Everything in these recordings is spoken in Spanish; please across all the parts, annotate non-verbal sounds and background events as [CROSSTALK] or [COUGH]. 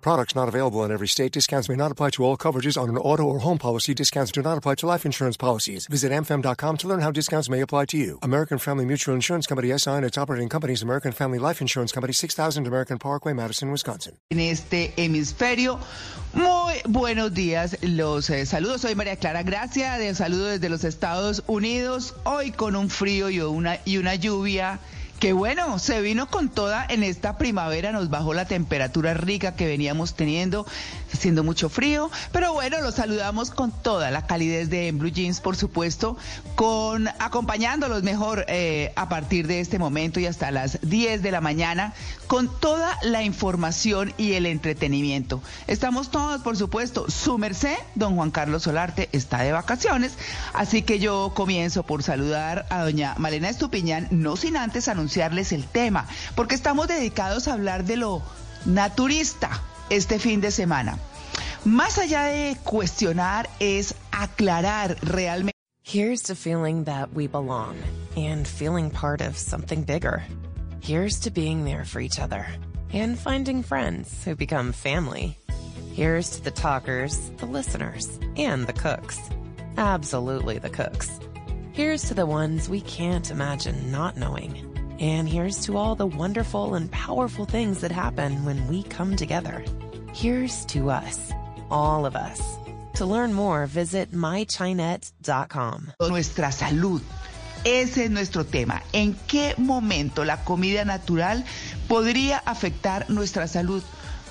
Products not available in every state. Discounts may not apply to all coverages on an auto or home policy. Discounts do not apply to life insurance policies. Visit amfam.com to learn how discounts may apply to you. American Family Mutual Insurance Company SI and its operating companies American Family Life Insurance Company 6000 American Parkway, Madison, Wisconsin. En este hemisferio, muy buenos días. Los eh, saludos. Soy María Clara Gracia. De saludo desde los Estados Unidos. Hoy con un frío y una, y una lluvia que bueno, se vino con toda en esta primavera, nos bajó la temperatura rica que veníamos teniendo, haciendo mucho frío, pero bueno, los saludamos con toda la calidez de Blue Jeans, por supuesto, con acompañándolos mejor eh, a partir de este momento y hasta las 10 de la mañana, con toda la información y el entretenimiento. Estamos todos, por supuesto, su merced, don Juan Carlos Solarte, está de vacaciones, así que yo comienzo por saludar a doña Malena Estupiñán, no sin antes anunciar el tema, porque estamos dedicados a hablar de lo naturista este fin de semana. Más allá de cuestionar es aclarar realmente. Here's to feeling that we belong and feeling part of something bigger. Here's to being there for each other and finding friends who become family. Here's to the talkers, the listeners, and the cooks. Absolutely the cooks. Here's to the ones we can't imagine not knowing. And here's to all the wonderful and powerful things that happen when we come together. Here's to us, all of us. To learn more, visit mychinet.com. Nuestra salud. Ese es nuestro tema. ¿En qué momento la comida natural podría afectar nuestra salud?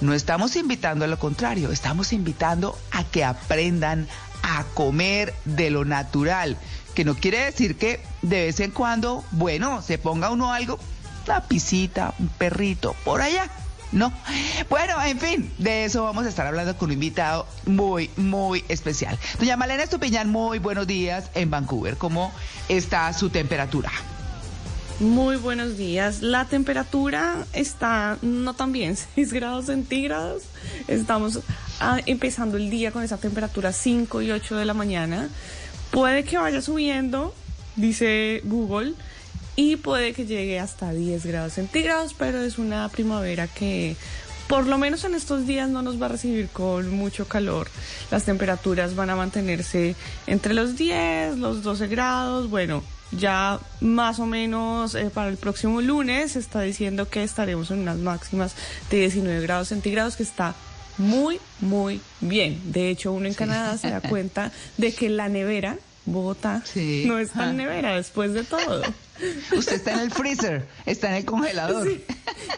No estamos invitando a lo contrario, estamos invitando a que aprendan a comer de lo natural que no quiere decir que de vez en cuando, bueno, se ponga uno algo, una pisita, un perrito, por allá. No. Bueno, en fin, de eso vamos a estar hablando con un invitado muy, muy especial. Doña Malena Estupiñán, muy buenos días en Vancouver. ¿Cómo está su temperatura? Muy buenos días. La temperatura está no tan bien, [LAUGHS] 6 grados centígrados. Estamos ah, empezando el día con esa temperatura 5 y 8 de la mañana. Puede que vaya subiendo, dice Google, y puede que llegue hasta 10 grados centígrados, pero es una primavera que por lo menos en estos días no nos va a recibir con mucho calor. Las temperaturas van a mantenerse entre los 10, los 12 grados. Bueno, ya más o menos eh, para el próximo lunes está diciendo que estaremos en unas máximas de 19 grados centígrados, que está muy, muy bien. De hecho, uno en Canadá se da [LAUGHS] cuenta de que la nevera, Bogotá, no es tan nevera después de todo. Usted está en el freezer, está en el congelador.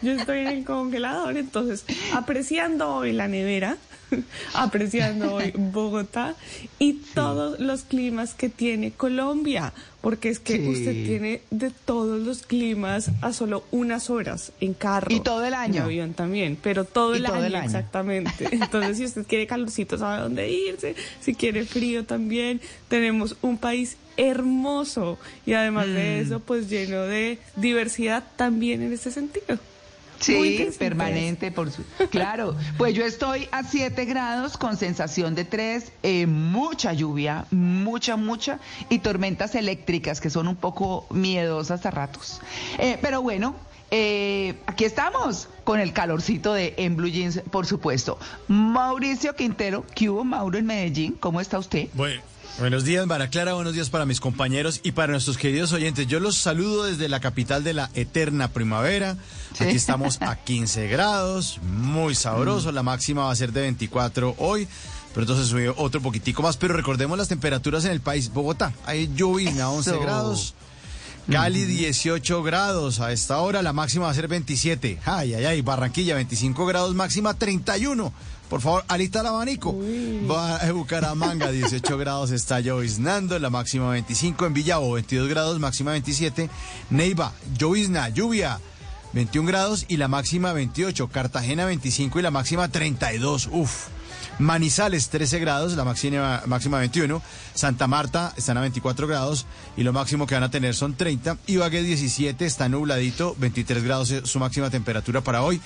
yo estoy en el congelador, entonces apreciando hoy la nevera, [LAUGHS] apreciando hoy [LAUGHS] Bogotá y todos los climas que tiene Colombia, porque es que usted tiene de todos los climas a solo unas horas en carro. Y todo el año. En avión también, pero todo, el, año, exactamente. [LAUGHS] Entonces, si usted quiere calorcito, sabe dónde irse. Si quiere frío también, tenemos un país hermoso y además de mm. eso, pues lleno de diversidad también en ese sentido. Sí, permanente, por su... Claro, pues yo estoy a 7 grados con sensación de 3, eh, mucha lluvia, mucha, mucha, y tormentas eléctricas que son un poco miedosas a ratos. Eh, pero bueno, eh, aquí estamos con el calorcito de En Blue Jeans, por supuesto. Mauricio Quintero, ¿qué hubo Mauro en Medellín? ¿Cómo está usted? Bueno. Buenos días, Mara Clara. Buenos días para mis compañeros y para nuestros queridos oyentes. Yo los saludo desde la capital de la eterna primavera. Aquí estamos [LAUGHS] a 15 grados, muy sabroso. La máxima va a ser de 24 hoy, pero entonces sube otro poquitico más. Pero recordemos las temperaturas en el país. Bogotá, hay lluvia a 11 grados. Cali 18 grados a esta hora, la máxima va a ser 27. Ay, ay, ay, Barranquilla 25 grados, máxima 31. Por favor, alista el abanico. Va a Bucaramanga, 18 grados, está lloviznando, la máxima 25. En Villavo, 22 grados, máxima 27. Neiva, llovizna, lluvia, 21 grados y la máxima 28. Cartagena, 25 y la máxima 32. Uf. Manizales 13 grados, la máxima, máxima 21. Santa Marta están a 24 grados y lo máximo que van a tener son 30. Ibagué 17, está nubladito, 23 grados su máxima temperatura para hoy.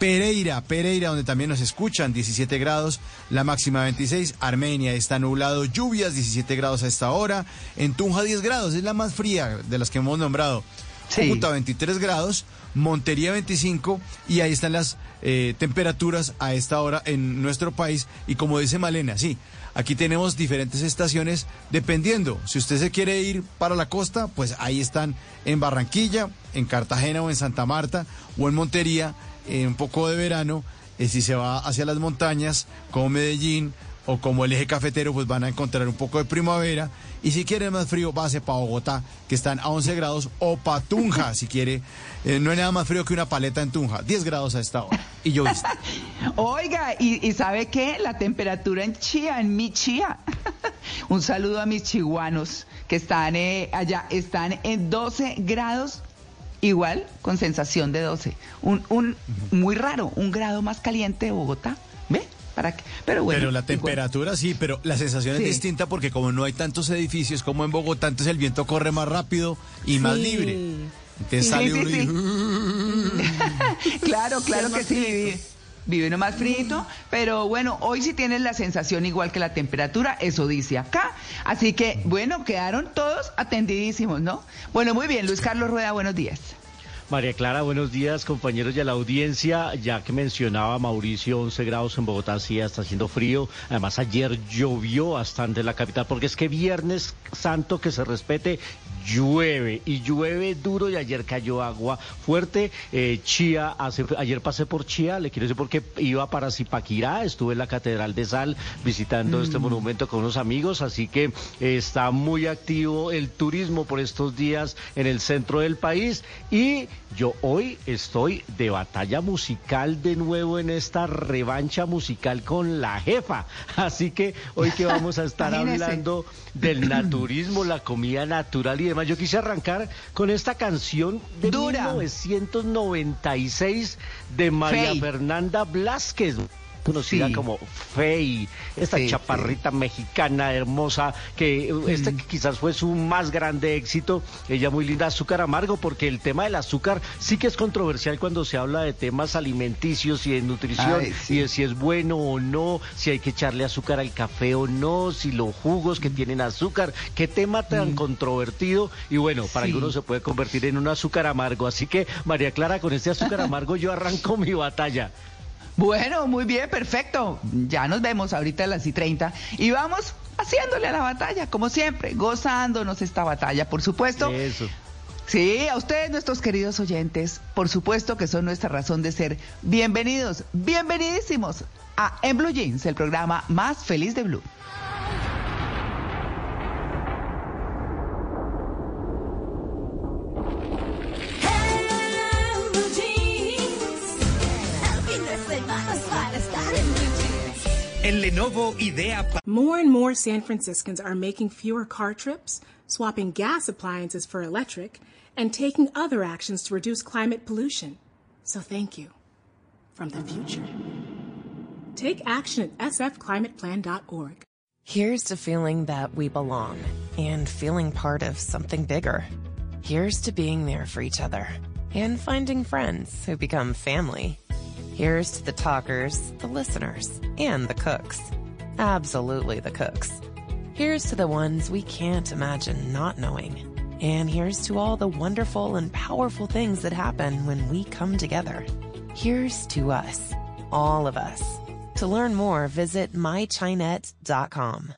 Pereira, Pereira, donde también nos escuchan, 17 grados, la máxima 26. Armenia está nublado, lluvias, 17 grados a esta hora. En Tunja, 10 grados, es la más fría de las que hemos nombrado. Sí. 23 grados, Montería 25 y ahí están las eh, temperaturas a esta hora en nuestro país. Y como dice Malena, sí, aquí tenemos diferentes estaciones dependiendo. Si usted se quiere ir para la costa, pues ahí están en Barranquilla, en Cartagena o en Santa Marta o en Montería eh, un poco de verano. Eh, si se va hacia las montañas, como Medellín o como el eje cafetero, pues van a encontrar un poco de primavera. Y si quiere más frío, base para Bogotá, que están a 11 grados, o para Tunja, si quiere. Eh, no hay nada más frío que una paleta en Tunja, 10 grados a esta hora. Y yo [LAUGHS] Oiga, ¿y, ¿y sabe qué? La temperatura en Chía, en mi Chía. [LAUGHS] un saludo a mis chihuanos que están allá, están en 12 grados igual con sensación de 12. Un, un muy raro, un grado más caliente de Bogotá. ¿Ve? ¿Para qué? Pero bueno. Pero la temperatura sí, pero la sensación es distinta porque como no hay tantos edificios como en Bogotá, entonces el viento corre más rápido y más libre. Entonces sale uno y... [LAUGHS] [LAUGHS] claro, claro que sí vive uno más frito, pero bueno, hoy sí tienes la sensación igual que la temperatura, eso dice acá. Así que, bueno, quedaron todos atendidísimos, ¿no? Bueno, muy bien, Luis Carlos Rueda, buenos días. María Clara, buenos días, compañeros de la audiencia. Ya que mencionaba Mauricio, 11 grados en Bogotá, sí, está haciendo frío. Además, ayer llovió bastante en la capital, porque es que Viernes Santo, que se respete, llueve y llueve duro y ayer cayó agua fuerte. Eh, Chía, hace, ayer pasé por Chía, le quiero decir porque iba para Zipaquirá, estuve en la Catedral de Sal visitando este mm. monumento con unos amigos, así que eh, está muy activo el turismo por estos días en el centro del país y yo hoy estoy de batalla musical de nuevo en esta revancha musical con la jefa. Así que hoy que vamos a [LAUGHS] estar hablando del naturismo, la comida natural y demás, yo quise arrancar con esta canción de 1996 de María Fernanda Blasquez conocida como Fey, esta chaparrita mexicana hermosa, que uh, este quizás fue su más grande éxito, ella muy linda, azúcar amargo, porque el tema del azúcar sí que es controversial cuando se habla de temas alimenticios y de nutrición, y de si es bueno o no, si hay que echarle azúcar al café o no, si los jugos que tienen azúcar, qué tema tan controvertido, y bueno, para algunos se puede convertir en un azúcar amargo, así que María Clara, con este azúcar [LAUGHS] amargo yo arranco mi batalla. Bueno, muy bien, perfecto. Ya nos vemos ahorita a las y 30 y vamos haciéndole a la batalla, como siempre, gozándonos esta batalla, por supuesto. Eso. Sí, a ustedes, nuestros queridos oyentes, por supuesto que son nuestra razón de ser. Bienvenidos, bienvenidísimos a En Blue Jeans, el programa más feliz de Blue. Lenovo Idea. More and more San Franciscans are making fewer car trips, swapping gas appliances for electric, and taking other actions to reduce climate pollution. So thank you from the future. Take action at sfclimateplan.org. Here's to feeling that we belong and feeling part of something bigger. Here's to being there for each other and finding friends who become family. Here's to the talkers, the listeners, and the cooks. Absolutely the cooks. Here's to the ones we can't imagine not knowing. And here's to all the wonderful and powerful things that happen when we come together. Here's to us, all of us. To learn more, visit mychinet.com.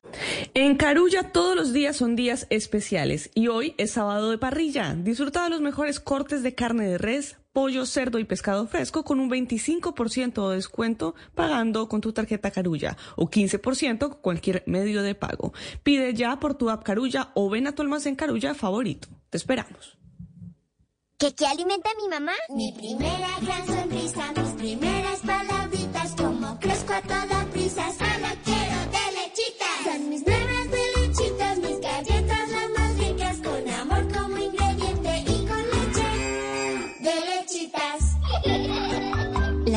En Carulla todos los días son días especiales y hoy es sábado de parrilla. Disfruta de los mejores cortes de carne de res, pollo, cerdo y pescado fresco con un 25% de descuento pagando con tu tarjeta Carulla o 15% con cualquier medio de pago. Pide ya por tu app Carulla o ven a tu almacén Carulla favorito. Te esperamos. ¿Qué, qué alimenta mi mamá? Mi primera gran sonrisa, mis primeras palabritas, como crezco a toda prisa,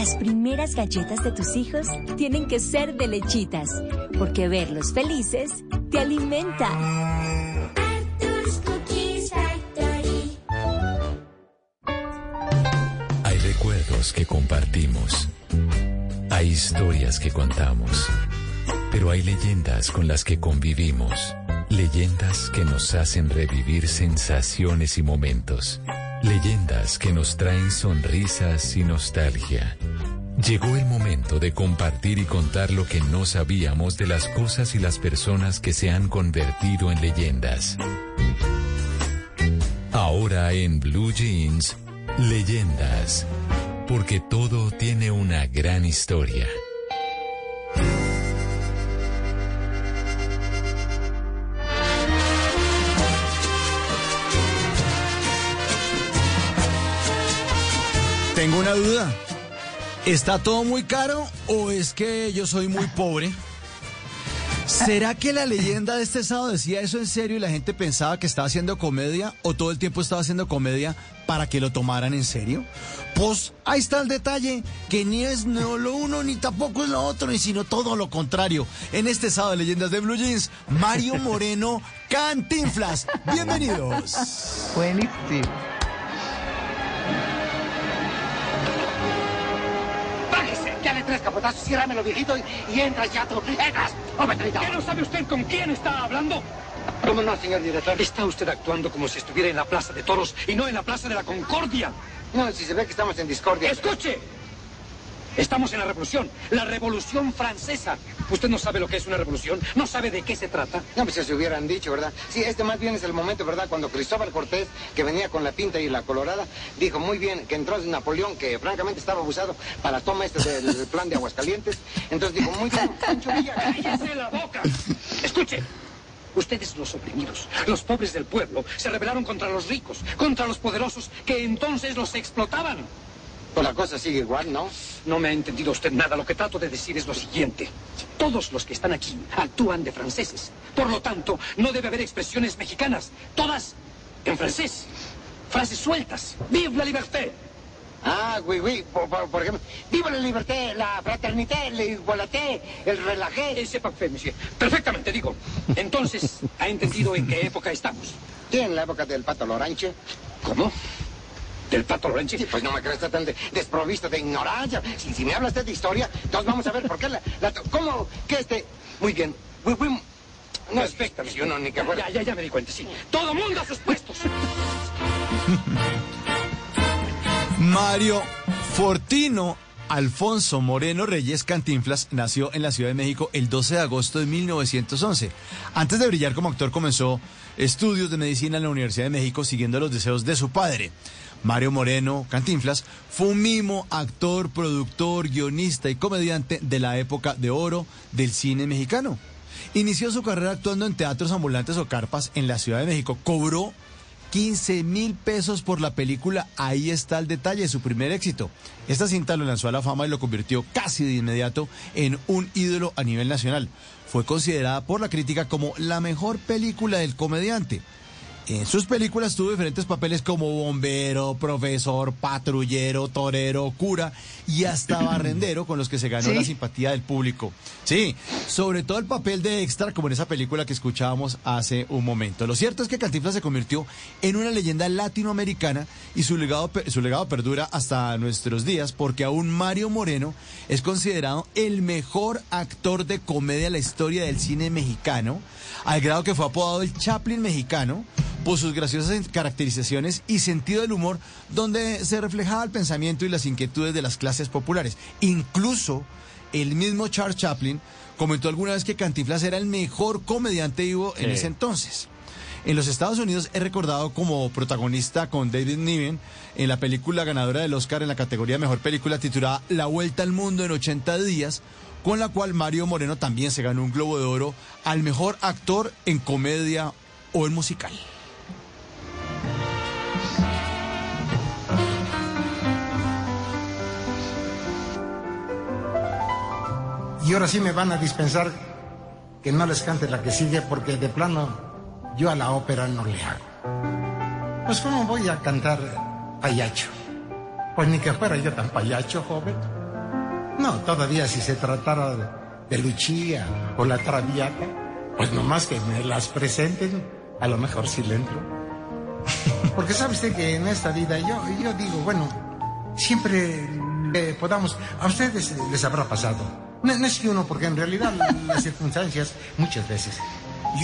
Las primeras galletas de tus hijos tienen que ser de lechitas, porque verlos felices te alimenta. Hay recuerdos que compartimos. Hay historias que contamos. Pero hay leyendas con las que convivimos. Leyendas que nos hacen revivir sensaciones y momentos. Leyendas que nos traen sonrisas y nostalgia. Llegó el momento de compartir y contar lo que no sabíamos de las cosas y las personas que se han convertido en leyendas. Ahora en Blue Jeans, leyendas. Porque todo tiene una gran historia. Tengo una duda. ¿Está todo muy caro o es que yo soy muy pobre? ¿Será que la leyenda de este sábado decía eso en serio y la gente pensaba que estaba haciendo comedia o todo el tiempo estaba haciendo comedia para que lo tomaran en serio? Pues ahí está el detalle, que ni es no lo uno ni tampoco es lo otro, ni sino todo lo contrario. En este sábado de leyendas de Blue Jeans, Mario [LAUGHS] Moreno Cantinflas. Bienvenidos. Buenísimo. Tres capotazos, ciérramelo, viejito, y, y entras ya tú. ¡Entras! ¡Hombre, ¿Qué no sabe usted con quién está hablando? ¿Cómo no, señor director? Está usted actuando como si estuviera en la Plaza de Toros y no en la Plaza de la Concordia. No, si se ve que estamos en discordia. ¡Escuche! Estamos en la revolución, la revolución francesa. ¿Usted no sabe lo que es una revolución? ¿No sabe de qué se trata? No, pues si se hubieran dicho, ¿verdad? Sí, este más bien es el momento, ¿verdad? Cuando Cristóbal Cortés, que venía con la pinta y la colorada, dijo muy bien que entró Napoleón, que francamente estaba abusado para la toma este del [LAUGHS] plan de Aguascalientes. Entonces dijo, muy bien, Pancho Villa, ¡Cállese la boca! Escuche. Ustedes los oprimidos, los pobres del pueblo, se rebelaron contra los ricos, contra los poderosos, que entonces los explotaban. Pues la cosa sigue igual, ¿no? No me ha entendido usted nada. Lo que trato de decir es lo siguiente. Todos los que están aquí actúan de franceses. Por lo tanto, no debe haber expresiones mexicanas. Todas en francés. Frases sueltas. ¡Vive la liberté! Ah, oui, oui, por, por- por ejemplo, viva la liberté, la fraternité, la igualité, el relajé. Ese parfait, monsieur. Perfectamente, digo. Entonces, ¿ha entendido en qué época estamos? Sí, en la época del pato Loranche. ¿Cómo? ¿Del pato Lorenzi? Sí, pues no me crees estar tan de- desprovisto de ignorancia. Si, si me habla usted de historia, entonces vamos a ver por qué la... la- ¿Cómo que este...? Muy bien. Oui, oui. No, uno ni que fuera... Ya, ya, ya me di cuenta, sí. ¡Todo mundo a sus puestos! [LAUGHS] Mario Fortino Alfonso Moreno Reyes Cantinflas nació en la Ciudad de México el 12 de agosto de 1911. Antes de brillar como actor comenzó estudios de medicina en la Universidad de México siguiendo los deseos de su padre. Mario Moreno Cantinflas fue un mimo, actor, productor, guionista y comediante de la época de oro del cine mexicano. Inició su carrera actuando en teatros ambulantes o carpas en la Ciudad de México. Cobró 15 mil pesos por la película Ahí está el detalle, su primer éxito. Esta cinta lo lanzó a la fama y lo convirtió casi de inmediato en un ídolo a nivel nacional. Fue considerada por la crítica como la mejor película del comediante. En sus películas tuvo diferentes papeles como bombero, profesor, patrullero, torero, cura y hasta [CLEARS THROAT] barrendero con los que se ganó ¿Sí? la simpatía del público. Sí, sobre todo el papel de extra como en esa película que escuchábamos hace un momento. Lo cierto es que Cantinflas se convirtió en una leyenda latinoamericana y su legado, su legado perdura hasta nuestros días porque aún Mario Moreno es considerado el mejor actor de comedia de la historia del cine mexicano, al grado que fue apodado el Chaplin mexicano por sus graciosas caracterizaciones y sentido del humor donde se reflejaba el pensamiento y las inquietudes de las clases populares. Incluso el mismo Charles Chaplin comentó alguna vez que Cantinflas era el mejor comediante vivo en ese entonces. En los Estados Unidos es recordado como protagonista con David Niven en la película ganadora del Oscar en la categoría Mejor Película titulada La Vuelta al Mundo en 80 días, con la cual Mario Moreno también se ganó un Globo de Oro al mejor actor en comedia o en musical. Y ahora sí me van a dispensar que no les cante la que sigue porque de plano yo a la ópera no le hago. Pues ¿cómo voy a cantar payacho? Pues ni que fuera yo tan payacho, joven. No, todavía si se tratara de, de Luchía o la Traviata, pues nomás que me las presenten, a lo mejor sí le entro. [LAUGHS] Porque sabe usted que en esta vida yo, yo digo, bueno, siempre podamos, a ustedes les habrá pasado. No, es que uno, porque en realidad [LAUGHS] las circunstancias muchas veces.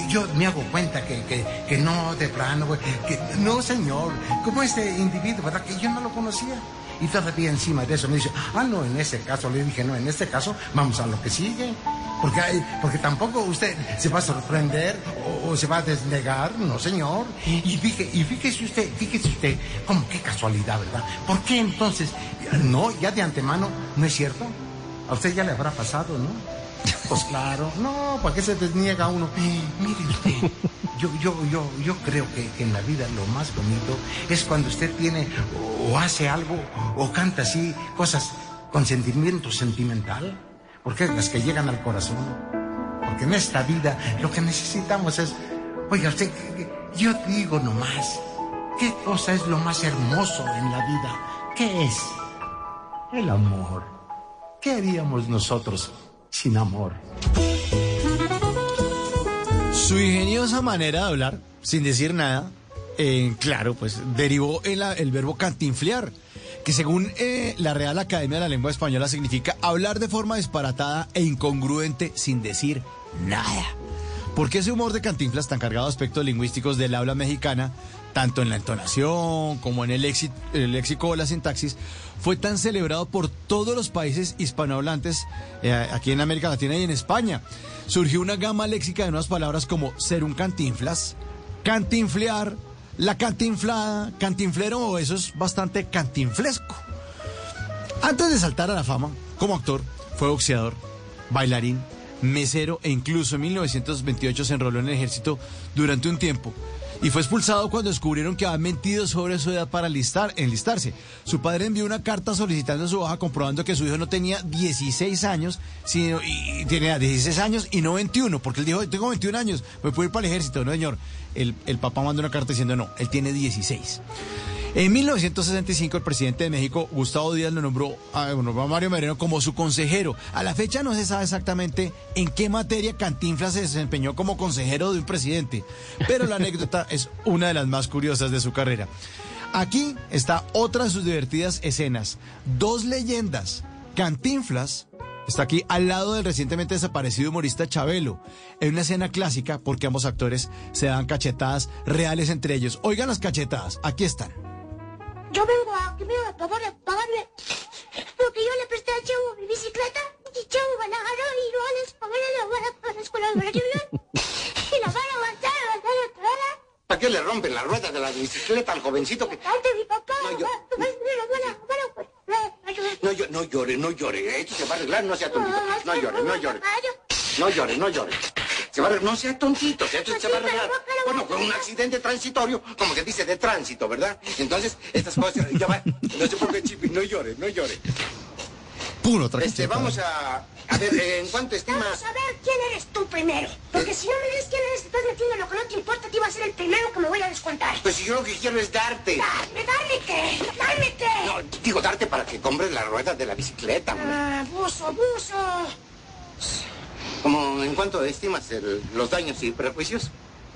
Yo, me hago cuenta que, que, que no, de plano, que no, señor, como este individuo, ¿verdad? Que yo no lo conocía. Y todavía encima de eso me dice, ah, no, en ese caso, le dije, no, en este caso, vamos a lo que sigue. Porque, porque tampoco usted se va a sorprender o, o se va a desnegar, no, señor. Y, fíjese, y fíjese usted, fíjese usted, como qué casualidad, ¿verdad? ¿Por qué entonces, no, ya de antemano, no es cierto? A usted ya le habrá pasado, ¿no? Pues claro, no, ¿para qué se desniega uno? Mire usted, yo, yo, yo, yo creo que, que, en la vida lo más bonito es cuando usted tiene o hace algo o canta así cosas con sentimiento sentimental, porque es las que llegan al corazón. Porque en esta vida lo que necesitamos es, oiga usted, yo digo nomás, ¿qué cosa es lo más hermoso en la vida? ¿Qué es? El amor. ¿Qué haríamos nosotros sin amor? Su ingeniosa manera de hablar, sin decir nada, eh, claro, pues derivó el, el verbo cantinflear, que según eh, la Real Academia de la Lengua Española significa hablar de forma disparatada e incongruente sin decir nada. ¿Por qué ese humor de cantinflas tan cargado de aspectos lingüísticos del habla mexicana, tanto en la entonación como en el, léxico, el léxico o la sintaxis, fue tan celebrado por todos los países hispanohablantes eh, aquí en América Latina y en España? Surgió una gama léxica de nuevas palabras como ser un cantinflas, cantinflear, la cantinflada, cantinflero, eso es bastante cantinflesco. Antes de saltar a la fama, como actor, fue boxeador, bailarín, mesero e incluso en 1928 se enroló en el ejército durante un tiempo y fue expulsado cuando descubrieron que había mentido sobre su edad para enlistar, enlistarse. Su padre envió una carta solicitando su baja comprobando que su hijo no tenía 16 años, sino y tenía 16 años y no 21, porque él dijo, tengo 21 años, me puedo ir para el ejército, no señor. El, el papá mandó una carta diciendo no, él tiene 16. En 1965 el presidente de México, Gustavo Díaz, lo nombró a, nombró a Mario Moreno como su consejero. A la fecha no se sabe exactamente en qué materia Cantinflas se desempeñó como consejero de un presidente, pero la anécdota [LAUGHS] es una de las más curiosas de su carrera. Aquí está otra de sus divertidas escenas. Dos leyendas. Cantinflas Está aquí al lado del recientemente desaparecido humorista Chabelo, en una escena clásica porque ambos actores se dan cachetadas reales entre ellos. Oigan las cachetadas, aquí están. Yo vengo a que me a pagarle, pagarle, porque yo le presté a Chavo mi bicicleta. Y Chavo me la agarró y no les pagarle la vara para la escuela de la. Y la vara avanzar, avanzar, avanzar. ¿Para qué le rompen la rueda de la bicicleta al jovencito que... Ante mi papá, No, yo- No, yo, no llore, no llore. Esto se va a arreglar, no sea tontito. No llore, no llore. No llore, no llore. Se va a no sea tontito, esto se va a arreglar. Bueno, con un accidente transitorio, como que dice de tránsito, ¿verdad? Entonces, estas cosas, ya va. No se ponga chipi, no llore, no llore. Puro Este, vamos a... A ver, eh, ¿en cuánto estima? Vamos a ver quién eres tú primero. Porque si no me dices quién eres, te estás metiendo en lo que no te importa, te iba a ser el primero que me voy a descontar. Pues si yo lo que quiero es darte. Dame, dame qué, dame qué. No, digo darte para que compres la rueda de la bicicleta. hombre. Ah, buzo, buzo. Como, ¿En cuánto estimas el- los daños y perjuicios?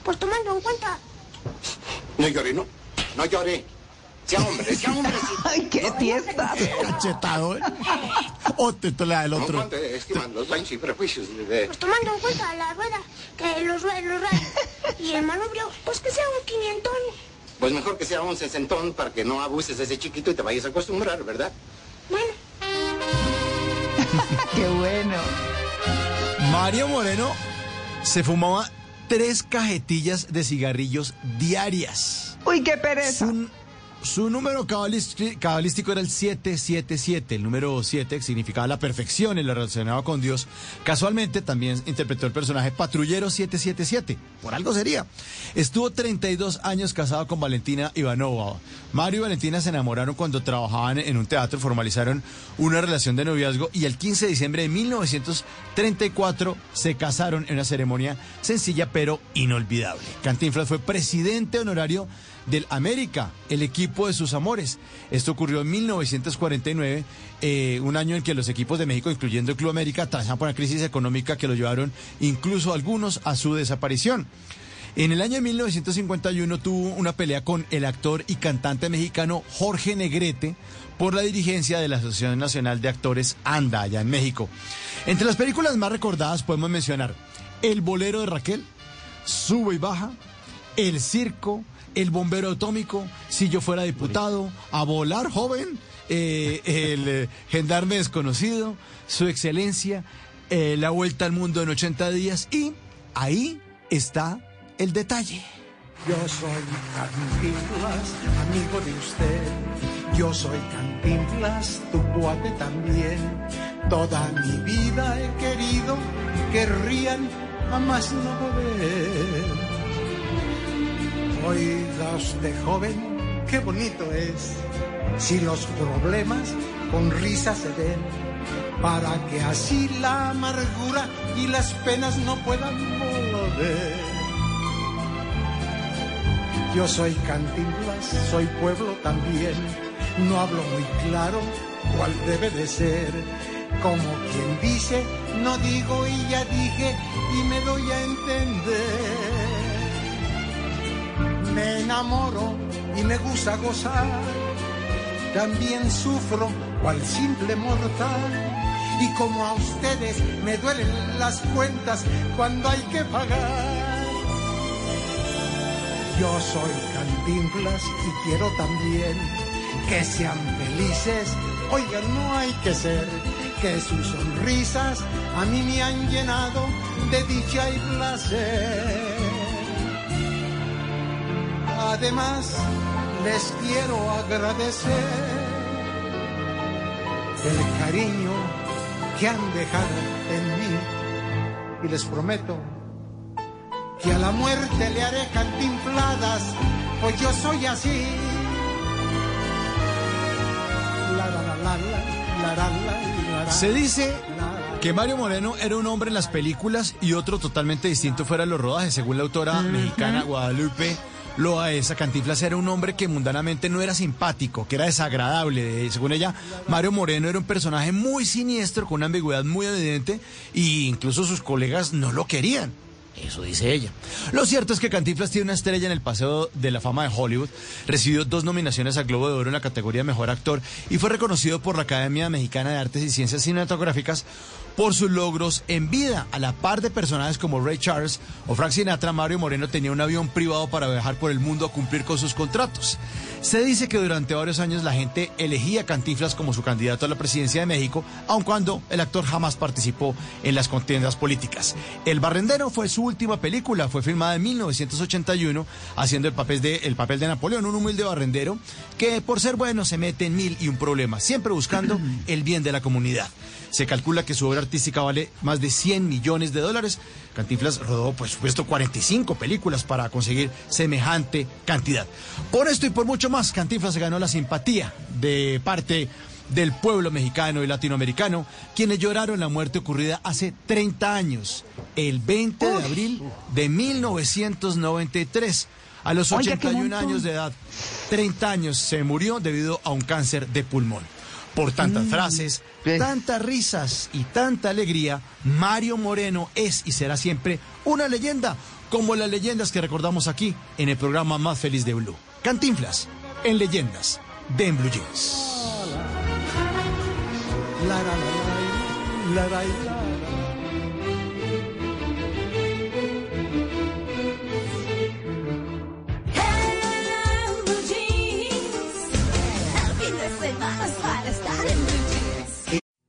Pues tomando en cuenta. No llore, no. No llore. Sea hombre, sea hombre. Ay, qué fiesta. Cachetado, ¿eh? O te te la del ¿En otro. cuánto estiman los daños y perjuicios de... Pues tomando en cuenta la rueda, que los, rue- los rayos y el manubrio, pues que sea un quinientón. Pues mejor que sea un sesentón para que no abuses de ese chiquito y te vayas a acostumbrar, ¿verdad? Bueno, [LAUGHS] Qué bueno. Mario Moreno se fumaba tres cajetillas de cigarrillos diarias. Uy, qué pereza. Su, su número cabalísti- cabalístico era el 777. El número 7 significaba la perfección y lo relacionado con Dios. Casualmente también interpretó el personaje Patrullero 777. Por algo sería. Estuvo 32 años casado con Valentina Ivanova. Mario y Valentina se enamoraron cuando trabajaban en un teatro, formalizaron una relación de noviazgo y el 15 de diciembre de 1934 se casaron en una ceremonia sencilla pero inolvidable. Cantinflas fue presidente honorario del América, el equipo de sus amores. Esto ocurrió en 1949, eh, un año en que los equipos de México, incluyendo el Club América, atravesaban por una crisis económica que lo llevaron incluso algunos a su desaparición. En el año 1951 tuvo una pelea con el actor y cantante mexicano Jorge Negrete por la dirigencia de la Asociación Nacional de Actores ANDA, allá en México. Entre las películas más recordadas podemos mencionar El bolero de Raquel, Sube y Baja, El Circo, El Bombero Atómico, Si yo fuera diputado, A volar joven, eh, El eh, Gendarme Desconocido, Su Excelencia, eh, La Vuelta al Mundo en 80 días y ahí está el detalle. Yo soy Cantinflas, amigo de usted. Yo soy Cantinflas, tu cuate también. Toda mi vida he querido que rían a no poder. Oiga usted, joven, qué bonito es si los problemas con risa se ven, para que así la amargura y las penas no puedan volver. Yo soy Cantinflas, soy pueblo también. No hablo muy claro cuál debe de ser. Como quien dice, no digo y ya dije y me doy a entender. Me enamoro y me gusta gozar. También sufro cual simple mortal. Y como a ustedes me duelen las cuentas cuando hay que pagar. Yo soy Cantinflas y quiero también que sean felices. Oigan, no hay que ser que sus sonrisas a mí me han llenado de dicha y placer. Además, les quiero agradecer el cariño que han dejado en mí. Y les prometo que a la muerte le haré cantinfladas, pues yo soy así. Se dice que Mario Moreno era un hombre en las películas y otro totalmente distinto fuera de los rodajes, según la autora mexicana Guadalupe Loaesa. Cantinflas era un hombre que mundanamente no era simpático, que era desagradable. Según ella, Mario Moreno era un personaje muy siniestro, con una ambigüedad muy evidente, e incluso sus colegas no lo querían. Eso dice ella. Lo cierto es que Cantinflas tiene una estrella en el Paseo de la Fama de Hollywood, recibió dos nominaciones al Globo de Oro en la categoría Mejor Actor y fue reconocido por la Academia Mexicana de Artes y Ciencias Cinematográficas por sus logros en vida. A la par de personajes como Ray Charles o Frank Sinatra, Mario Moreno tenía un avión privado para viajar por el mundo a cumplir con sus contratos. Se dice que durante varios años la gente elegía a Cantinflas como su candidato a la presidencia de México, aun cuando el actor jamás participó en las contiendas políticas. El Barrendero fue su última película, fue filmada en 1981, haciendo el papel de, el papel de Napoleón, un humilde barrendero que por ser bueno se mete en mil y un problema, siempre buscando el bien de la comunidad. Se calcula que su obra artística vale más de 100 millones de dólares. Cantinflas rodó, por supuesto, 45 películas para conseguir semejante cantidad. Por esto y por mucho más, Cantinflas se ganó la simpatía de parte del pueblo mexicano y latinoamericano, quienes lloraron la muerte ocurrida hace 30 años, el 20 de abril de 1993. A los Oiga, qué 81 montón. años de edad, 30 años, se murió debido a un cáncer de pulmón. Por tantas Mm. frases, tantas risas y tanta alegría, Mario Moreno es y será siempre una leyenda, como las leyendas que recordamos aquí en el programa más feliz de Blue. Cantinflas, en Leyendas, de En Blue Jeans. La, la, la,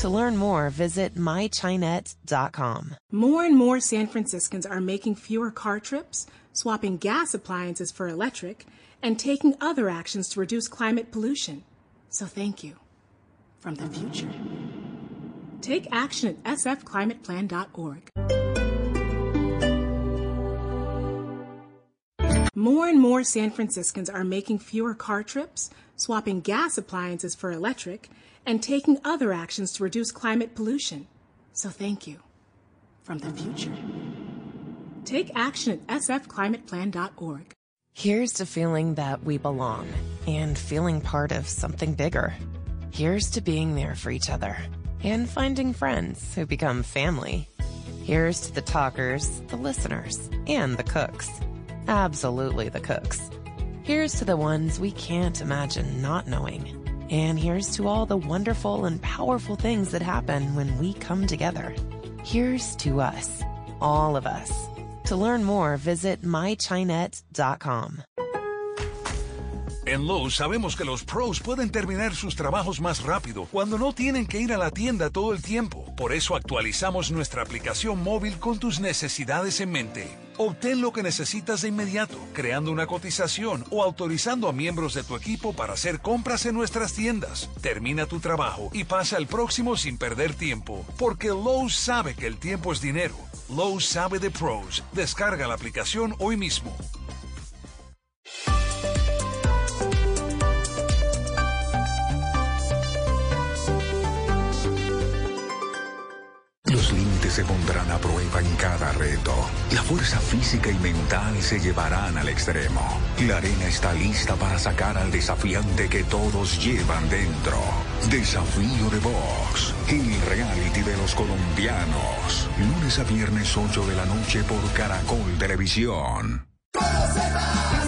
To learn more, visit mychinet.com. More and more San Franciscans are making fewer car trips, swapping gas appliances for electric, and taking other actions to reduce climate pollution. So thank you from the future. Take action at sfclimateplan.org. More and more San Franciscans are making fewer car trips, swapping gas appliances for electric, and taking other actions to reduce climate pollution. So thank you from the future. Take action at sfclimateplan.org. Here's to feeling that we belong and feeling part of something bigger. Here's to being there for each other and finding friends who become family. Here's to the talkers, the listeners, and the cooks. Absolutely the cooks. Here's to the ones we can't imagine not knowing. And here's to all the wonderful and powerful things that happen when we come together. Here's to us, all of us. To learn more, visit mychinet.com. En Lowe's sabemos que los pros pueden terminar sus trabajos más rápido cuando no tienen que ir a la tienda todo el tiempo. Por eso actualizamos nuestra aplicación móvil con tus necesidades en mente. Obtén lo que necesitas de inmediato, creando una cotización o autorizando a miembros de tu equipo para hacer compras en nuestras tiendas. Termina tu trabajo y pasa al próximo sin perder tiempo, porque Lowe's sabe que el tiempo es dinero. Lowe's sabe de pros. Descarga la aplicación hoy mismo. Se pondrán a prueba en cada reto. La fuerza física y mental se llevarán al extremo. La arena está lista para sacar al desafiante que todos llevan dentro. Desafío de Box, el reality de los colombianos. Lunes a viernes 8 de la noche por Caracol Televisión. Una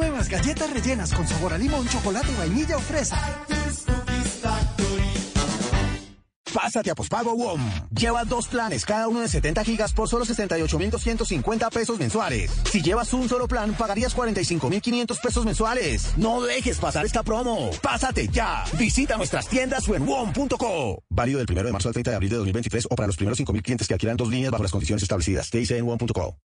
nuevas galletas rellenas con sabor a limón, chocolate, vainilla o fresa. Pásate a pospago WOM. Lleva dos planes, cada uno de 70 gigas por solo 68,250 pesos mensuales. Si llevas un solo plan, pagarías 45,500 pesos mensuales. No dejes pasar esta promo. Pásate ya. Visita nuestras tiendas o en WOM.co. Válido del 1 de marzo al 30 de abril de 2023 o para los primeros 5.000 clientes que adquieran dos líneas bajo las condiciones establecidas. dice en WOM.co.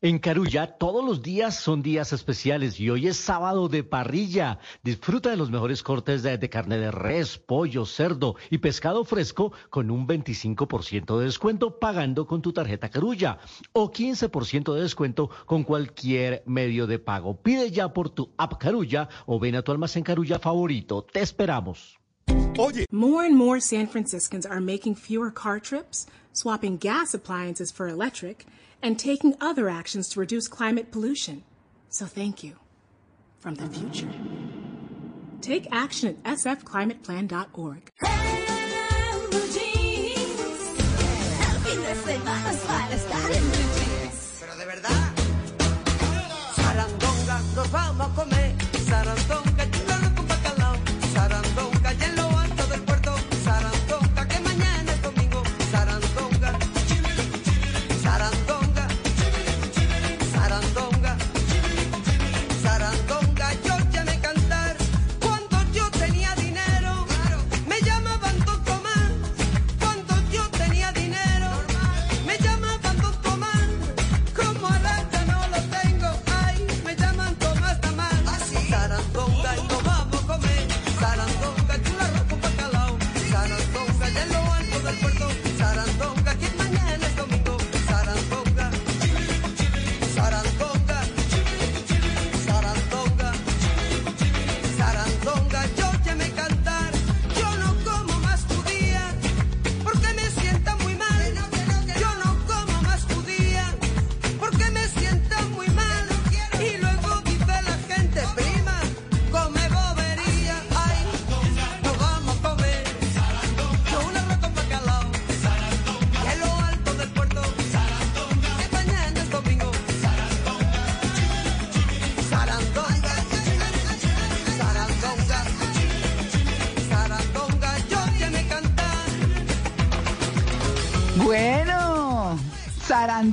En Carulla todos los días son días especiales y hoy es sábado de parrilla. Disfruta de los mejores cortes de, carne de res, pollo, cerdo y pescado fresco con un 25% de descuento pagando con tu tarjeta Carulla o 15% de descuento con cualquier medio de pago. Pide ya por tu app Carulla o ven a tu almacén Carulla favorito. Te esperamos. Oye. More and more San Franciscans are making fewer car trips, swapping gas appliances for electric, and taking other actions to reduce climate pollution. So thank you from the future. Take action at sfclimateplan.org. Pero de verdad. Sarandonga, nos vamos a comer. Sarandonga,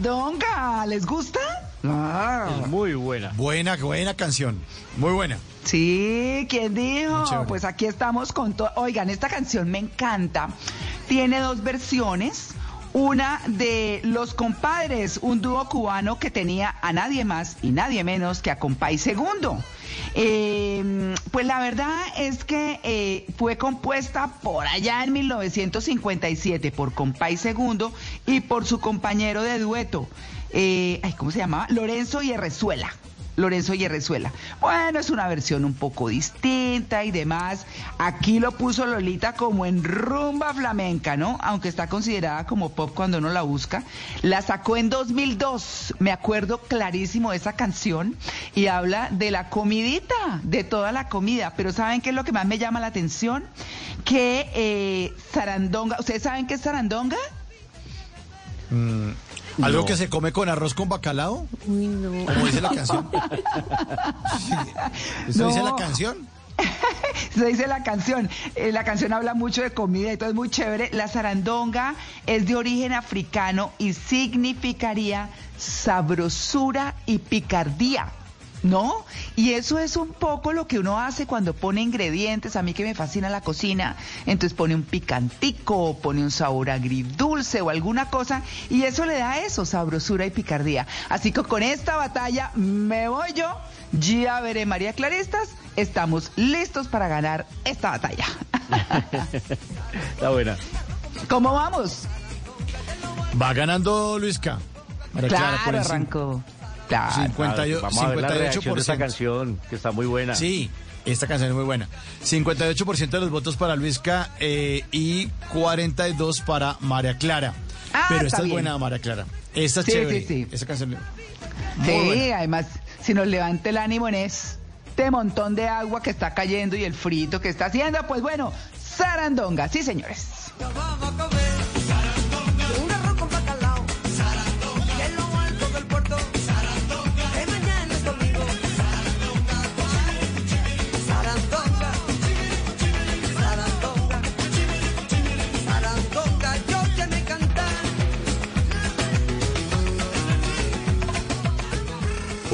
Sarandonga, ¿les gusta? Ah. Es muy buena. Buena, buena canción. Muy buena. Sí, ¿quién dijo? Pues aquí estamos con todo. Oigan, esta canción me encanta. Tiene dos versiones. Una de Los Compadres, un dúo cubano que tenía a nadie más y nadie menos que a Compay Segundo. Eh, pues la verdad es que eh, fue compuesta por allá en 1957 por Compay Segundo y por su compañero de dueto, eh, ay, ¿cómo se llamaba? Lorenzo Yerrezuela. Lorenzo Yerrezuela. Bueno, es una versión un poco distinta y demás. Aquí lo puso Lolita como en rumba flamenca, ¿no? Aunque está considerada como pop cuando uno la busca. La sacó en 2002. Me acuerdo clarísimo de esa canción y habla de la comidita, de toda la comida. Pero ¿saben qué es lo que más me llama la atención? Que eh, zarandonga. ¿Ustedes saben qué es zarandonga? Mm, ¿Algo No. que se come con arroz con bacalao? Uy, no. Como dice la canción. [LAUGHS] ¿Eso dice la canción? [LAUGHS] Se dice la canción. Eh, la canción habla mucho de comida y todo es muy chévere. La zarandonga es de origen africano y significaría sabrosura y picardía. ¿No? Y eso es un poco lo que uno hace cuando pone ingredientes. A mí que me fascina la cocina. Entonces pone un picantico, pone un sabor agridulce o alguna cosa. Y eso le da eso, sabrosura y picardía. Así que con esta batalla me voy yo. Ya veré, María Claristas. Estamos listos para ganar esta batalla. [LAUGHS] Está buena. ¿Cómo vamos? Va ganando Luisca. María Clara, Claro, por arrancó. Claro. 58, Vamos a ver la reacción de esta 58%. canción, que está muy buena. Sí, esta canción es muy buena. 58% de los votos para Luisca eh, y 42 para María Clara. Ah, Pero está esta es bien. buena, María Clara. Esta es Sí, chévere. sí, sí. Esta canción. Sí, buena. además, si nos levanta el ánimo en este montón de agua que está cayendo y el frito que está haciendo, pues bueno, zarandonga, sí señores. Un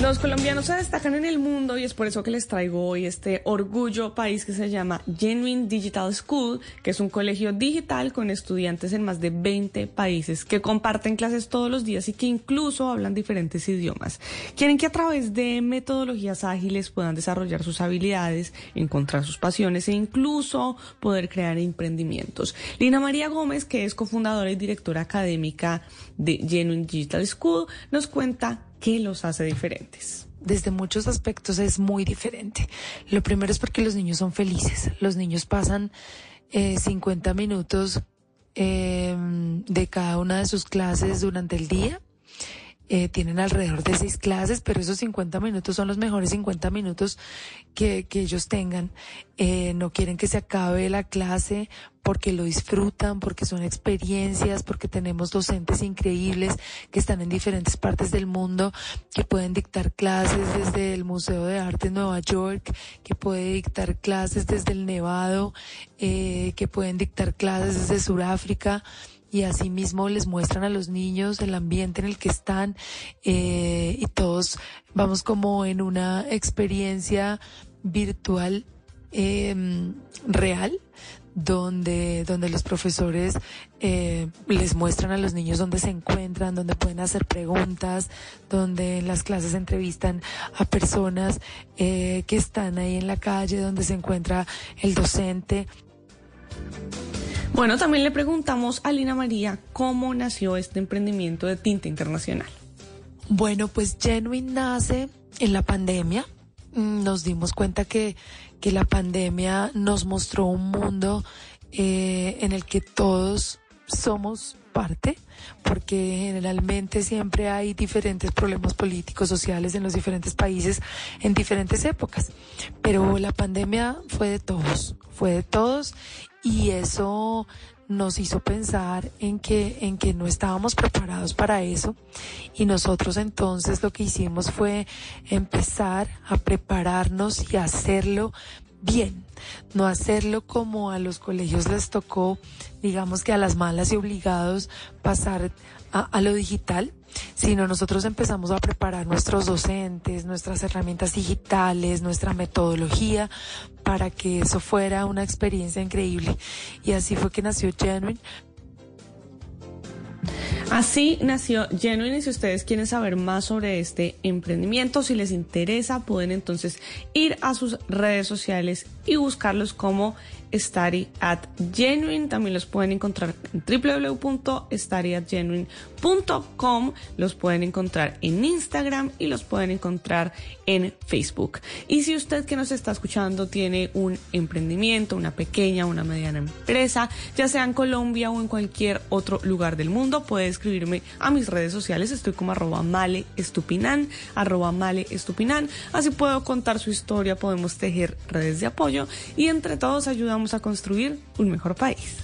Los colombianos se destacan en el mundo y es por eso que les traigo hoy este orgullo país que se llama Genuine Digital School, que es un colegio digital con estudiantes en más de 20 países que comparten clases todos los días y que incluso hablan diferentes idiomas. Quieren que a través de metodologías ágiles puedan desarrollar sus habilidades, encontrar sus pasiones e incluso poder crear emprendimientos. Lina María Gómez, que es cofundadora y directora académica de Genuine Digital School, nos cuenta qué los hace diferentes. desde muchos aspectos es muy diferente. Lo primero es porque los niños son felices. Los niños pasan eh, 50 minutos eh, de cada una de sus clases durante el día. Eh, tienen alrededor de seis clases, pero esos 50 minutos son los mejores 50 minutos que, que ellos tengan. Eh, no quieren que se acabe la clase porque lo disfrutan, porque son experiencias, porque tenemos docentes increíbles que están en diferentes partes del mundo, que pueden dictar clases desde el Museo de Arte en Nueva York, que puede dictar clases desde el Nevado, eh, que pueden dictar clases desde Sudáfrica y asimismo les muestran a los niños el ambiente en el que están eh, y todos vamos como en una experiencia virtual eh, real donde, donde los profesores eh, les muestran a los niños dónde se encuentran, dónde pueden hacer preguntas, donde en las clases entrevistan a personas eh, que están ahí en la calle, donde se encuentra el docente. Bueno, también le preguntamos a Lina María cómo nació este emprendimiento de tinta internacional. Bueno, pues Genuine nace en la pandemia. Mm, Nos dimos cuenta que, que la pandemia nos mostró un mundo eh, en el que todos somos parte, porque generalmente siempre hay diferentes problemas políticos, sociales en los diferentes países en diferentes épocas. Pero la pandemia fue de todos, fue de todos y eso nos hizo pensar en que, en que no estábamos preparados para eso. Y nosotros entonces lo que hicimos fue empezar a prepararnos y hacerlo bien, no hacerlo como a los colegios les tocó, digamos que a las malas y obligados pasar a, a lo digital, sino nosotros empezamos a preparar nuestros docentes, nuestras herramientas digitales, nuestra metodología para que eso fuera una experiencia increíble. Y así fue que nació Genuine. Así nació Genuine y si ustedes quieren saber más sobre este emprendimiento, si les interesa, pueden entonces ir a sus redes sociales y buscarlos como Study at Genuine. También los pueden encontrar en www.studyatgenuine.com. Los pueden encontrar en Instagram y los pueden encontrar en Facebook. Y si usted que nos está escuchando tiene un emprendimiento, una pequeña, una mediana empresa, ya sea en Colombia o en cualquier otro lugar del mundo, puede escribirme a mis redes sociales. Estoy como arroba male estupinan. Así puedo contar su historia, podemos tejer redes de apoyo y entre todos ayudamos a construir un mejor país.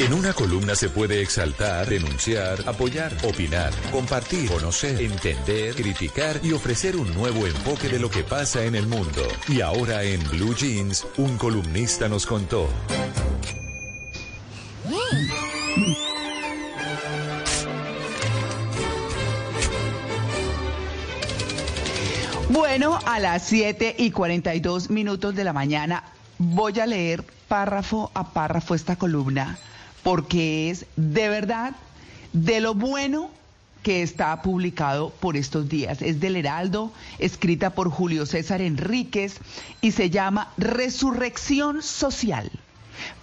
En una columna se puede exaltar, denunciar, apoyar, opinar, compartir, conocer, entender, criticar y ofrecer un nuevo enfoque de lo que pasa en el mundo. Y ahora en Blue Jeans, un columnista nos contó. Bueno, a las 7 y 42 minutos de la mañana voy a leer párrafo a párrafo esta columna porque es de verdad de lo bueno que está publicado por estos días. Es del Heraldo, escrita por Julio César Enríquez y se llama Resurrección Social.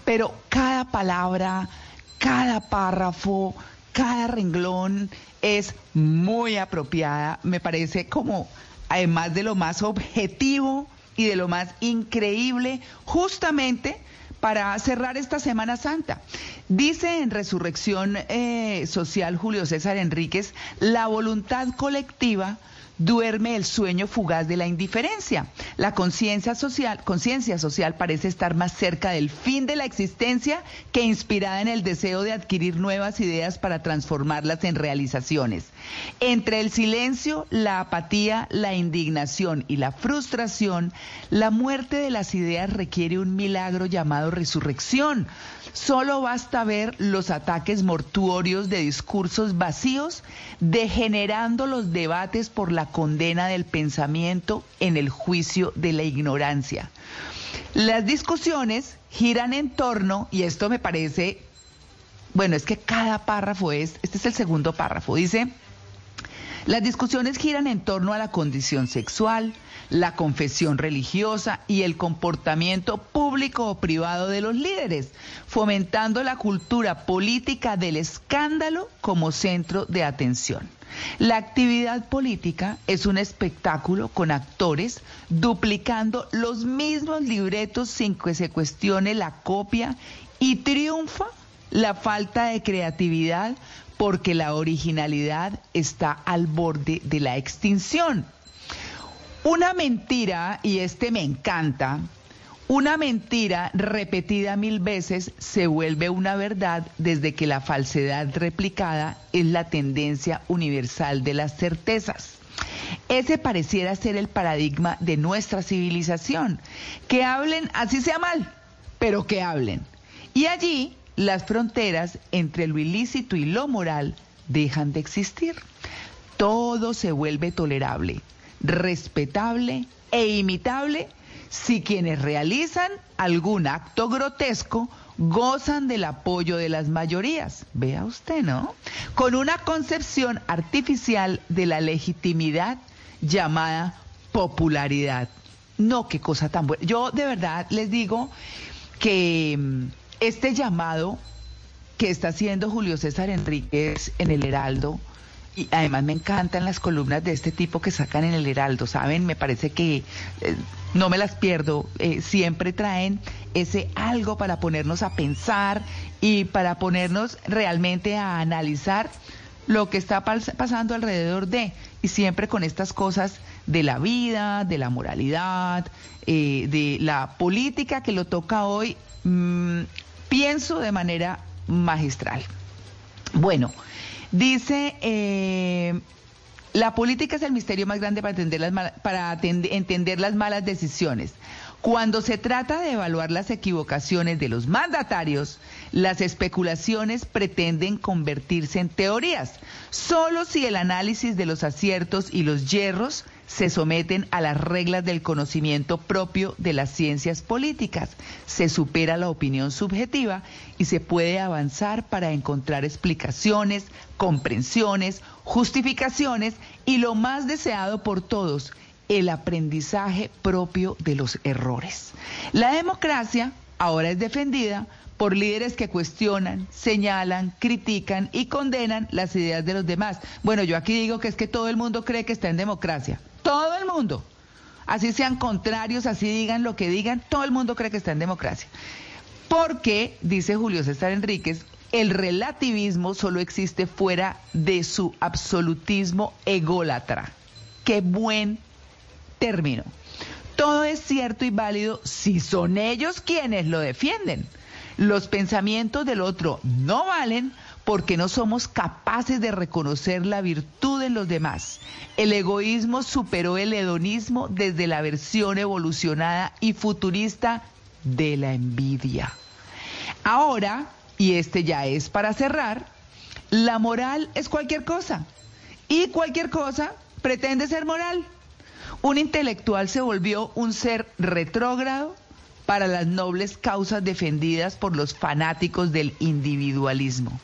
Pero cada palabra, cada párrafo, cada renglón es muy apropiada, me parece como además de lo más objetivo y de lo más increíble, justamente para cerrar esta Semana Santa. Dice en Resurrección eh, Social Julio César Enríquez, la voluntad colectiva duerme el sueño fugaz de la indiferencia. La conciencia social, conciencia social parece estar más cerca del fin de la existencia que inspirada en el deseo de adquirir nuevas ideas para transformarlas en realizaciones. Entre el silencio, la apatía, la indignación y la frustración, la muerte de las ideas requiere un milagro llamado resurrección. Solo basta ver los ataques mortuorios de discursos vacíos, degenerando los debates por la condena del pensamiento en el juicio de la ignorancia. Las discusiones giran en torno, y esto me parece, bueno, es que cada párrafo es, este es el segundo párrafo, dice, las discusiones giran en torno a la condición sexual, la confesión religiosa y el comportamiento público o privado de los líderes, fomentando la cultura política del escándalo como centro de atención. La actividad política es un espectáculo con actores duplicando los mismos libretos sin que se cuestione la copia y triunfa la falta de creatividad porque la originalidad está al borde de la extinción. Una mentira, y este me encanta, una mentira repetida mil veces se vuelve una verdad desde que la falsedad replicada es la tendencia universal de las certezas. Ese pareciera ser el paradigma de nuestra civilización. Que hablen, así sea mal, pero que hablen. Y allí las fronteras entre lo ilícito y lo moral dejan de existir. Todo se vuelve tolerable, respetable e imitable si quienes realizan algún acto grotesco gozan del apoyo de las mayorías. Vea usted, ¿no? Con una concepción artificial de la legitimidad llamada popularidad. No, qué cosa tan buena. Yo de verdad les digo que mm, este llamado que está haciendo Julio César Enríquez en el Heraldo, y además me encantan las columnas de este tipo que sacan en el Heraldo, ¿saben? Me parece que eh, no me las pierdo, eh, siempre traen ese algo para ponernos a pensar y para ponernos realmente a analizar lo que está pasando alrededor de, y siempre con estas cosas de la vida, de la moralidad, eh, de la política que lo toca hoy mm, pienso de manera magistral. Bueno, dice, eh, la política es el misterio más grande para, entender las, malas decisiones. Cuando se trata de evaluar las equivocaciones de los mandatarios, las especulaciones pretenden convertirse en teorías. Solo si el análisis de los aciertos y los yerros se someten a las reglas del conocimiento propio de las ciencias políticas, se supera la opinión subjetiva y se puede avanzar para encontrar explicaciones, comprensiones, justificaciones y lo más deseado por todos, el aprendizaje propio de los errores. La democracia ahora es defendida por líderes que cuestionan, señalan, critican y condenan las ideas de los demás. Bueno, yo aquí digo que es que todo el mundo cree que está en democracia. Todo el mundo. Así sean contrarios, así digan lo que digan, todo el mundo cree que está en democracia. Porque, dice Julio César Enríquez, el relativismo solo existe fuera de su absolutismo ególatra. Qué buen término. Todo es cierto y válido si son ellos quienes lo defienden. Los pensamientos del otro no valen porque no somos capaces de reconocer la virtud en los demás. El egoísmo superó el hedonismo desde la versión evolucionada y futurista de la envidia. Ahora, y este ya es para cerrar, la moral es cualquier cosa. Y cualquier cosa pretende ser moral. Un intelectual se volvió un ser retrógrado para las nobles causas defendidas por los fanáticos del individualismo.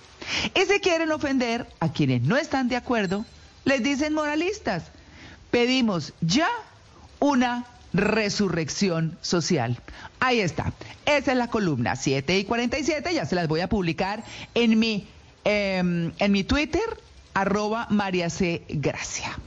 Y si quieren ofender a quienes no están de acuerdo, les dicen moralistas. Pedimos ya una resurrección social. Ahí está. Esa es la columna 7 y 47. Ya se las voy a publicar en mi, em, en mi Twitter, arroba María C. Gracia.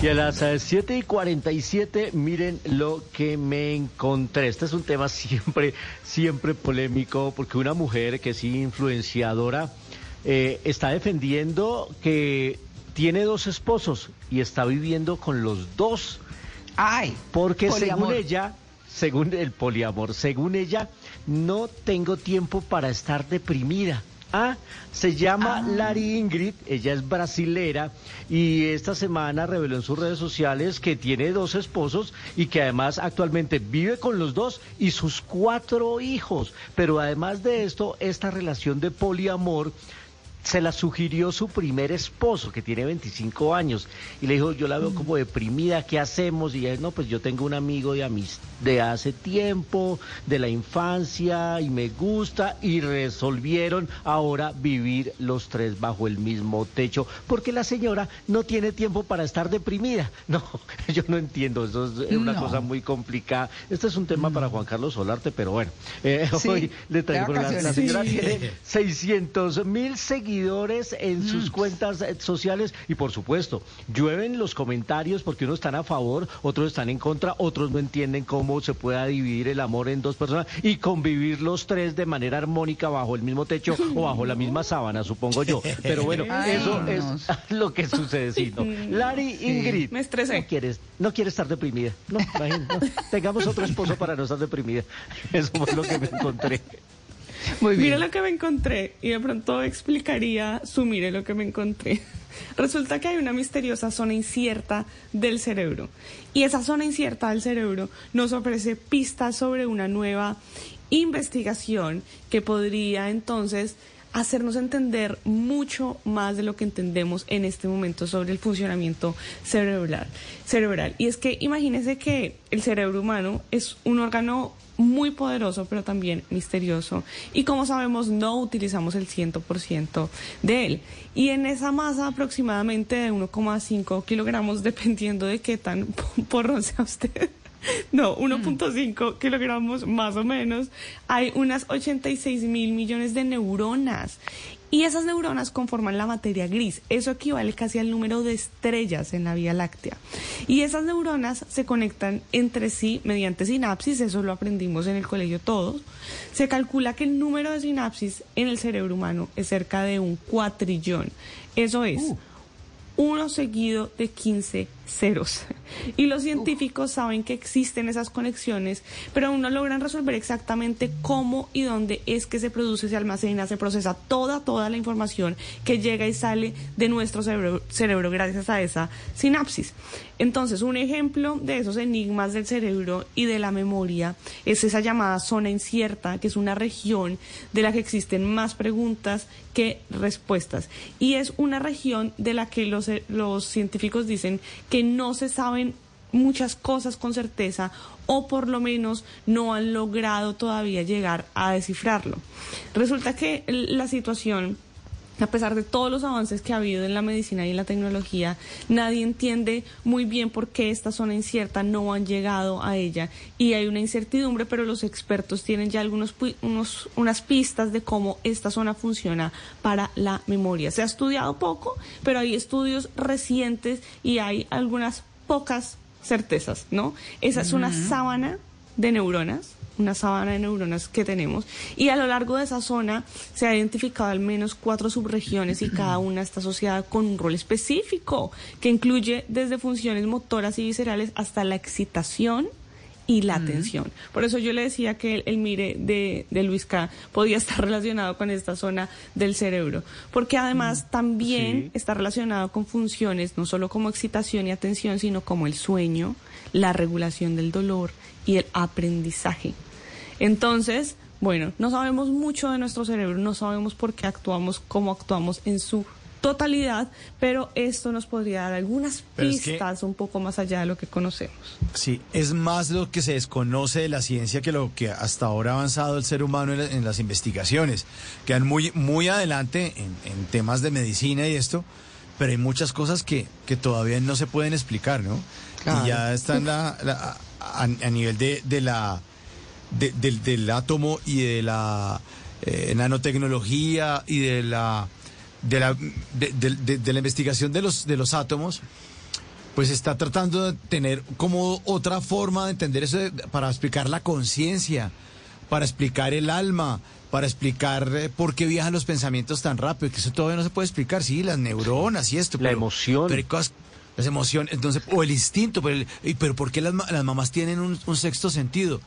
Y a las eh, 7 y 47, miren lo que me encontré. Este es un tema [LAUGHS] siempre, siempre polémico, porque una mujer que es influenciadora eh, está defendiendo que tiene dos esposos y está viviendo con los dos. ¡Ay! Porque poliamor. según ella, según el poliamor, según ella, no tengo tiempo para estar deprimida. Ah, se llama Lari Ingrid, ella es brasilera y esta semana reveló en sus redes sociales que tiene dos esposos y que además actualmente vive con los dos y sus cuatro hijos. Pero además de esto, esta relación de poliamor se la sugirió su primer esposo, que tiene 25 años, y le dijo, yo la veo como deprimida, ¿qué hacemos? Y ella, no, pues yo tengo un amigo de, de hace tiempo, de la infancia, y me gusta, y resolvieron ahora vivir los tres bajo el mismo techo, porque la señora no tiene tiempo para estar deprimida. [LAUGHS] No, [LAUGHS] yo no entiendo, eso es una No. cosa muy complicada. Este es un tema para Juan Carlos Solarte, pero bueno, eh, [LAUGHS] Sí, hoy le traigo la, la señora Sí. tiene 600 mil seguidores en Mm. sus cuentas eh, sociales y por supuesto llueven los comentarios porque unos están a favor, otros están en contra, otros no entienden cómo se pueda dividir el amor en dos personas y convivir los tres de manera armónica bajo el mismo techo o bajo la misma sábana, supongo yo. Pero bueno, [LAUGHS] Ay, eso no. es [LAUGHS] lo que sucede, sí, ¿no? Lari Ingrid, Me estresé. no quieres, no quiere estar deprimida. No, imagínate, no. tengamos otro esposo para no estar deprimida. [LAUGHS] Eso fue lo que me encontré. Muy bien. Lo que me encontré y de pronto explicaría su mire lo que me encontré. [LAUGHS] Resulta que hay una misteriosa zona incierta del cerebro y esa zona incierta del cerebro nos ofrece pistas sobre una nueva investigación que podría entonces hacernos entender mucho más de lo que entendemos en este momento sobre el funcionamiento cerebral. cerebral. Y es que imagínense que el cerebro humano es un órgano muy poderoso, pero también misterioso. Y como sabemos, no utilizamos el 100% de él. Y en esa masa aproximadamente de 1,5 kilogramos, [LAUGHS] dependiendo de qué tan porrón sea usted, [LAUGHS] No, 1.5 kilogramos más o menos. Hay unas 86 mil millones de neuronas. Y esas neuronas conforman la materia gris. Eso equivale casi al número de estrellas en la Vía Láctea. Y esas neuronas se conectan entre sí mediante sinapsis, eso lo aprendimos en el colegio todos. Se calcula que el número de sinapsis en el cerebro humano es cerca de un cuatrillón. Eso es uno seguido de 15 ceros. Y los científicos saben que existen esas conexiones, pero aún no logran resolver exactamente cómo y dónde es que se produce, se almacena, se procesa toda, toda la información que llega y sale de nuestro cerebro, gracias a esa sinapsis. Entonces, un ejemplo de esos enigmas del cerebro y de la memoria es esa llamada zona incierta, que es una región de la que existen más preguntas que respuestas. Y es una región de la que los, los científicos dicen que no se saben muchas cosas con certeza o por lo menos no han logrado todavía llegar a descifrarlo. Resulta que la situación a pesar de todos los avances que ha habido en la medicina y en la tecnología, nadie entiende muy bien por qué esta zona incierta no han llegado a ella y hay una incertidumbre, pero los expertos tienen ya algunos unos, unas pistas de cómo esta zona funciona para la memoria. Se ha estudiado poco, pero hay estudios recientes y hay algunas pocas certezas, ¿no? Esa es una sábana de neuronas una sabana de neuronas que tenemos. Y a lo largo de esa zona se ha identificado al menos cuatro subregiones y cada una está asociada con un rol específico que incluye desde funciones motoras y viscerales hasta la excitación y la atención. Por eso yo le decía que el, mire de, de, Luis K podía [LAUGHS] estar relacionado con esta zona del cerebro, porque además también está relacionado con funciones no solo como excitación y atención, sino como el sueño, la regulación del dolor y el aprendizaje. Entonces, bueno, no sabemos mucho de nuestro cerebro, no sabemos por qué actuamos como actuamos en su totalidad, pero esto nos podría dar algunas pistas un poco más allá de lo que conocemos. Sí, es más lo que se desconoce de la ciencia que lo que hasta ahora ha avanzado el ser humano en, las investigaciones. Quedan muy, muy adelante en, temas de medicina y esto, pero hay muchas cosas que, que todavía no se pueden explicar, ¿no? Y ya están la, a, nivel de, de la del, del, átomo y de la eh, nanotecnología y de la de la, de, la investigación de los, de los átomos, pues está tratando de tener como otra forma de entender eso para explicar la conciencia, para explicar el alma, para explicar eh, por qué viajan los pensamientos tan rápido, que eso todavía no se puede explicar, sí, las neuronas y esto. La emoción. Pero las emociones, entonces, o el instinto, pero, pero ¿por qué las, las mamás tienen un, un sexto sentido?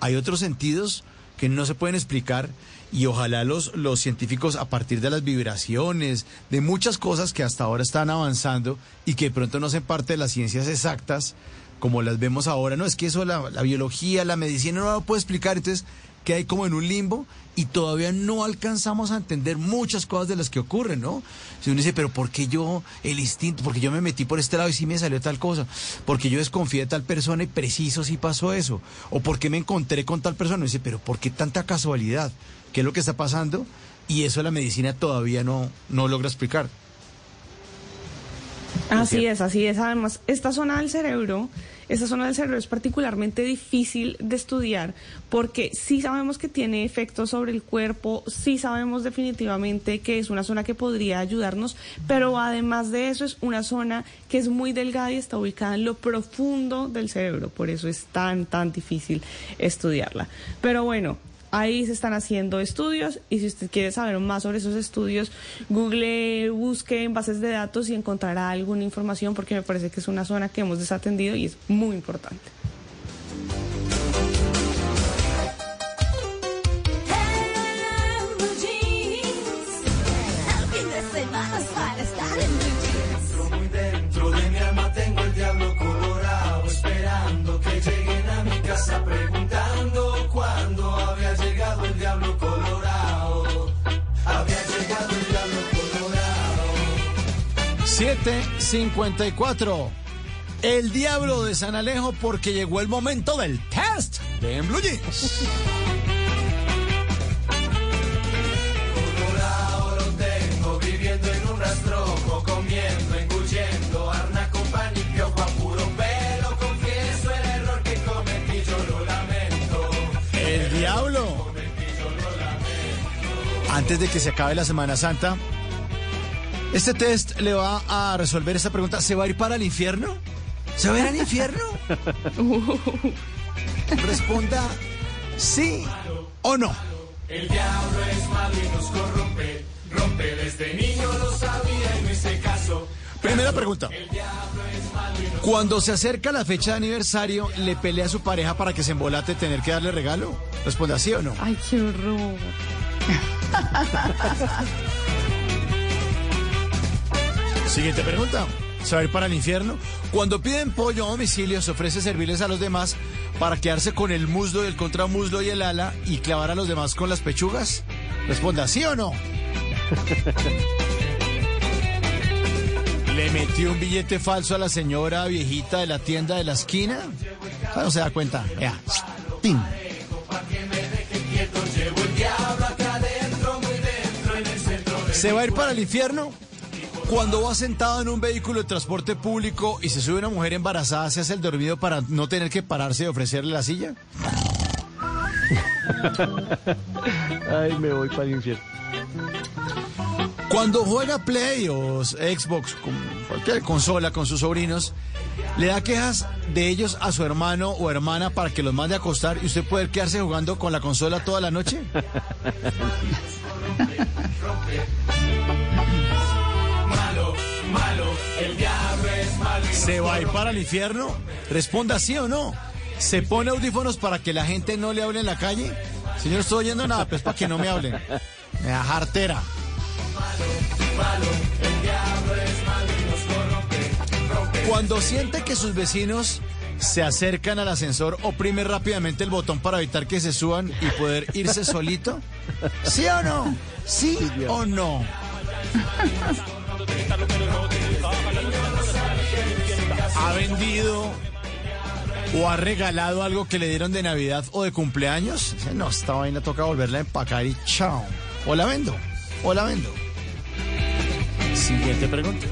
Hay otros sentidos que no se pueden explicar y ojalá los, los científicos a partir de las vibraciones, de muchas cosas que hasta ahora están avanzando y que de pronto no hacen parte de las ciencias exactas, como las vemos ahora, no, es que eso la, la biología, la medicina no lo puede explicar, entonces que hay como en un limbo y todavía no alcanzamos a entender muchas cosas de las que ocurren, ¿no? Si uno dice, pero ¿por qué yo, el instinto, porque yo me metí por este lado y sí me salió tal cosa? Porque yo desconfié de tal persona y preciso sí pasó eso. O porque me encontré con tal persona y dice, pero ¿por qué tanta casualidad? ¿Qué es lo que está pasando? Y eso la medicina todavía no, no logra explicar. Así es, así es. Además, esta zona del cerebro esta zona del cerebro es particularmente difícil de estudiar porque sí sabemos que tiene efectos sobre el cuerpo, sí sabemos definitivamente que es una zona que podría ayudarnos, pero además de eso es una zona que es muy delgada y está ubicada en lo profundo del cerebro, por eso es tan, tan difícil estudiarla. Pero bueno, Ahí se están haciendo estudios y si usted quiere saber más sobre esos estudios, Google busque en bases de datos y encontrará alguna información porque me parece que es una zona que hemos desatendido y es muy importante. 754. El diablo de San Alejo porque llegó el momento del test de en Blue Jeans. Antes de que se acabe la Semana Santa, este test le va a resolver esta pregunta. ¿Se va a ir para el infierno? ¿Se va a ir al infierno? [LAUGHS] Responda sí o no. El diablo es malo y nos corrompe, rompe desde niño lo sabía y no hice caso. Primera pregunta. Cuando se acerca la fecha de aniversario, ¿le pelea a su pareja para que se embolate tener que darle regalo? Responda sí o no. Ay, qué horror. [LAUGHS] Siguiente pregunta. ¿Se va a ir para el infierno? Cuando piden pollo a domicilio, se ofrece servirles a los demás para quedarse con el muslo y el contramuslo y el ala y clavar a los demás con las pechugas. Responda sí o no. [LAUGHS] ¿Le metió un billete falso a la señora viejita de la tienda de la esquina? Ah, No se da cuenta. Ya. Tin. ¿Se va a ir para el infierno? Cuando va sentado en un vehículo de transporte público y se sube una mujer embarazada, ¿se hace el dormido para no tener que pararse y ofrecerle la silla? [LAUGHS] Ay, me voy para el infierno. Cuando juega Play o Xbox, con cualquier consola con sus sobrinos, le da quejas de ellos a su hermano o hermana para que los mande a acostar y usted puede quedarse jugando con la consola toda la noche. [LAUGHS] malo, el diablo es malo ¿Se va a ir para el infierno? Responda sí o no. ¿Se pone audífonos para que la gente no le hable en la calle? Señor, estoy oyendo nada, pues para que no me hablen. Me da jartera. Cuando siente que sus vecinos se acercan al ascensor, oprime rápidamente el botón para evitar que se suban y poder irse solito. ¿Sí o no? ¿Sí o no? ¿Ha vendido o ha regalado algo que le dieron de Navidad o de cumpleaños? No, esta vaina toca volverla a empacar y chao. O la vendo, o la vendo. Siguiente pregunta.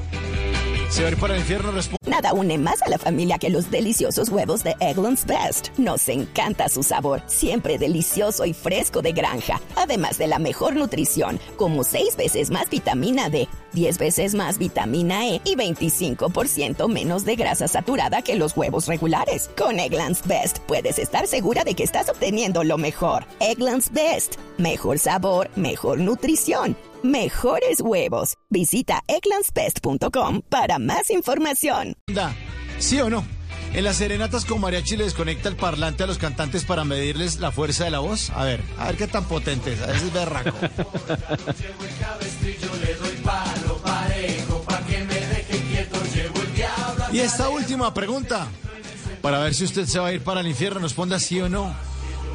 ¿Se va a ir para el infierno? Responde. Nada une más a la familia que los deliciosos huevos de Eggland's Best. Nos encanta su sabor, siempre delicioso y fresco de granja, además de la mejor nutrición, como 6 veces más vitamina D, 10 veces más vitamina E y 25% menos de grasa saturada que los huevos regulares. Con Eggland's Best puedes estar segura de que estás obteniendo lo mejor. Eggland's Best, mejor sabor, mejor nutrición. Mejores huevos. Visita egglandsbest.com para más información. Da, ¿Sí o no? En las serenatas con mariachi le desconecta el parlante a los cantantes para medirles la fuerza de la voz. A ver, a ver qué tan potente es. A veces es berraco. [LAUGHS] Y esta última pregunta, para ver si usted se va a ir para el infierno, responda sí o no.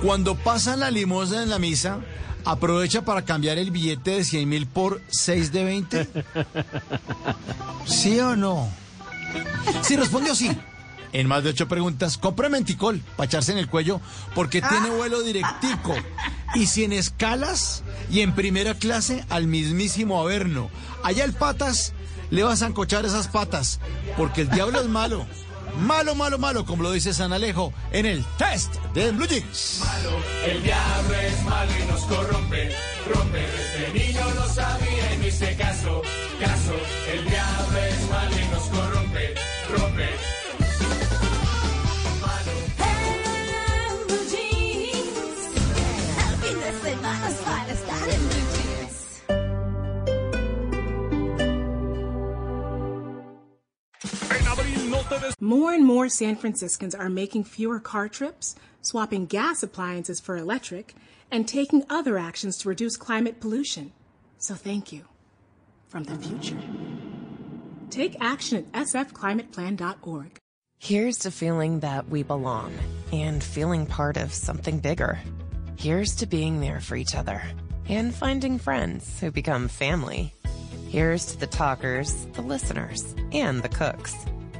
Cuando pasan la limosna en la misa, ¿aprovecha para cambiar el billete de 100 mil por 6 de 20? ¿Sí o no? Si respondió sí. En más de ocho preguntas, compre menticol para echarse en el cuello porque tiene vuelo directico. Y si en escalas y en primera clase al mismísimo Averno. Allá el patas le va a zancochar esas patas porque el diablo es malo. Malo, malo, malo, como lo dice San Alejo en el test de Blue Jeans. El diablo es malo y nos corrompe, rompe desde niño lo sabía y no hice caso, caso. El diablo es malo y nos corrompe, More and more San Franciscans are making fewer car trips, swapping gas appliances for electric, and taking other actions to reduce climate pollution. So thank you from the future. Take action at sfclimateplan.org. Here's to feeling that we belong and feeling part of something bigger. Here's to being there for each other and finding friends who become family. Here's to the talkers, the listeners, and the cooks.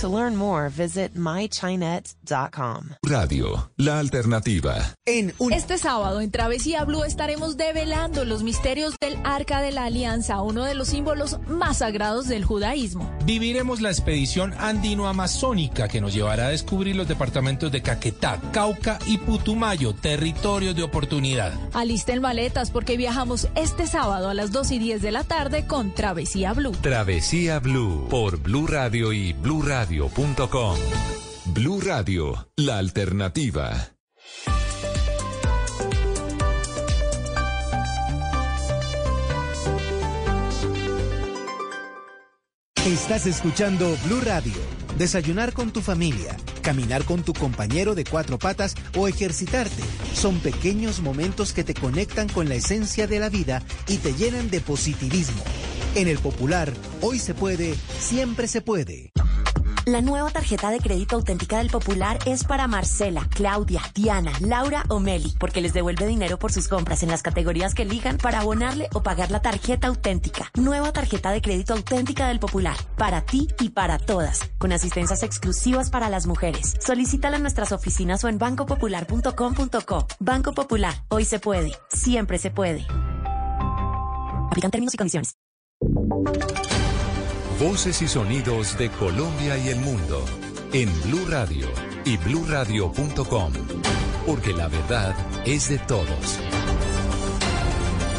To learn more, visit mychinet.com. Radio, la alternativa. En Este sábado en Travesía Blue estaremos develando los misterios del Arca de la Alianza, uno de los símbolos más sagrados del judaísmo. Viviremos la expedición andino-amazónica que nos llevará a descubrir los departamentos de Caquetá, Cauca y Putumayo, territorios de oportunidad. Alisten maletas porque viajamos este sábado a las 2 y 10 de la tarde con Travesía Blue. Travesía Blue por Blue Radio y Blue Radio, la alternativa. Estás escuchando Blue Radio. Desayunar con tu familia, caminar con tu compañero de cuatro patas o ejercitarte son pequeños momentos que te conectan con la esencia de la vida y te llenan de positivismo. En el Popular, hoy se puede, siempre se puede. La nueva tarjeta de crédito auténtica del Popular es para Marcela, Claudia, Diana, Laura o Meli, porque les devuelve dinero por sus compras en las categorías que elijan para abonarle o pagar la tarjeta auténtica. Nueva tarjeta de crédito auténtica del Popular, para ti y para todas, con asistencias exclusivas para las mujeres. Solicítala en nuestras oficinas o en bancopopular.com.co. Banco Popular, hoy se puede, siempre se puede. Aplican términos y condiciones. Voces y sonidos de Colombia y el mundo en Blue Radio y bluradio.com, porque la verdad es de todos.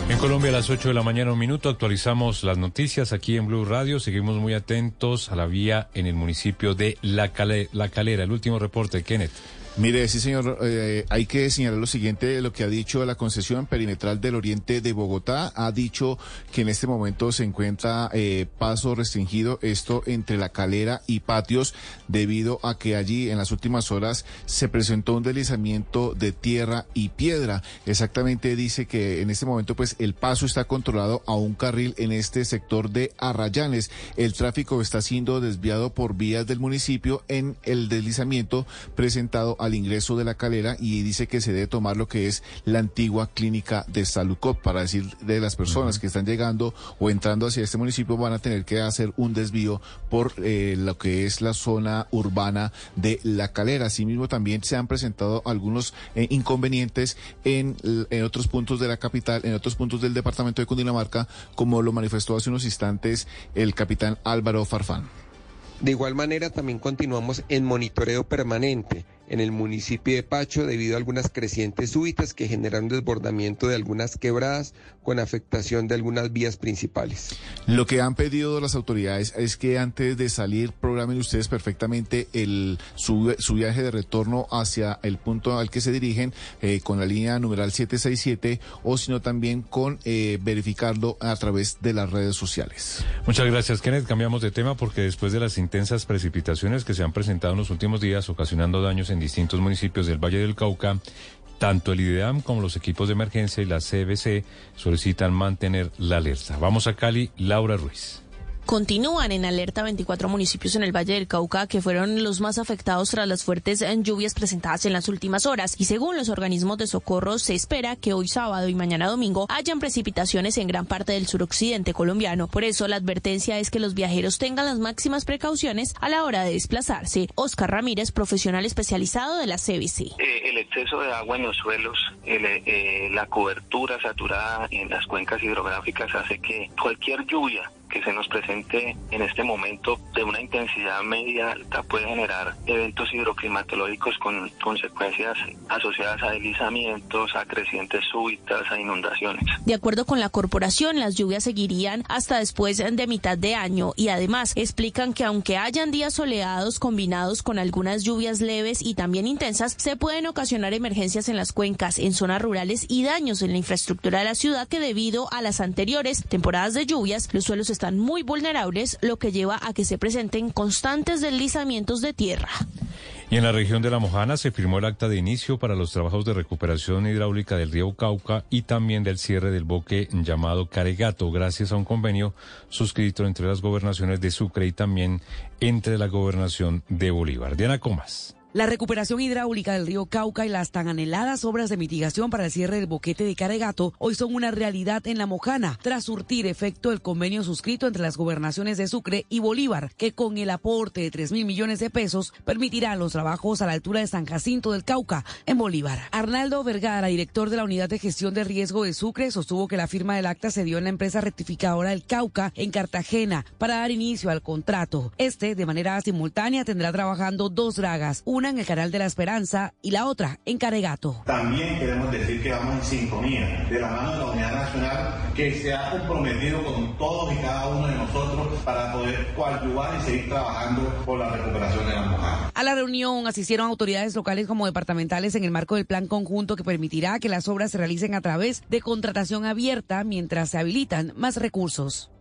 En Colombia a las 8 de la mañana, un minuto, actualizamos las noticias aquí en Blue Radio. Seguimos muy atentos a la vía en el municipio de La, la Calera. El último reporte, Kenneth. Mire, sí, señor, eh, hay que señalar lo siguiente, lo que ha dicho la concesión perimetral del oriente de Bogotá. Ha dicho que en este momento se encuentra eh, paso restringido, esto entre la calera y patios, debido a que allí en las últimas horas se presentó un deslizamiento de tierra y piedra. Exactamente dice que en este momento pues el paso está controlado a un carril en este sector de Arrayanes. El tráfico está siendo desviado por vías del municipio en el deslizamiento presentado al ingreso de la calera y dice que se debe tomar lo que es la antigua clínica de Salucop para decir de las personas que están llegando o entrando hacia este municipio van a tener que hacer un desvío por eh, lo que es la zona urbana de la calera. Asimismo también se han presentado algunos eh, inconvenientes en, en otros puntos de la capital, en otros puntos del departamento de Cundinamarca, como lo manifestó hace unos instantes el capitán Álvaro Farfán. De igual manera, también continuamos en monitoreo permanente en el municipio de Pacho debido a algunas crecientes súbitas que generaron desbordamiento de algunas quebradas con afectación de algunas vías principales. Lo que han pedido las autoridades es que antes de salir programen ustedes perfectamente el su, su viaje de retorno hacia el punto al que se dirigen eh, con la línea numeral 767 o sino también con eh, verificarlo a través de las redes sociales. Muchas gracias, Kenneth. Cambiamos de tema porque después de las intensas precipitaciones que se han presentado en los últimos días, ocasionando daños en distintos municipios del Valle del Cauca, tanto el IDEAM como los equipos de emergencia y la CBC solicitan mantener la alerta. Vamos a Cali, Laura Ruiz. Continúan en alerta 24 municipios en el Valle del Cauca que fueron los más afectados tras las fuertes lluvias presentadas en las últimas horas. Y según los organismos de socorro, se espera que hoy sábado y mañana domingo hayan precipitaciones en gran parte del suroccidente colombiano. Por eso la advertencia es que los viajeros tengan las máximas precauciones a la hora de desplazarse. Oscar Ramírez, profesional especializado de la CBC. Eh, el exceso de agua en los suelos, el, eh, la cobertura saturada en las cuencas hidrográficas hace que cualquier lluvia que se nos presente en este momento de una intensidad media alta puede generar eventos hidroclimatológicos con consecuencias asociadas a deslizamientos, a crecientes súbitas, a inundaciones. De acuerdo con la corporación, las lluvias seguirían hasta después de mitad de año y además explican que aunque hayan días soleados combinados con algunas lluvias leves y también intensas, se pueden ocasionar emergencias en las cuencas, en zonas rurales y daños en la infraestructura de la ciudad que debido a las anteriores temporadas de lluvias, los suelos están muy vulnerables, lo que lleva a que se presenten constantes deslizamientos de tierra. Y en la región de La Mojana se firmó el acta de inicio para los trabajos de recuperación hidráulica del río Cauca y también del cierre del boque llamado Caregato, gracias a un convenio suscrito entre las gobernaciones de Sucre y también entre la gobernación de Bolívar. Diana Comas. La recuperación hidráulica del río Cauca y las tan anheladas obras de mitigación para el cierre del boquete de Caregato hoy son una realidad en la Mojana, tras surtir efecto el convenio suscrito entre las gobernaciones de Sucre y Bolívar, que con el aporte de 3 mil millones de pesos permitirá los trabajos a la altura de San Jacinto del Cauca, en Bolívar. Arnaldo Vergara, director de la Unidad de Gestión de Riesgo de Sucre, sostuvo que la firma del acta se dio en la empresa rectificadora del Cauca, en Cartagena, para dar inicio al contrato. Este, de manera simultánea, tendrá trabajando dos dragas, en el Canal de la Esperanza y la otra en Caregato. También queremos decir que vamos en sintonía de la mano de la Unidad Nacional que se ha comprometido con todos y cada uno de nosotros para poder coadyuvar y seguir trabajando por la recuperación de la mujer. A la reunión asistieron autoridades locales como departamentales en el marco del plan conjunto que permitirá que las obras se realicen a través de contratación abierta mientras se habilitan más recursos.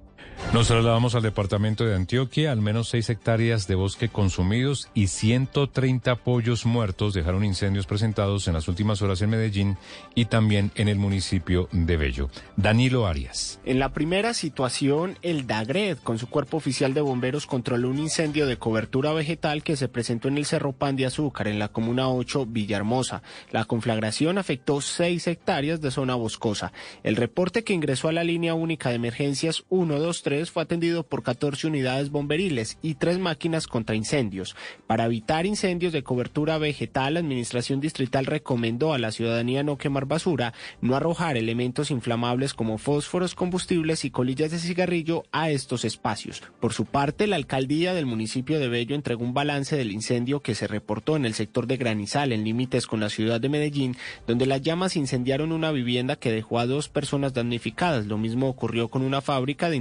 Nos trasladamos al departamento de Antioquia. Al menos seis hectáreas de bosque consumidos y 130 pollos muertos dejaron incendios presentados en las últimas horas en Medellín y también en el municipio de Bello. Danilo Arias. En la primera situación, el DAGRED, con su cuerpo oficial de bomberos, controló un incendio de cobertura vegetal que se presentó en el Cerro Pan de Azúcar, en la Comuna 8, Villahermosa. La conflagración afectó seis hectáreas de zona boscosa. El reporte que ingresó a la línea única de emergencias 123 fue atendido por 14 unidades bomberiles y tres máquinas contra incendios. Para evitar incendios de cobertura vegetal, la Administración Distrital recomendó a la ciudadanía no quemar basura, no arrojar elementos inflamables como fósforos, combustibles y colillas de cigarrillo a estos espacios. Por su parte, la alcaldía del municipio de Bello entregó un balance del incendio que se reportó en el sector de Granizal, en límites con la ciudad de Medellín, donde las llamas incendiaron una vivienda que dejó a dos personas damnificadas. Lo mismo ocurrió con una fábrica de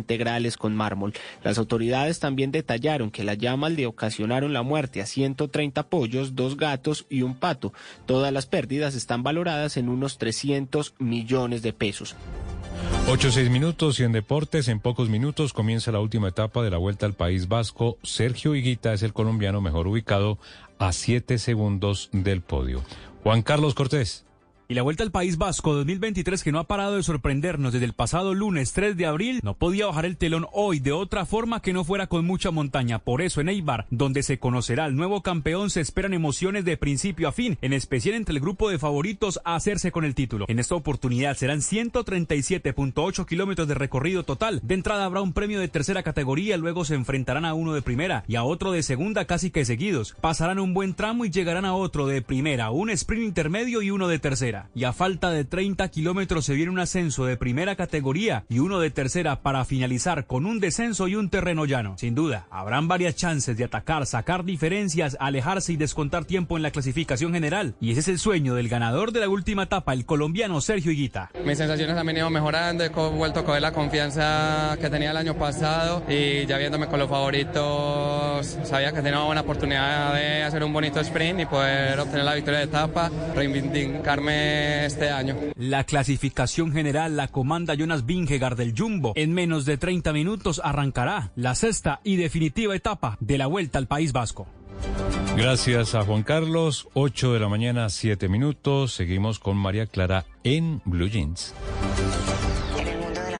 con mármol. Las autoridades también detallaron que las llamas le ocasionaron la muerte a 130 pollos, dos gatos y un pato. Todas las pérdidas están valoradas en unos 300 millones de pesos. Ocho seis minutos y en deportes, en pocos minutos comienza la última etapa de la Vuelta al País Vasco. Sergio Higuita es el colombiano mejor ubicado a siete segundos del podio. Juan Carlos Cortés. Y la Vuelta al País Vasco 2023 que no ha parado de sorprendernos desde el pasado lunes 3 de abril no podía bajar el telón hoy de otra forma que no fuera con mucha montaña. Por eso en Eibar, donde se conocerá el nuevo campeón, se esperan emociones de principio a fin, en especial entre el grupo de favoritos a hacerse con el título. En esta oportunidad serán 137.8 kilómetros de recorrido total. De entrada habrá un premio de tercera categoría, luego se enfrentarán a uno de primera y a otro de segunda casi que seguidos. Pasarán un buen tramo y llegarán a otro de primera, un sprint intermedio y uno de tercera y a falta de 30 kilómetros se viene un ascenso de primera categoría y uno de tercera para finalizar con un descenso y un terreno llano. Sin duda, habrán varias chances de atacar, sacar diferencias, alejarse y descontar tiempo en la clasificación general. Y ese es el sueño del ganador de la última etapa, el colombiano Sergio Higuita. Mis sensaciones han venido mejorando, he vuelto a coger la confianza que tenía el año pasado y ya viéndome con los favoritos, sabía que tenía una buena oportunidad de hacer un bonito sprint y poder obtener la victoria de etapa, reivindicarme este año. La clasificación general la comanda Jonas Vingegaard del Jumbo. En menos de 30 minutos arrancará la sexta y definitiva etapa de la Vuelta al País Vasco. Gracias a Juan Carlos. 8 de la mañana, 7 minutos. Seguimos con María Clara en Blue Jeans.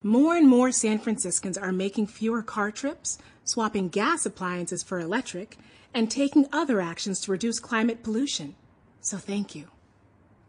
More and more San Franciscans are making fewer car trips, swapping gas appliances for electric, and taking other actions to reduce climate pollution. So thank you.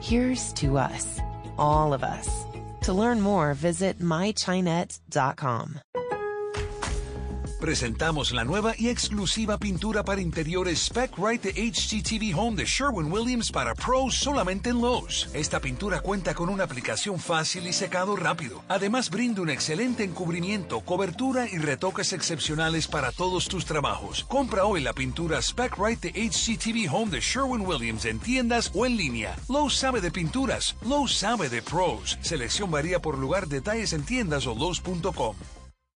Here's to us, all of us. To learn more, visit mychinet.com. Presentamos la nueva y exclusiva pintura para interiores Spec Right de HGTV Home de Sherwin Williams para pros solamente en Lowe's. Esta pintura cuenta con una aplicación fácil y secado rápido. Además brinda un excelente encubrimiento, cobertura y retoques excepcionales para todos tus trabajos. Compra hoy la pintura Spec Right de HGTV Home de Sherwin Williams en tiendas o en línea. Lowe's sabe de pinturas, Lowe's sabe de pros. Selección varía por lugar, detalles en tiendas o Lowe's.com.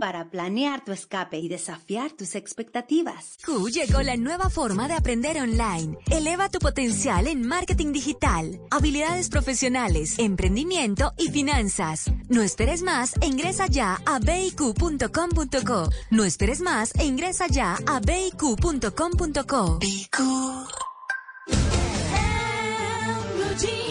para planear tu escape y desafiar tus expectativas. Q llegó la nueva forma de aprender online. Eleva tu potencial en marketing digital, habilidades profesionales, emprendimiento y finanzas. No esperes más e ingresa ya a biq.com.co. No esperes más e ingresa ya a biq.com.co. Al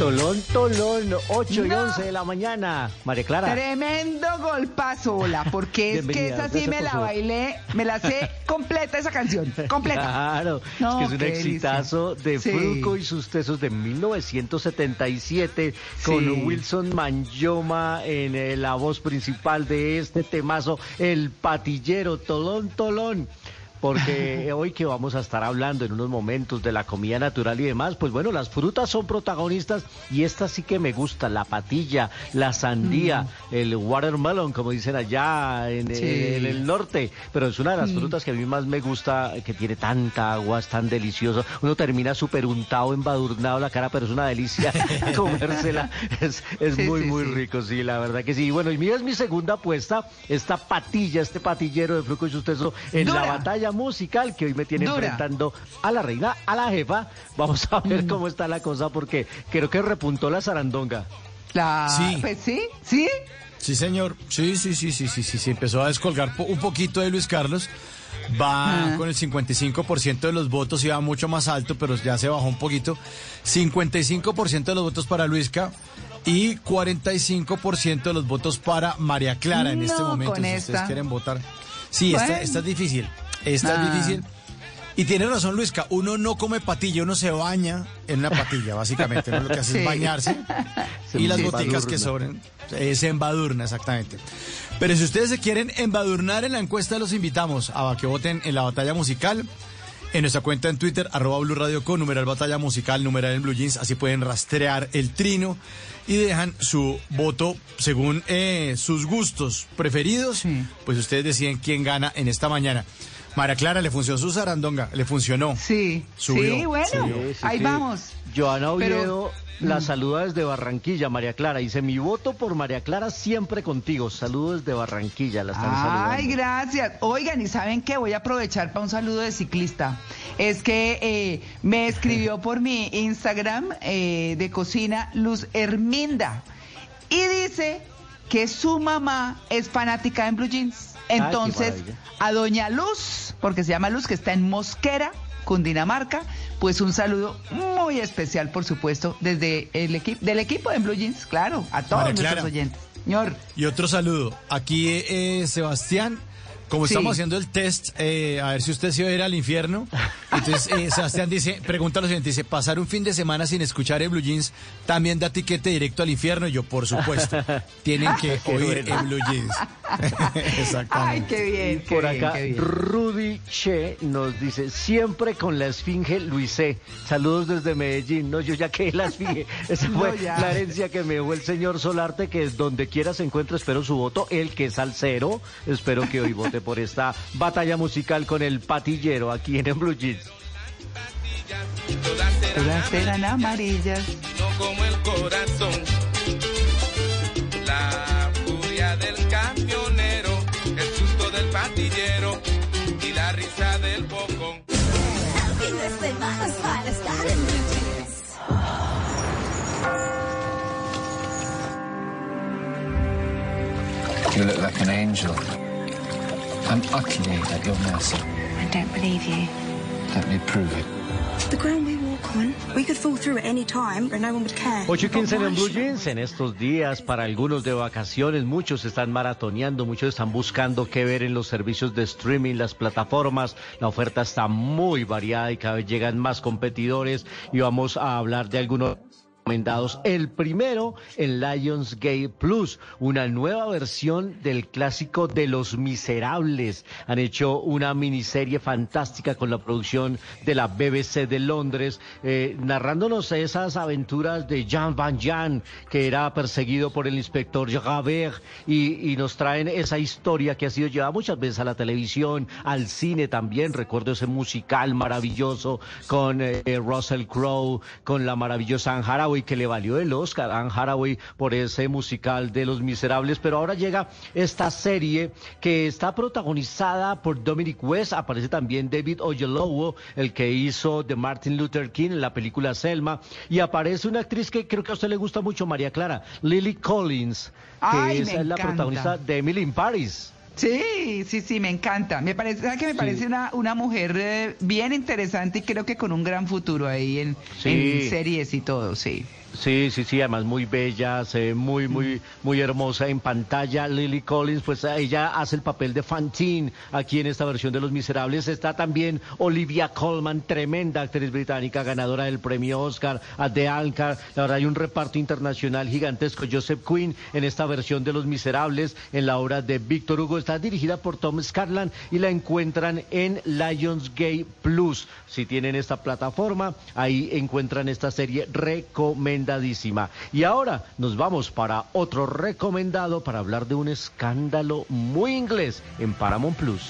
Tolón, tolón, 8 y No. 11 de la mañana. María Clara. Tremendo golpazo, hola, porque es que esa sí me la bailé, me la sé [LAUGHS] completa esa canción, completa. Claro, No, es que es un delicia. exitazo de Sí. Fruco y sus tesos de 1977 con Sí. Wilson Manyoma en eh, la voz principal de este temazo, El Patillero, Tolón, Tolón. Porque [LAUGHS] hoy que vamos a estar hablando en unos momentos de la comida natural y demás, pues bueno, las frutas son protagonistas y esta sí que me gusta, la patilla, la sandía, el watermelon, como dicen allá en, Sí. en el norte, pero es una de las Mm. frutas que a mí más me gusta, que tiene tanta agua, es tan delicioso. Uno termina súper untado, embadurnado la cara, pero es una delicia [LAUGHS] comérsela. Es, es Sí, muy, sí, muy rico, sí, la verdad que sí. Y bueno, y mira, es mi segunda apuesta, esta patilla, este patillero de fruco y sus tesos en Dura. la batalla musical que hoy me tiene Dura. enfrentando a la reina, a la jefa. Vamos a Mm. ver cómo está la cosa, porque creo que repuntó la zarandonga. La... Sí. Pues sí, sí. Sí, señor. Sí, sí, sí, sí, sí, sí, sí. Empezó a descolgar po- un poquito de Luis Carlos. Va Ah. con el 55% de los votos y va mucho más alto, pero ya se bajó un poquito. 55% de los votos para Luisca y 45% de los votos para María Clara en este momento. con Si esta. ustedes quieren votar. Sí, esta, Bueno. esta es difícil. Esta Ah. es difícil. Y tiene razón Luisca, uno no come patilla, uno se baña en una patilla, básicamente. Uno lo que hace [LAUGHS] Sí. es bañarse Se [LAUGHS] y las boticas que sobren eh, se embadurna, exactamente. Pero si ustedes se quieren embadurnar en la encuesta, los invitamos a que voten en la batalla musical. En nuestra cuenta en Twitter, arroba Blue Radio con numeral batalla musical, numeral en Blue Jeans, así pueden rastrear el trino y dejan su voto según eh, sus gustos preferidos. Pues ustedes deciden quién gana en esta mañana. María Clara, le funcionó su zarandonga, le funcionó. Sí, Subió, sí, bueno, Sí, sí, ahí sí. vamos. Joana Pero- Oviedo la saluda desde Barranquilla, María Clara. Dice, mi voto por María Clara siempre contigo. Saludos desde Barranquilla, la están saludando. Ay, gracias. Oigan, ¿y saben qué? Voy a aprovechar para un saludo de ciclista. Es que eh, me escribió por mi Instagram eh, de cocina Luz Herminda y dice que su mamá es fanática en Blue Jeans. Entonces, a Doña Luz, porque se llama Luz, que está en Mosquera, Cundinamarca. Pues un saludo muy especial, por supuesto, desde el equipo, del equipo de Blue Jeans, claro, a todos María nuestros Clara. oyentes. Señor. Y otro saludo. Aquí eh, Sebastián, como Sí. estamos haciendo el test, eh, a ver si usted se va a ir al infierno. Entonces eh, [LAUGHS] Sebastián dice, pregunta lo siguiente, dice, pasar un fin de semana sin escuchar el Blue Jeans también da tiquete directo al infierno. Y yo, por supuesto, [LAUGHS] tienen que Qué oír bueno. el Blue Jeans. [LAUGHS] Exactamente. Ay, qué bien. qué Por bien, acá, qué bien. Rudy Che nos dice, siempre con la esfinge Luisé. Saludos desde Medellín. No, yo ya que la esfinge. Esa fue la herencia que me dejó el señor Solarte, que donde quiera se encuentre, espero su voto. El que es salsero, espero que hoy vote por esta batalla musical con el patillero aquí en el Blue Jeans. Todas eran amarillas. no como el corazón. La furia del camionero, el susto del patillero y la risa del bocón. You look like an angel. I'm utterly at your mercy. I don't believe you. Let me prove it. The ground we walk on, we could fall through at any time and no one would care. 8 y 15 en But el why Blue Jeans en estos días, para algunos de vacaciones, muchos están maratoneando, muchos están buscando qué ver en los servicios de streaming, las plataformas. La oferta está muy variada y cada vez llegan más competidores y vamos a hablar de algunos recomendados. El primero, el Lionsgate Plus, una nueva versión del clásico de Los Miserables. Han hecho una miniserie fantástica con la producción de la BBC de Londres, eh, narrándonos esas aventuras de Jean Van Jan, que era perseguido por el inspector Javert, y, y nos traen esa historia que ha sido llevada muchas veces a la televisión, al cine también. Recuerdo ese musical maravilloso con eh, Russell Crowe, con la maravillosa Anne Que le valió el Oscar a Anne Hathaway por ese musical de Los Miserables. Pero ahora llega esta serie que está protagonizada por Dominic West. Aparece también David Oyelowo, el que hizo de Martin Luther King en la película Selma. Y aparece una actriz que creo que a usted le gusta mucho, María Clara, Lily Collins, que Ay, es me la protagonista de Emily in Paris. Sí, sí, sí, me encanta. Me parece ¿sabe que me parece una, una mujer eh, bien interesante y creo que con un gran futuro ahí en, Sí. en series y todo, sí. Sí, sí, sí, además muy bella, se ve muy, muy, muy hermosa en pantalla. Lily Collins, pues ella hace el papel de Fantine aquí en esta versión de Los Miserables. Está también Olivia Colman, tremenda actriz británica, ganadora del premio Oscar, a The Anchor. La verdad hay un reparto internacional gigantesco. Joseph Quinn en esta versión de Los Miserables, en la obra de Víctor Hugo. Está dirigida por Tom Scarlan y la encuentran en Lionsgate Plus. Si tienen esta plataforma, ahí encuentran esta serie recomendadísima. Y ahora nos vamos para otro recomendado para hablar de un escándalo muy inglés en Paramount Plus.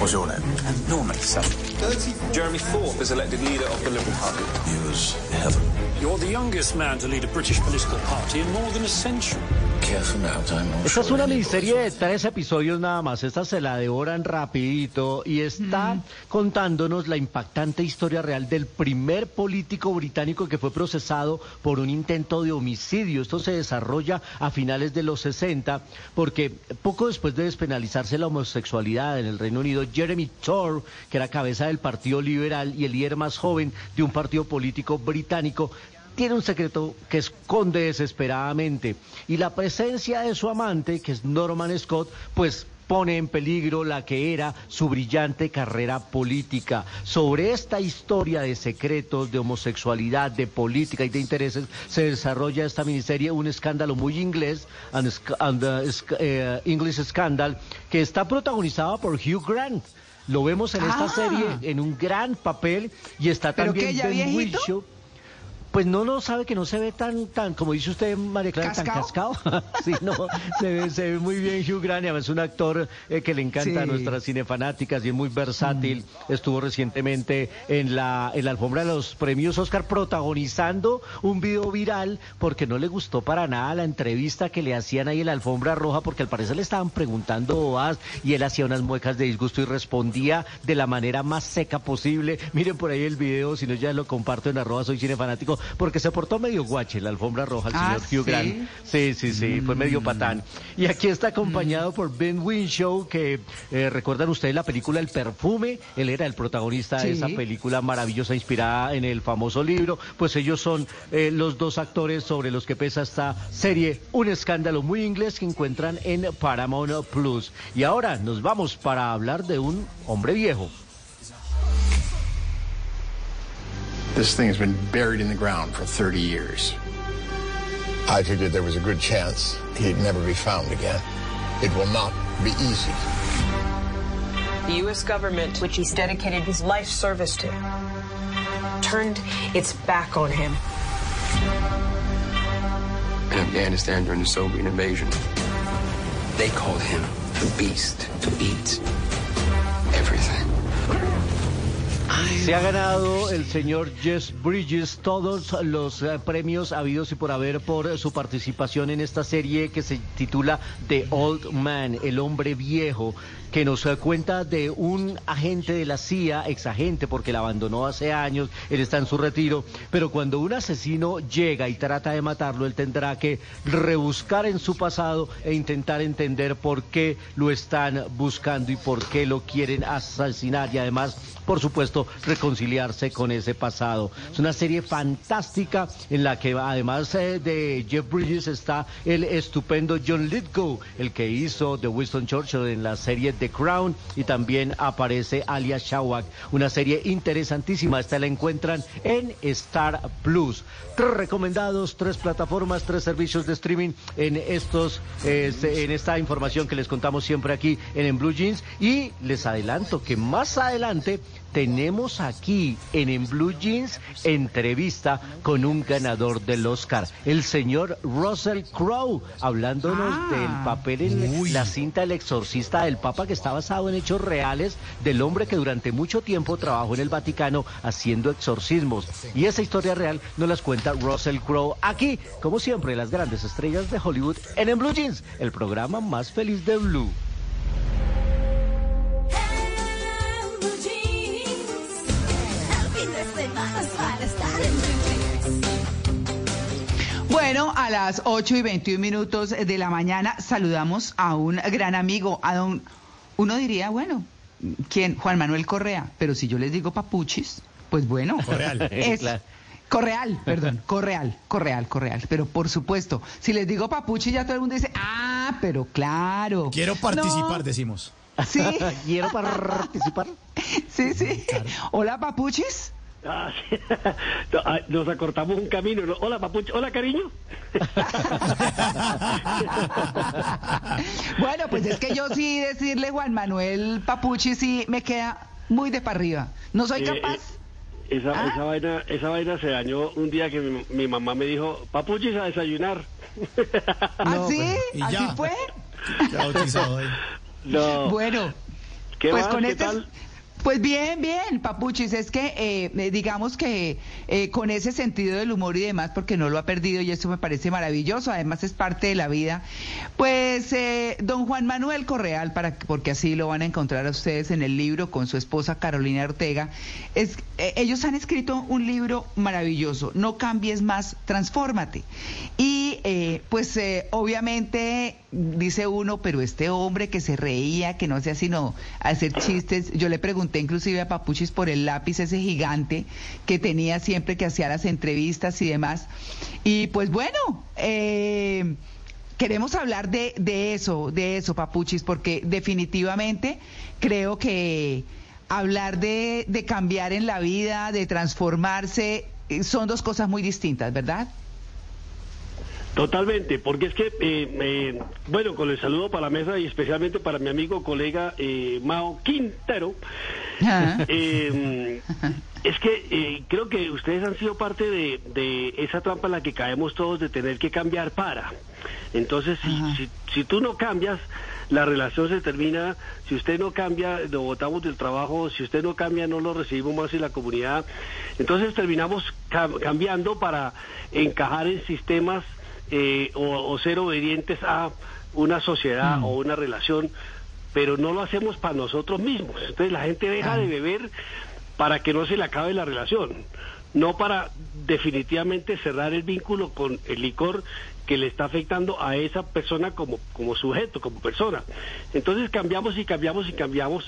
What's your name? Norman. Seven. Jeremy Thorpe is elected leader of the Liberal Party. News heaven. You're the youngest man to lead a British political party in more than a century. Esta es una miniserie de tres episodios nada más. Esta se la devoran rapidito y está contándonos la impactante historia real del primer político británico que fue procesado por un intento de homicidio. Esto se desarrolla a finales de los 60 porque poco después de despenalizarse la homosexualidad en el Reino Unido, Jeremy Thorpe, que era cabeza del Partido Liberal y el líder más joven de un partido político británico, tiene un secreto que esconde desesperadamente y la presencia de su amante, que es Norman Scott, pues pone en peligro la que era su brillante carrera política. Sobre esta historia de secretos, de homosexualidad, de política y de intereses, se desarrolla esta miniserie, un escándalo muy inglés, and, uh, eh, English Scandal, que está protagonizada por Hugh Grant. Lo vemos en esta Ah. serie en un gran papel y está ¿Pero también ya Ben viejito? Whishaw. Pues no, no sabe que no se ve tan, tan, como dice usted, María Clara, tan cascado. [LAUGHS] sí, no, se ve, se ve muy bien Hugh Grant, y además es un actor eh, que le encanta a nuestras cinefanáticas y es muy versátil. Estuvo recientemente en la, en la alfombra de los premios Oscar protagonizando un video viral porque no le gustó para nada la entrevista que le hacían ahí en la alfombra roja porque al parecer le estaban preguntando bobadas y él hacía unas muecas de disgusto y respondía de la manera más seca posible. Miren por ahí el video, si no ya lo comparto en arroba soy cinefanático porque se portó medio guache la alfombra roja el Ah, señor Hugh. Grant. Sí, sí, sí, fue medio patán. Y aquí está acompañado por Ben Winshaw, que eh, recuerdan ustedes la película El Perfume, él era el protagonista de esa película maravillosa inspirada en el famoso libro, pues ellos son eh, los dos actores sobre los que pesa esta serie, un escándalo muy inglés que encuentran en Paramount Plus. Y ahora nos vamos para hablar de un hombre viejo. This thing has been buried in the ground for 30 years. I figured there was a good chance he'd never be found again. It will not be easy. The U.S. government, which he's dedicated his life service to, turned its back on him. in Afghanistan during the Soviet invasion. They called him the beast to eat everything. Se ha ganado el señor Jess Bridges todos los eh, premios habidos y por haber por su participación en esta serie que se titula The Old Man, el hombre viejo, que nos eh, cuenta de un agente de la CIA, exagente porque la abandonó hace años, él está en su retiro, pero cuando un asesino llega y trata de matarlo, él tendrá que rebuscar en su pasado e intentar entender por qué lo están buscando y por qué lo quieren asesinar y además por supuesto, reconciliarse con ese pasado. Es una serie fantástica en la que además eh, de Jeff Bridges está el estupendo John Lithgow, el que hizo de Winston Churchill en la serie The Crown y también aparece Alia Shawak, una serie interesantísima. Esta la encuentran en Star Plus. Tres recomendados, tres plataformas, tres servicios de streaming en estos, en esta información que les contamos siempre aquí en Blue Jeans y les adelanto que más adelante tenemos aquí en En Blue Jeans entrevista con un ganador del Oscar, el señor Russell Crowe, hablándonos Ah. del papel en la cinta El exorcista del Papa que está basado en hechos reales del hombre que durante mucho tiempo trabajó en el Vaticano haciendo exorcismos. Y esa historia real nos las cuenta Russell Crowe aquí, como siempre, las grandes estrellas de Hollywood en En Blue Jeans, el programa más feliz de Blue. Bueno, a las 8 y 21 minutos de la mañana saludamos a un gran amigo, a don, uno diría, bueno, ¿quién? Juan Manuel Correa, pero si yo les digo papuchis, pues bueno, Correal. [LAUGHS] es Claro. Correal, perdón, Correal, Correal, Correal, pero por supuesto, si les digo papuchis ya todo el mundo dice, ah, pero claro. Quiero participar, No, decimos. Sí. [LAUGHS] Quiero participar. [LAUGHS] Sí, sí. Hola, papuchis. Ah, sí. [LAUGHS] Nos acortamos un camino. ¿no? Hola, papucho. Hola, cariño. [LAUGHS] Bueno, pues es que yo sí decirle Juan Manuel Papuchi sí me queda muy de para arriba. No soy Eh, capaz. eh, esa, ¿Ah? esa, vaina, esa vaina se dañó un día que mi, mi mamá me dijo, papuchis a desayunar. [LAUGHS] ¿Ah, sí? y ¿Así ya. fue? Ya bautizado ahí. No. Bueno, ¿Qué pues más? con ¿Qué este... tal? Pues bien, bien, Papuchis, es que eh, digamos que eh, con ese sentido del humor y demás, porque no lo ha perdido y eso me parece maravilloso, además es parte de la vida, pues eh, don Juan Manuel Correal, para, porque así lo van a encontrar a ustedes en el libro con su esposa Carolina Ortega, es, eh, ellos han escrito un libro maravilloso, No cambies más, transfórmate. Y eh, pues eh, obviamente dice uno, pero este hombre que se reía, que no hacía sino hacer chistes, yo le pregunté inclusive a Papuchis por el lápiz ese gigante que tenía siempre que hacía las entrevistas y demás. Y pues bueno, eh, queremos hablar de, de eso, de eso, Papuchis, porque definitivamente creo que hablar de, de cambiar en la vida, de transformarse, eh, son dos cosas muy distintas, ¿verdad? Totalmente, porque es que, eh, eh, bueno, con el saludo para la mesa y especialmente para mi amigo, colega eh, Mao Quintero, eh, [LAUGHS] es que eh, creo que ustedes han sido parte de, de esa trampa en la que caemos todos de tener que cambiar para. Entonces, si, si, si tú no cambias, la relación se termina, si usted no cambia, lo botamos del trabajo, si usted no cambia, no lo recibimos más en la comunidad. Entonces terminamos cam- cambiando para encajar en sistemas eh, o, o ser obedientes a una sociedad o una relación, pero no lo hacemos para nosotros mismos. Entonces la gente deja de beber para que no se le acabe la relación. no para definitivamente cerrar el vínculo con el licor que le está afectando a esa persona como, como sujeto, como persona. Entonces cambiamos y cambiamos y cambiamos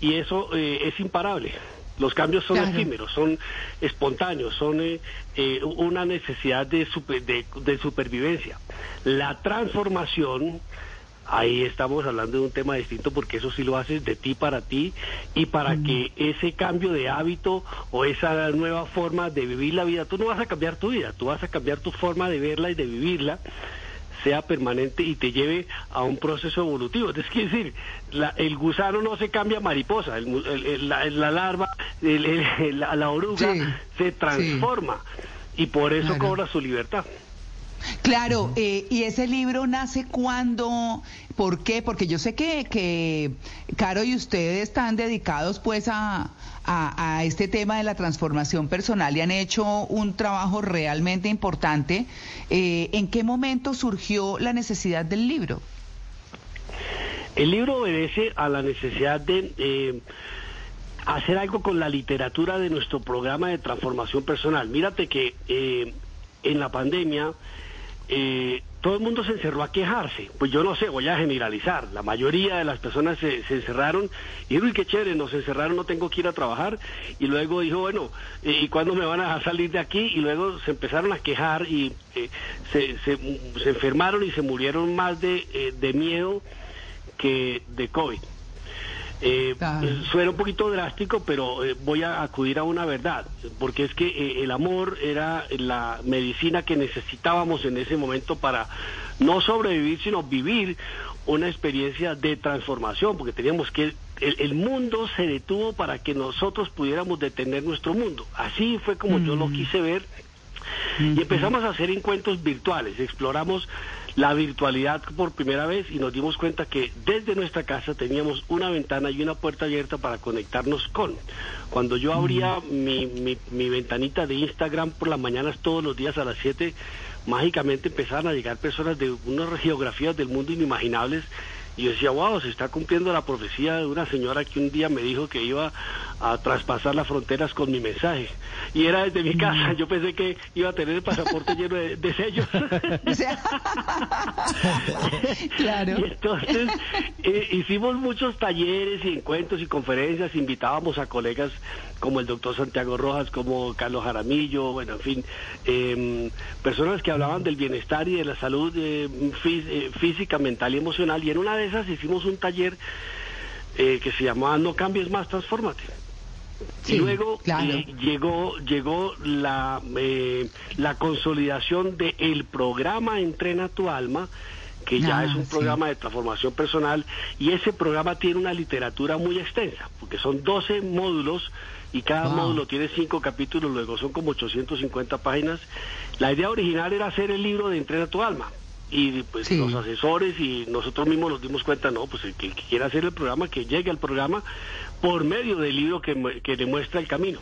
y eso eh, es imparable. Los cambios son efímeros, son espontáneos, son eh, eh, una necesidad de, de, de supervivencia. La transformación ahí estamos hablando de un tema distinto porque eso sí lo haces de ti para ti y para que ese cambio de hábito o esa nueva forma de vivir la vida, tú no vas a cambiar tu vida, tú vas a cambiar tu forma de verla y de vivirla sea permanente y te lleve a un proceso evolutivo. Es decir, el gusano no se cambia mariposa, la, larva, la, oruga se transforma y por eso cobra su libertad. Claro, eh, y ese libro nace cuando, ¿por qué? Porque yo sé que, que Caro y ustedes están dedicados pues a, a, este tema de la transformación personal y han hecho un trabajo realmente importante. Eh, ¿En qué momento surgió la necesidad del libro? El libro obedece a la necesidad de... Eh, hacer algo con la literatura de nuestro programa de transformación personal. Mírate que en la pandemia eh, todo el mundo se encerró a quejarse. Pues yo no sé, voy a generalizar. La mayoría de las personas se, encerraron y, uy, qué chévere, nos encerraron, no tengo que ir a trabajar. Y luego dijo, bueno, eh, ¿y cuándo me van a salir de aquí? Y luego se empezaron a quejar y eh, se, se, enfermaron y se murieron más de, de miedo que de COVID. Eh, Suena un poquito drástico, pero eh, voy a acudir a una verdad, porque es que eh, el amor era la medicina que necesitábamos en ese momento para no sobrevivir, sino vivir una experiencia de transformación, porque teníamos que el, mundo se detuvo para que nosotros pudiéramos detener nuestro mundo. Así fue como yo lo mm. quise ver y empezamos a hacer encuentros virtuales, exploramos la virtualidad por primera vez y nos dimos cuenta que desde nuestra casa teníamos una ventana y una puerta abierta para conectarnos con. Cuando yo abría mi, mi, mi ventanita de Instagram por las mañanas todos los días a las 7, mágicamente empezaron a llegar personas de unas geografías del mundo inimaginables y yo decía, wow, se está cumpliendo la profecía de una señora que un día me dijo que iba a traspasar las fronteras con mi mensaje. Y era desde mi casa. Yo pensé que iba a tener el pasaporte lleno de, sellos. [LAUGHS] [LAUGHS] claro. Y entonces eh, hicimos muchos talleres y encuentros y conferencias. Invitábamos a colegas como el doctor Santiago Rojas, como Carlos Jaramillo, bueno, en fin, em, personas que hablaban del bienestar y de la salud eh, eh, física, mental y emocional. Y en una de esas hicimos un taller que se llamaba No cambies más, transfórmate y luego eh, llegó llegó la eh, la consolidación de el programa Entrena tu alma que ya ah, es un programa de transformación personal y ese programa tiene una literatura muy extensa porque son 12 módulos y cada módulo tiene cinco capítulos, luego son como 850 páginas. La idea original era hacer el libro de Entrena tu alma, y pues los asesores y nosotros mismos nos dimos cuenta, no, pues el que, quiera hacer el programa, que llegue al programa por medio del libro que, que demuestra el camino.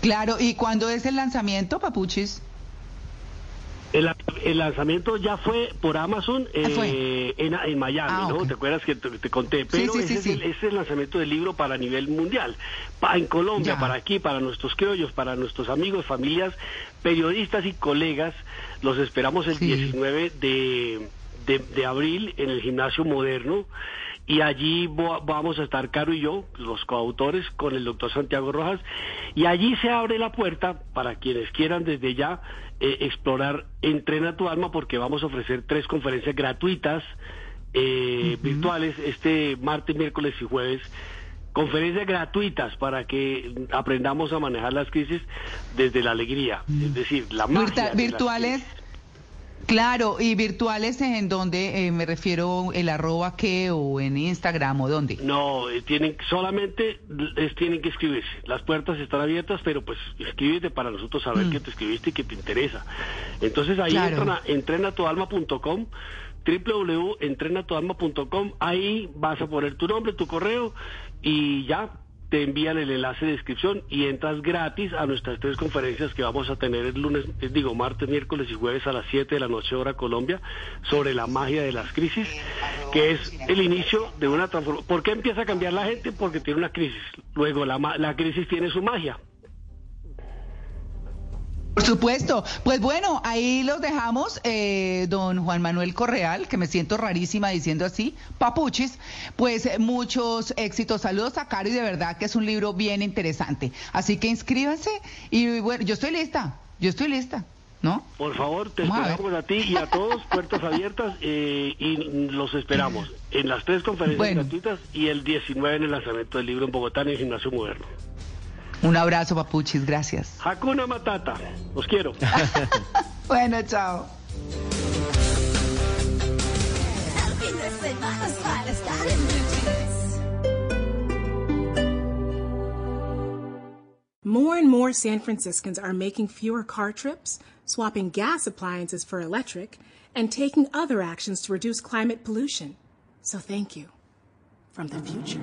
Claro, ¿y cuándo es el lanzamiento, Papuchis? El, lanzamiento ya fue por Amazon eh, en, Miami, ah, ¿no? ¿Te acuerdas que te, conté? Pero ese, es el, lanzamiento del libro para nivel mundial. en Colombia, para aquí, para nuestros criollos, para nuestros amigos, familias, periodistas y colegas, los esperamos el 19 de, de abril en el gimnasio moderno. Y allí vamos a estar Caro y yo, los coautores, con el doctor Santiago Rojas, y allí se abre la puerta para quienes quieran desde ya eh, explorar Entrena tu alma, porque vamos a ofrecer tres conferencias gratuitas, eh, virtuales, este martes, miércoles y jueves, conferencias gratuitas para que aprendamos a manejar las crisis desde la alegría, es decir, la magia. Virtuales. Claro, y virtuales en donde eh, me refiero el arroba qué o en Instagram o dónde. No, eh, tienen solamente tienen que escribirse. Las puertas están abiertas, pero pues escríbete para nosotros saber mm. que te escribiste y que te interesa. Entonces ahí entran a entrenatualma.com www.entrenatualma.com ahí vas a poner tu nombre, tu correo y ya te envían el enlace de inscripción y entras gratis a nuestras tres conferencias que vamos a tener el lunes, eh, digo, martes, miércoles y jueves a las 7 de la noche hora Colombia sobre la magia de las crisis, que es el inicio de una transformación. ¿Por qué empieza a cambiar la gente? Porque tiene una crisis. Luego la, la crisis tiene su magia. Por supuesto. Pues bueno, ahí los dejamos, eh, don Juan Manuel Correal, que me siento rarísima diciendo así, papuchis. Pues eh, muchos éxitos. Saludos a Caro y de verdad que es un libro bien interesante. Así que inscríbanse y bueno, yo estoy lista, yo estoy lista. ¿No? Por favor, te Vamos a ver. esperamos a, ti y a todos, puertas abiertas, eh, y los esperamos en las tres conferencias Bueno. gratuitas y el 19 en el lanzamiento del libro en Bogotá en el Gimnasio Moderno. Un abrazo, papuchis, gracias. Hakuna Matata, los quiero. [LAUGHS] Bueno, chao. More and more San Franciscans are making fewer car trips, swapping gas appliances for electric, and taking other actions to reduce climate pollution. So thank you from the future.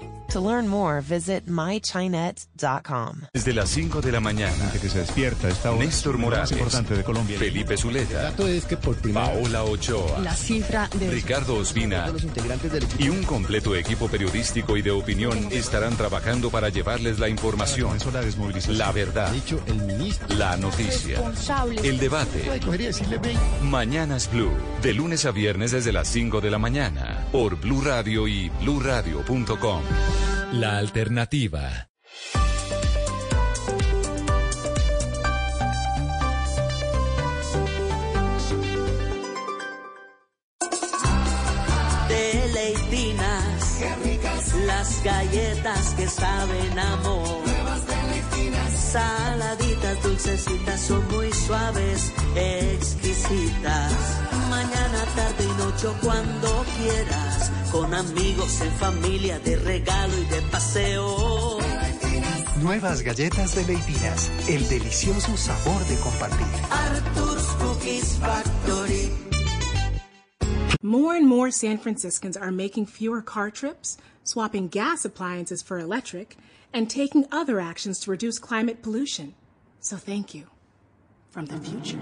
To learn more, visit mychinet.com. Desde las 5 de la mañana. que se despierta hora. Néstor Morales. importante de Colombia. Felipe Zuleta. El dato es que por Paola Ochoa. La cifra de Ricardo Ospina y un completo equipo periodístico y de opinión estarán trabajando para llevarles la información, la verdad, la noticia, el debate. Mañanas Blue, de lunes a viernes desde las 5 de la mañana, por Blue Radio y bluradio.com. La alternativa. Deleitinas. Las galletas que saben amor. Saladitas, dulcecitas, son muy suaves, exquisitas. Mañana, tarde y noche, o cuando quieras. Con amigos, en familia, de regalo y de paseo. Nuevas galletas de Leitinas, el delicioso sabor de compartir. Arthur's Cookies Factory. More and more San Franciscans are making fewer car trips, swapping gas appliances for electric, and taking other actions to reduce climate pollution. So thank you from the future.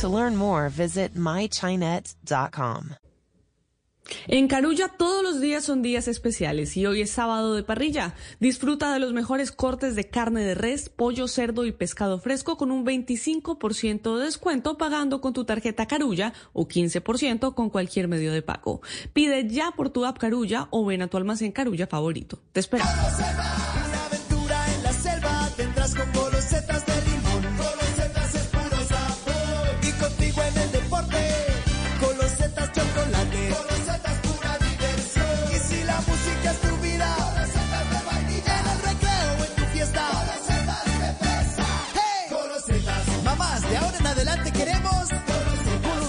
To learn more, visit mychinet.com. En Carulla todos los días son días especiales y hoy es sábado de parrilla. Disfruta de los mejores cortes de carne de res, pollo, cerdo y pescado fresco con un 25% de descuento pagando con tu tarjeta Carulla o 15% con cualquier medio de pago. Pide ya por tu app Carulla o ven a tu almacén Carulla favorito. Te esperamos.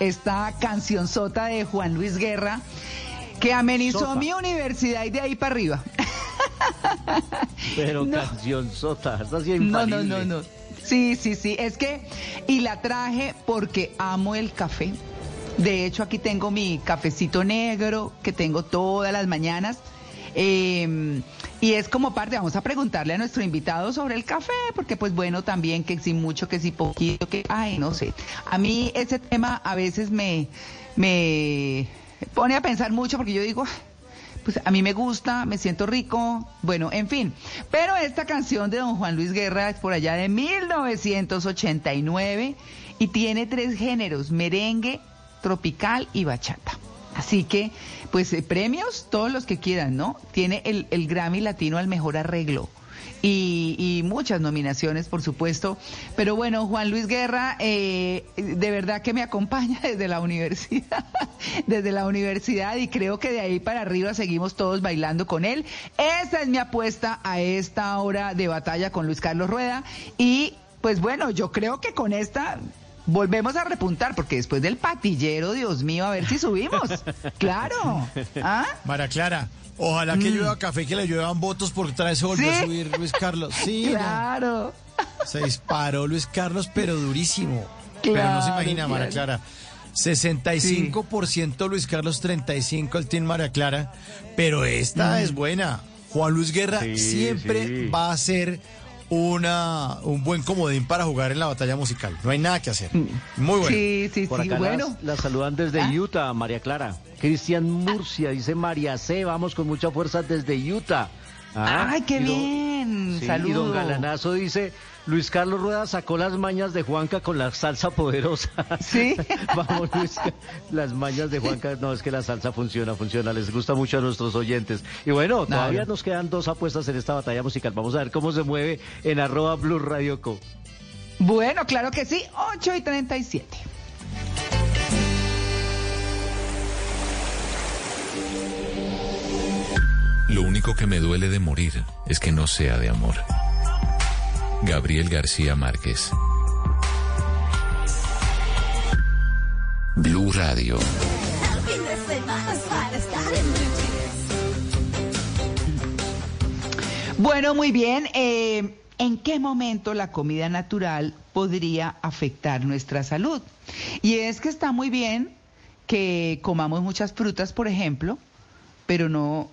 Esta canción sota de Juan Luis Guerra que amenizó Sota. mi universidad y de ahí para arriba. [LAUGHS] Pero No. canción sota, está No, no, no, no. Sí, sí, sí. Es que, y la traje porque amo el café. De hecho, aquí tengo mi cafecito negro que tengo todas las mañanas. Eh, y es como parte, vamos a preguntarle a nuestro invitado sobre el café, porque pues bueno, también que si mucho, que si poquito, que, ay, no sé. A mí ese tema a veces me, me pone a pensar mucho porque yo digo, pues a mí me gusta, me siento rico, bueno, en fin. Pero esta canción de don Juan Luis Guerra es por allá de 1989 y tiene tres géneros, merengue, tropical y bachata. Así que, pues eh, premios, todos los que quieran, ¿no? Tiene el, el Grammy Latino al mejor arreglo. Y, y muchas nominaciones, por supuesto. Pero bueno, Juan Luis Guerra, eh, de verdad que me acompaña [LAUGHS] desde la universidad, [LAUGHS] desde la universidad y creo que de ahí para arriba seguimos todos bailando con él. Esa es mi apuesta a esta hora de batalla con Luis Carlos Rueda. Y pues bueno, yo creo que con esta volvemos a repuntar, porque después del patillero, Dios mío, a ver si subimos. [LAUGHS] Claro. ¿Ah? Mara Clara, ojalá que Mm. llueva café, que le lluevan votos porque otra vez se volvió a ¿Sí? subir Luis Carlos. Sí, [LAUGHS] no. Claro. Se disparó Luis Carlos, pero durísimo. pero no se Claro, imagina, Mara claro. Clara. 65% Luis Carlos, 35% el Team Mara Clara. Pero esta Mm. es buena. Juan Luis Guerra Sí, siempre sí. va a ser una, un buen comodín para jugar en la batalla musical. No hay nada que hacer. Muy bueno. Sí, sí, Por sí, acá bueno. las- la saludan desde ¿Ah? Utah, María Clara. Cristian Murcia, dice María C. Vamos con mucha fuerza desde Utah. Ah, Ay, qué don- bien. Sí, Saludo. y don Galanazo dice, Luis Carlos Rueda sacó las mañas de Juanca con la salsa poderosa. [LAUGHS] Sí. [LAUGHS] Vamos, Luis, las mañas de Juanca, no, es que la salsa funciona, funciona, les gusta mucho a nuestros oyentes. Y bueno, todavía nos quedan dos apuestas en esta batalla musical. Vamos a ver cómo se mueve en arroba Blue Radio Co. Bueno, claro que sí, 8 y 37. Lo único que me duele de morir es que no sea de amor. Gabriel García Márquez. Blue Radio. Bueno, muy bien. eh, ¿En qué momento la comida natural podría afectar nuestra salud? Y es que está muy bien que comamos muchas frutas, por ejemplo, pero no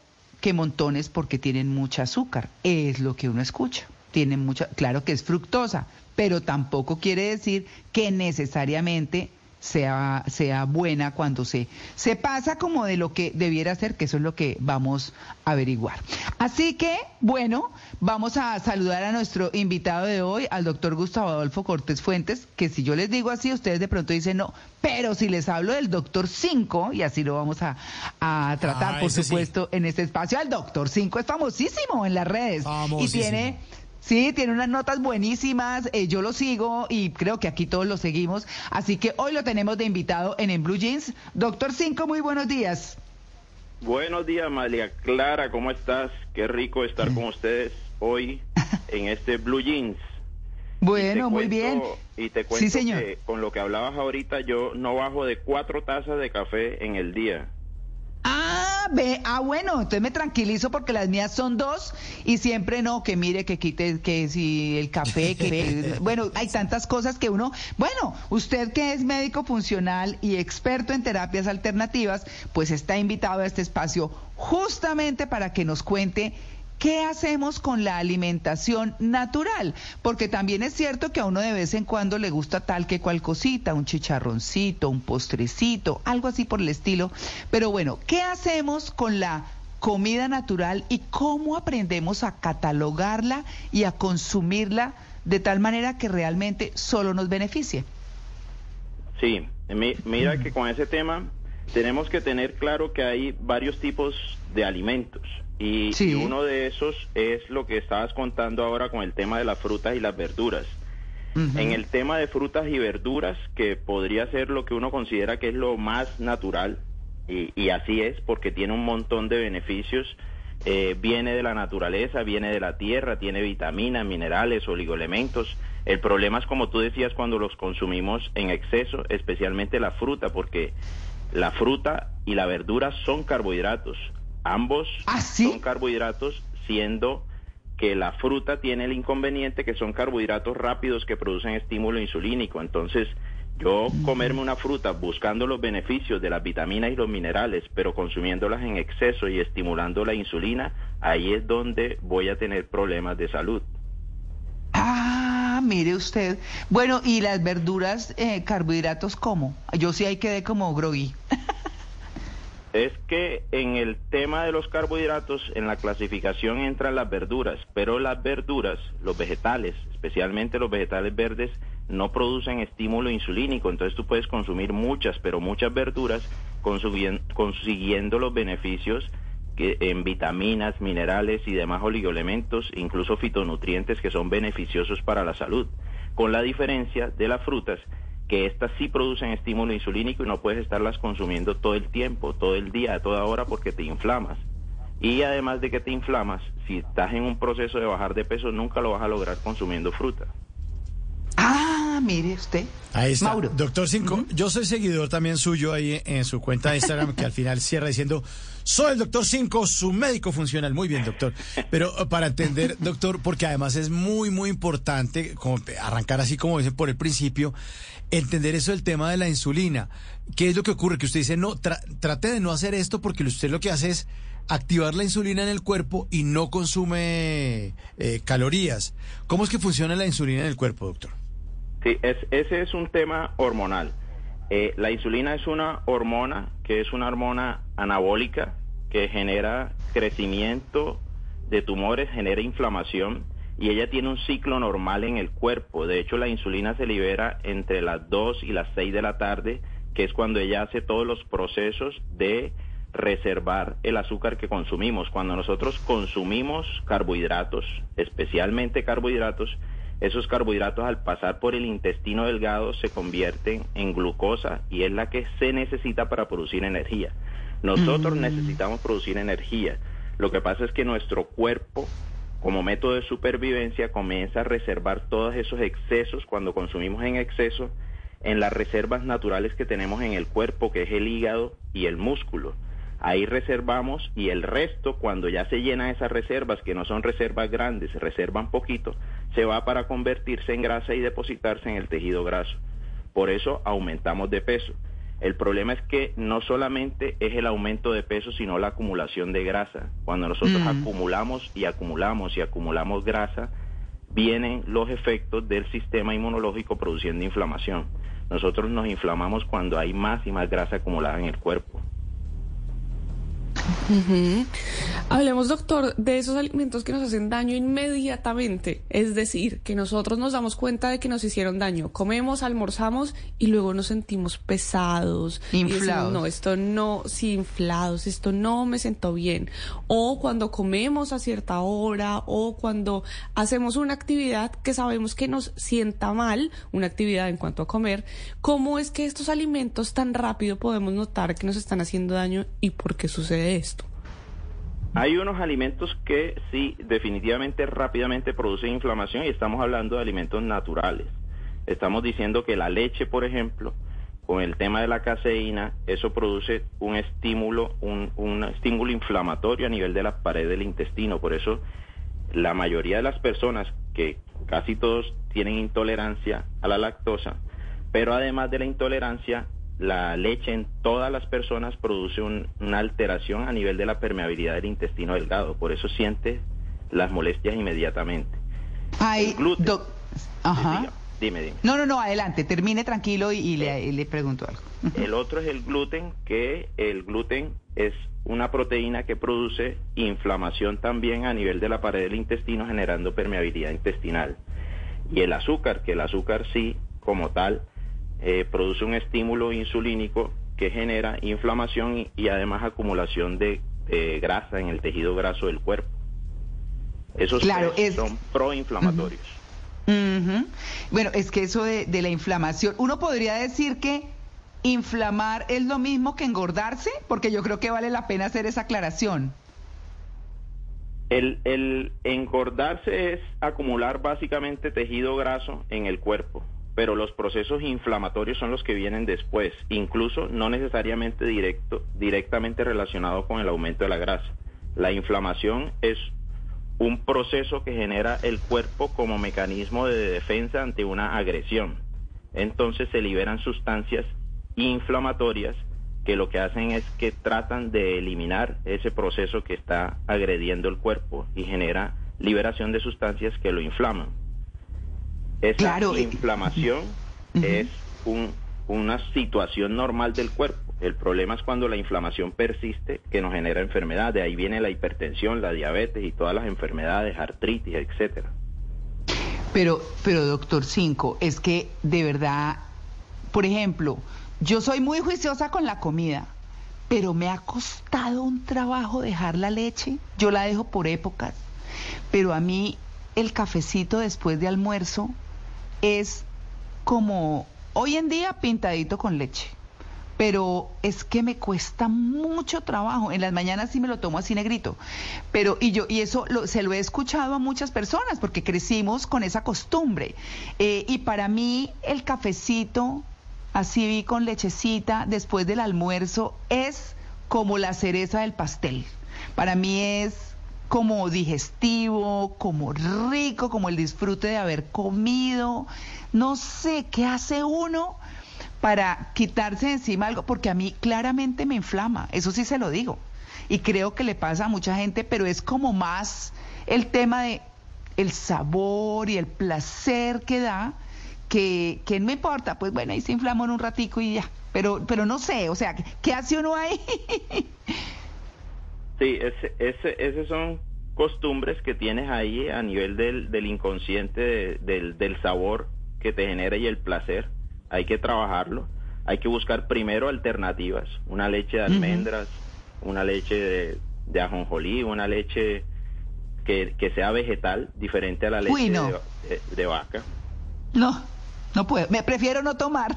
que montones porque tienen mucha azúcar. Es lo que uno escucha. Tienen mucha, claro que es fructosa, pero tampoco quiere decir que necesariamente sea, sea buena cuando se, se pasa como de lo que debiera ser, que eso es lo que vamos a averiguar. Así que, bueno, vamos a saludar a nuestro invitado de hoy, al doctor Gustavo Adolfo Cortés Fuentes, que si yo les digo así, ustedes de pronto dicen no, pero si les hablo del doctor 5, y así lo vamos a, a tratar, Ah, por ese sí. supuesto, en este espacio, al doctor 5 es famosísimo en las redes. Y tiene Sí, tiene unas notas buenísimas, eh, yo lo sigo y creo que aquí todos lo seguimos, así que hoy lo tenemos de invitado en En Blue Jeans. Doctor Cinco, muy buenos días. Buenos días, María Clara, ¿cómo estás? Qué rico estar con ustedes hoy en este Blue Jeans. [LAUGHS] Bueno, muy bien. Y te Sí, cuento señor. que con lo que hablabas ahorita, yo no bajo de cuatro tazas de café en el día. Ah, ve, ah, bueno, entonces me tranquilizo porque las mías son dos y siempre no, que mire, que quite, que si el café, que [LAUGHS] bueno, hay tantas cosas que uno, bueno, usted que es médico funcional y experto en terapias alternativas, pues está invitado a este espacio justamente para que nos cuente ¿Qué hacemos con la alimentación natural? Porque también es cierto que a uno de vez en cuando le gusta tal que cual cosita, un chicharroncito, un postrecito, algo así por el estilo. Pero bueno, ¿qué hacemos con la comida natural y cómo aprendemos a catalogarla y a consumirla de tal manera que realmente solo nos beneficie? Sí, mi- mira que con ese tema tenemos que tener claro que hay varios tipos de alimentos y, Sí. y uno de esos es lo que estabas contando ahora con el tema de las frutas y las verduras. En el tema de frutas y verduras, que podría ser lo que uno considera que es lo más natural, y, y así es, porque tiene un montón de beneficios, eh, viene de la naturaleza, viene de la tierra, tiene vitaminas, minerales, oligoelementos. El problema es, como tú decías, cuando los consumimos en exceso, especialmente la fruta, porque la fruta y la verdura son carbohidratos. Ambos son carbohidratos, siendo que la fruta tiene el inconveniente que son carbohidratos rápidos que producen estímulo insulínico. Entonces, yo comerme una fruta buscando los beneficios de las vitaminas y los minerales, pero consumiéndolas en exceso y estimulando la insulina, ahí es donde voy a tener problemas de salud. Ah, mire usted. Bueno, ¿y las verduras, eh, carbohidratos cómo? Yo sí ahí quedé como groggy. [LAUGHS] Es que en el tema de los carbohidratos, en la clasificación entran las verduras, pero las verduras, los vegetales, especialmente los vegetales verdes, no producen estímulo insulínico, entonces tú puedes consumir muchas, pero muchas verduras consiguiendo los beneficios que en vitaminas, minerales y demás oligoelementos, incluso fitonutrientes que son beneficiosos para la salud, con la diferencia de las frutas que estas sí producen estímulo insulínico y no puedes estarlas consumiendo todo el tiempo, todo el día, a toda hora porque te inflamas. Y además de que te inflamas, si estás en un proceso de bajar de peso, nunca lo vas a lograr consumiendo fruta. Ah, mire usted. Ahí está. Doctor Cinco, yo soy seguidor también suyo ahí en su cuenta de Instagram que al final cierra diciendo, soy el doctor Cinco, su médico funcional. Muy bien, doctor. Pero eh, para entender, [LAUGHS] doctor, porque además es muy, muy importante como arrancar así como dicen por el principio, entender eso del tema de la insulina. ¿Qué es lo que ocurre? Que usted dice, no, tra- trate de no hacer esto porque usted lo que hace es activar la insulina en el cuerpo y no consume eh, calorías. ¿Cómo es que funciona la insulina en el cuerpo, doctor? Sí, es, ese es un tema hormonal. Eh, la insulina es una hormona que es una hormona anabólica que genera crecimiento de tumores, genera inflamación y ella tiene un ciclo normal en el cuerpo. De hecho, la insulina se libera entre las 2 y las 6 de la tarde, que es cuando ella hace todos los procesos de reservar el azúcar que consumimos. Cuando nosotros consumimos carbohidratos, especialmente carbohidratos, esos carbohidratos al pasar por el intestino delgado se convierten en glucosa y es la que se necesita para producir energía. Nosotros necesitamos producir energía. Lo que pasa es que nuestro cuerpo, como método de supervivencia, comienza a reservar todos esos excesos cuando consumimos en exceso en las reservas naturales que tenemos en el cuerpo, que es el hígado y el músculo. Ahí reservamos y el resto, cuando ya se llenan esas reservas, que no son reservas grandes, se reservan poquito, se va para convertirse en grasa y depositarse en el tejido graso. Por eso aumentamos de peso. El problema es que no solamente es el aumento de peso, sino la acumulación de grasa. Cuando nosotros Mm. acumulamos y acumulamos y acumulamos grasa, vienen los efectos del sistema inmunológico produciendo inflamación. Nosotros nos inflamamos cuando hay más y más grasa acumulada en el cuerpo. Hablemos, doctor, de esos alimentos que nos hacen daño inmediatamente. Es decir, que nosotros nos damos cuenta de que nos hicieron daño. Comemos, almorzamos y luego nos sentimos pesados. y decimos, Inflados. no, esto no, sí, inflados, esto no me sentó bien. O cuando comemos a cierta hora o cuando hacemos una actividad que sabemos que nos sienta mal, una actividad en cuanto a comer. ¿Cómo es que estos alimentos tan rápido podemos notar que nos están haciendo daño y por qué sucede esto? Hay unos alimentos que sí, definitivamente rápidamente producen inflamación y estamos hablando de alimentos naturales. Estamos diciendo que la leche, por ejemplo, con el tema de la caseína, eso produce un estímulo, un, un estímulo inflamatorio a nivel de la pared del intestino. Por eso la mayoría de las personas, que casi todos tienen intolerancia a la lactosa, pero además de la intolerancia, la leche en todas las personas produce un- una alteración a nivel de la permeabilidad del intestino delgado. Por eso siente las molestias inmediatamente. Ay, gluten. doc- Ajá. Dime, dime. No, no, no, adelante, termine tranquilo y, y le, y le pregunto algo. [LAUGHS] El otro es el gluten, que el gluten es una proteína que produce inflamación también a nivel de la pared del intestino generando permeabilidad intestinal. Y el azúcar, que el azúcar sí, como tal, eh, produce un estímulo insulínico que genera inflamación y, y además acumulación de, grasa en el tejido graso del cuerpo. Esos Claro, es- son proinflamatorios. Bueno, es que eso de, de la inflamación, uno podría decir que inflamar es lo mismo que engordarse, porque yo creo que vale la pena hacer esa aclaración. El, el engordarse es acumular básicamente tejido graso en el cuerpo, pero los procesos inflamatorios son los que vienen después, incluso no necesariamente directo, directamente relacionado con el aumento de la grasa. La inflamación es un proceso que genera el cuerpo como mecanismo de defensa ante una agresión. Entonces se liberan sustancias inflamatorias que lo que hacen es que tratan de eliminar ese proceso que está agrediendo el cuerpo y genera liberación de sustancias que lo inflaman. Esa Claro, inflamación es un- una situación normal del cuerpo. El problema es cuando la inflamación persiste que nos genera enfermedad. De ahí viene la hipertensión, la diabetes y todas las enfermedades, artritis, etcétera. Pero, pero doctor Cinco, es que de verdad, por ejemplo, yo soy muy juiciosa con la comida, pero me ha costado un trabajo dejar la leche. Yo la dejo por épocas. Pero a mí el cafecito después de almuerzo es como hoy en día pintadito con leche. Pero es que me cuesta mucho trabajo. En las mañanas sí me lo tomo así negrito. Pero, y yo, y eso lo- se lo he escuchado a muchas personas porque crecimos con esa costumbre. Eh, y para mí, el cafecito, así con lechecita, después del almuerzo, es como la cereza del pastel. Para mí es como digestivo, como rico, como el disfrute de haber comido. No sé qué hace uno para quitarse encima algo, porque a mí claramente me inflama, eso sí se lo digo. Y creo que le pasa a mucha gente, pero es como más el tema de el sabor y el placer que da, que, que no importa, pues bueno, ahí se inflamó en un ratico y ya. Pero, pero no sé, o sea, ¿qué hace uno ahí? [LAUGHS] Sí, ese, ese, esas son costumbres que tienes ahí a nivel del, del inconsciente, de- del, del sabor que te genera y el placer. Hay que trabajarlo. Hay que buscar primero alternativas. Una leche de almendras, una leche de, de ajonjolí, una leche que, que sea vegetal, diferente a la leche Uy, no. de, de- de vaca. No, no puedo, me prefiero no tomar.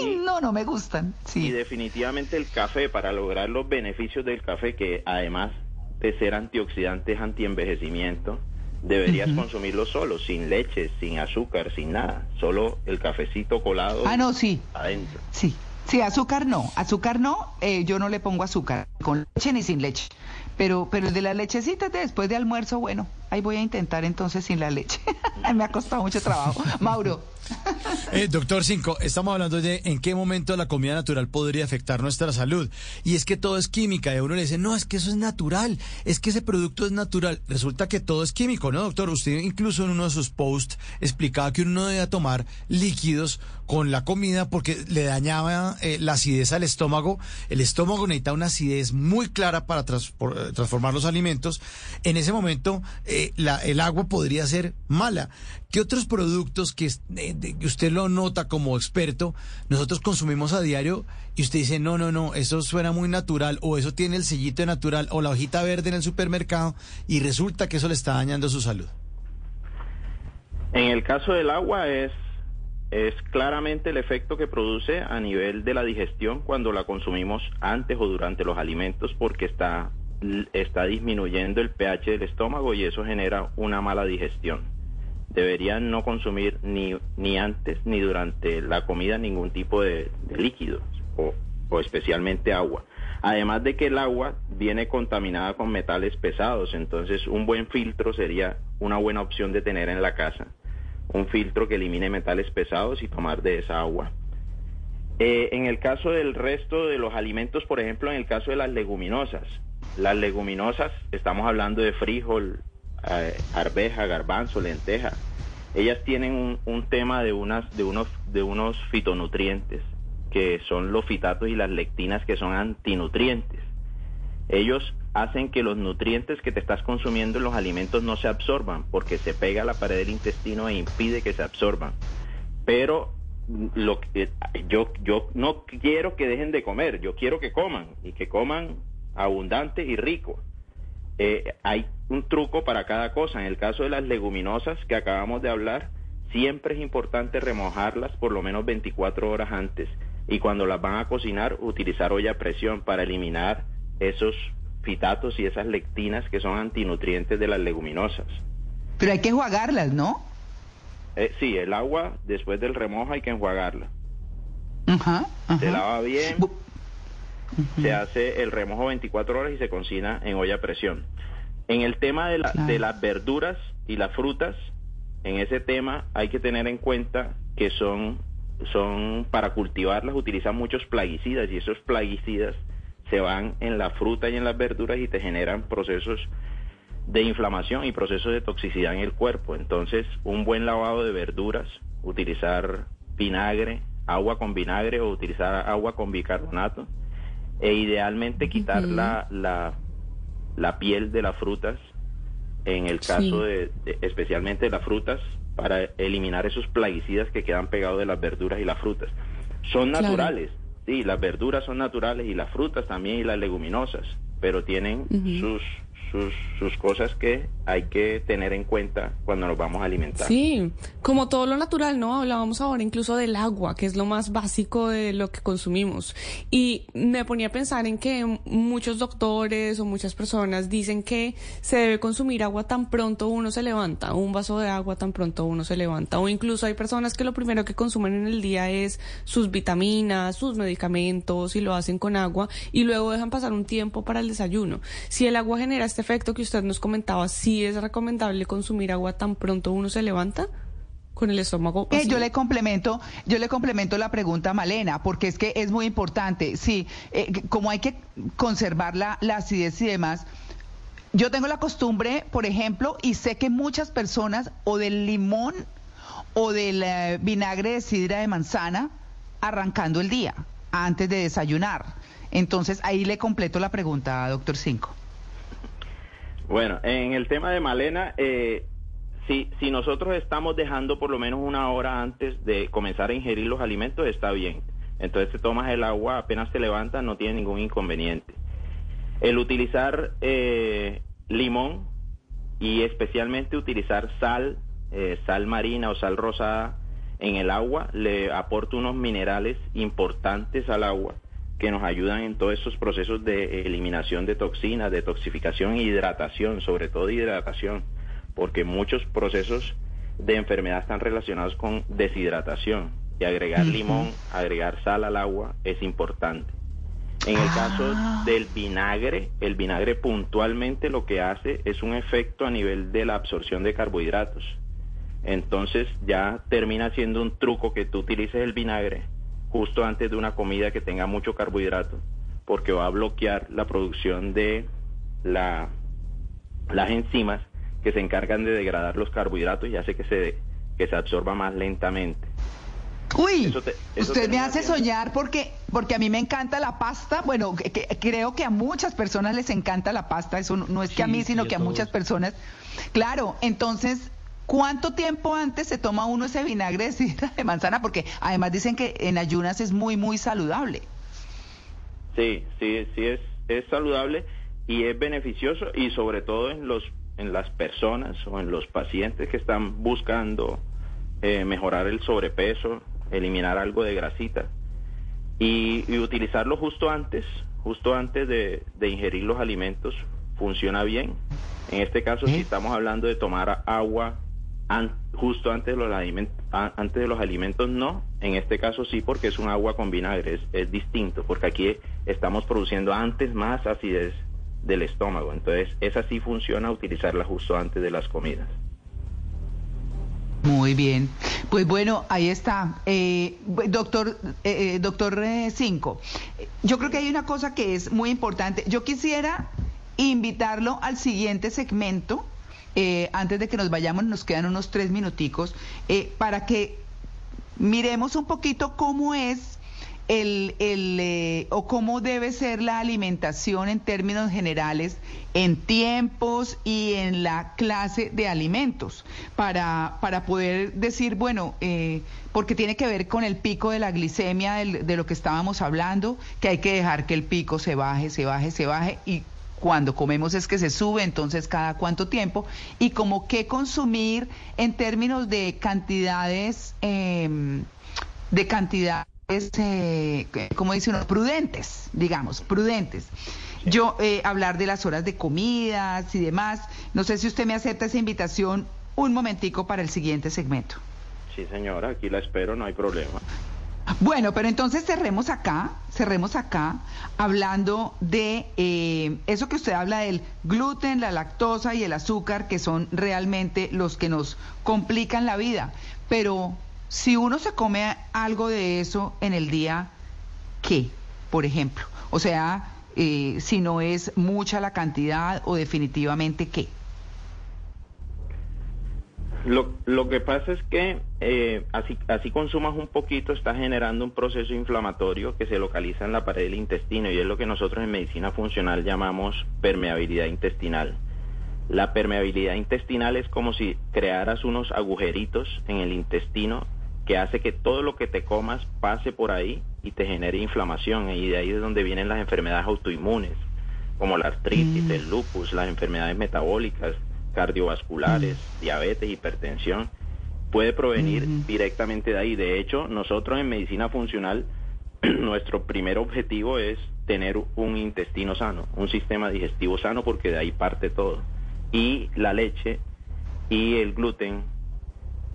[LAUGHS] no, no me gustan. Sí. Y definitivamente el café, para lograr los beneficios del café, que además de ser antioxidante es antienvejecimiento, deberías consumirlo solo, sin leche, sin azúcar, sin nada. Solo el cafecito colado Ah, no, sí. adentro. Sí, sí, azúcar no, azúcar no, eh, yo no le pongo azúcar, con leche ni sin leche. Pero, pero el de las lechecitas de después de almuerzo, bueno, ahí voy a intentar entonces sin la leche. [LAUGHS] Me ha costado mucho trabajo. Mauro. [LAUGHS] Eh, doctor Cinco, estamos hablando de en qué momento la comida natural podría afectar nuestra salud. Y es que todo es química. Y a uno le dice, no, es que eso es natural, es que ese producto es natural. Resulta que todo es químico, ¿no, doctor? Usted incluso en uno de sus posts explicaba que uno no debía tomar líquidos con la comida porque le dañaba eh, la acidez al estómago. El estómago necesita una acidez muy clara para eh, transformar los alimentos. En ese momento, eh, la- el agua podría ser mala. ¿Qué otros productos que, eh, usted lo nota como experto, nosotros consumimos a diario y usted dice, no, no, no, eso suena muy natural o eso tiene el sellito natural o la hojita verde en el supermercado y resulta que eso le está dañando su salud? En el caso del agua es, es claramente el efecto que produce a nivel de la digestión cuando la consumimos antes o durante los alimentos porque está, está disminuyendo el pH del estómago y eso genera una mala digestión. Deberían no consumir ni, ni antes ni durante la comida ningún tipo de, líquidos o, o especialmente agua. Además de que el agua viene contaminada con metales pesados, entonces un buen filtro sería una buena opción de tener en la casa. Un filtro que elimine metales pesados y tomar de esa agua. Eh, en el caso del resto de los alimentos, por ejemplo, en el caso de las leguminosas, las leguminosas, estamos hablando de frijol, arveja, garbanzo, lenteja. Ellas tienen un, tema de unas, de unos, de unos fitonutrientes que son los fitatos y las lectinas que son antinutrientes. Ellos hacen que los nutrientes que te estás consumiendo en los alimentos no se absorban porque se pega a la pared del intestino e impide que se absorban. Pero lo que yo yo no quiero que dejen de comer, yo quiero que coman y que coman abundante y rico. Eh, hay un truco para cada cosa. En el caso de las leguminosas que acabamos de hablar, siempre es importante remojarlas por lo menos 24 horas antes y cuando las van a cocinar utilizar olla a presión para eliminar esos fitatos y esas lectinas que son antinutrientes de las leguminosas. Pero hay que enjuagarlas, ¿no? Eh, sí, el agua después del remojo hay que enjuagarla. Se lava bien, se hace el remojo 24 horas y se cocina en olla a presión. En el tema de, de las verduras y las frutas, en ese tema hay que tener en cuenta que son, son para cultivarlas utilizan muchos plaguicidas y esos plaguicidas se van en la fruta y en las verduras y te generan procesos de inflamación y procesos de toxicidad en el cuerpo. Entonces, un buen lavado de verduras, utilizar vinagre, agua con vinagre o utilizar agua con bicarbonato e idealmente quitar la, la, la, piel de las frutas, en el caso de, especialmente de las frutas, para eliminar esos plaguicidas que quedan pegados de las verduras y las frutas. Son naturales, sí, las verduras son naturales y las frutas también y las leguminosas, pero tienen sus sus, cosas que hay que tener en cuenta cuando nos vamos a alimentar. Sí, como todo lo natural, ¿no? Hablábamos ahora incluso del agua, que es lo más básico de lo que consumimos. Y me ponía a pensar en que muchos doctores o muchas personas dicen que se debe consumir agua tan pronto uno se levanta, un vaso de agua tan pronto uno se levanta. O incluso hay personas que lo primero que consumen en el día es sus vitaminas, sus medicamentos y lo hacen con agua y luego dejan pasar un tiempo para el desayuno. Si el agua genera este efecto que usted nos comentaba, ¿sí es recomendable consumir agua tan pronto uno se levanta? con el estómago. Eh, yo le complemento, yo le complemento la pregunta a Malena, porque es que es muy importante. Sí, eh, como hay que conservar la, acidez y demás. Yo tengo la costumbre, por ejemplo, y sé que muchas personas, o del limón o del eh, vinagre de sidra de manzana, arrancando el día, antes de desayunar. Entonces, ahí le completo la pregunta, doctor Cinco. Bueno, en el tema de Malena, eh, si, si nosotros estamos dejando por lo menos una hora antes de comenzar a ingerir los alimentos, está bien. Entonces te tomas el agua, apenas te levantas, no tiene ningún inconveniente. El utilizar eh, limón y especialmente utilizar sal, eh, sal marina o sal rosada en el agua, le aporta unos minerales importantes al agua que nos ayudan en todos estos procesos de eliminación de toxinas, de toxificación e hidratación, sobre todo hidratación, porque muchos procesos de enfermedad están relacionados con deshidratación y agregar limón, agregar sal al agua es importante. En el caso ah. del vinagre, el vinagre puntualmente lo que hace es un efecto a nivel de la absorción de carbohidratos. Entonces ya termina siendo un truco que tú utilices el vinagre justo antes de una comida que tenga mucho carbohidrato, porque va a bloquear la producción de la, las enzimas que se encargan de degradar los carbohidratos y hace que se, que se absorba más lentamente. Uy, usted me hace soñar porque porque a mí me encanta la pasta. Bueno, creo que a muchas personas les encanta la pasta. Eso no, es que a mí, sino que a muchas personas. Claro, entonces ¿Cuánto tiempo antes se toma uno ese vinagre de sidra de manzana? Porque además dicen que en ayunas es muy, muy saludable. Sí, sí, sí es, es saludable y es beneficioso y sobre todo en los en las personas o en los pacientes que están buscando eh, mejorar el sobrepeso, eliminar algo de grasita y, utilizarlo justo antes, justo antes de, de, ingerir los alimentos funciona bien. En este caso, si estamos hablando de tomar agua justo antes de, los alimentos, antes de los alimentos no, en este caso sí porque es un agua con vinagre, es, distinto, porque aquí estamos produciendo antes más acidez del estómago, entonces esa sí funciona utilizarla justo antes de las comidas. Muy bien, pues bueno, ahí está, eh, doctor, eh, eh doctor eh, Cinco. Yo creo que hay una cosa que es muy importante. Yo quisiera invitarlo al siguiente segmento eh, antes de que nos vayamos, nos quedan unos tres minuticos, eh, para que miremos un poquito cómo es el, el eh, o cómo debe ser la alimentación en términos generales en tiempos y en la clase de alimentos para, para poder decir, bueno, eh, porque tiene que ver con el pico de la glicemia de lo que estábamos hablando, que hay que dejar que el pico se baje, se baje, se baje y cuando comemos es que se sube, entonces cada cuánto tiempo, y como qué consumir en términos de cantidades, em, de cantidades, eh, como dice uno, prudentes, digamos, prudentes. Yo, eh, hablar de las horas de comidas y demás, no sé si usted me acepta esa invitación un momentico para el siguiente segmento. Sí, señora, aquí la espero, no hay problema. Bueno, pero entonces cerremos acá, cerremos acá, hablando de eh, eso que usted habla del gluten, la lactosa y el azúcar, que son realmente los que nos complican la vida. Pero si uno se come algo de eso en el día, ¿qué? Por ejemplo, o sea, eh, si no es mucha la cantidad o definitivamente qué. Lo, lo que pasa es que eh, así, así consumas un poquito, está generando un proceso inflamatorio que se localiza en la pared del intestino y es lo que nosotros en medicina funcional llamamos permeabilidad intestinal. La permeabilidad intestinal es como si crearas unos agujeritos en el intestino que hace que todo lo que te comas pase por ahí y te genere inflamación. Y de ahí es donde vienen las enfermedades autoinmunes como la artritis, el lupus, las enfermedades metabólicas, cardiovasculares, diabetes, hipertensión, puede provenir directamente de ahí. De hecho, nosotros en medicina funcional, [CLEARS THROAT] nuestro primer objetivo es tener un intestino sano, un sistema digestivo sano, porque de ahí parte todo. Y la leche y el gluten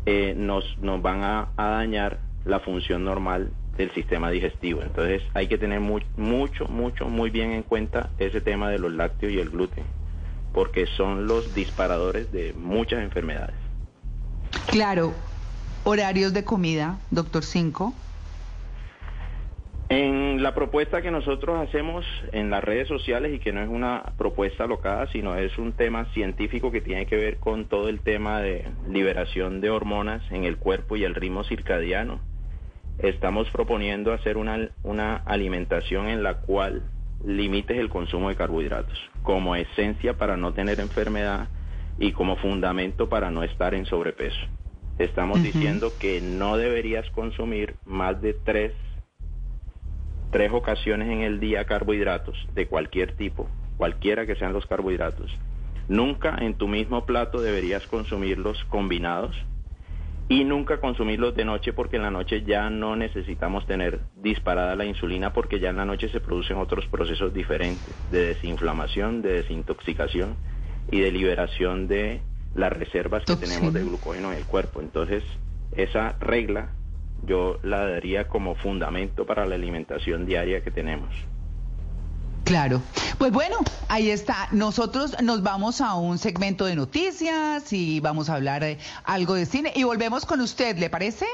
eh, nos, nos van a, dañar la función normal del sistema digestivo. Entonces hay que tener mucho, mucho, muy bien en cuenta ese tema de los lácteos y el gluten porque son los disparadores de muchas enfermedades. Claro, horarios de comida, doctor Cinco. En la propuesta que nosotros hacemos en las redes sociales y que no es una propuesta locada, sino es un tema científico que tiene que ver con todo el tema de liberación de hormonas en el cuerpo y el ritmo circadiano. Estamos proponiendo hacer una, una alimentación en la cual limites el consumo de carbohidratos como esencia para no tener enfermedad y como fundamento para no estar en sobrepeso. Estamos diciendo que no deberías consumir más de tres, tres ocasiones en el día carbohidratos de cualquier tipo, cualquiera que sean los carbohidratos. Nunca en tu mismo plato deberías consumirlos combinados y nunca consumirlos de noche porque en la noche ya no necesitamos tener disparada la insulina porque ya en la noche se producen otros procesos diferentes de desinflamación, de desintoxicación y de liberación de las reservas que tenemos de glucógeno en el cuerpo. Entonces, esa regla yo la daría como fundamento para la alimentación diaria que tenemos. Claro. Pues bueno, ahí está. Nosotros nos vamos a un segmento de noticias y vamos a hablar eh, algo de cine y volvemos con usted, ¿le parece?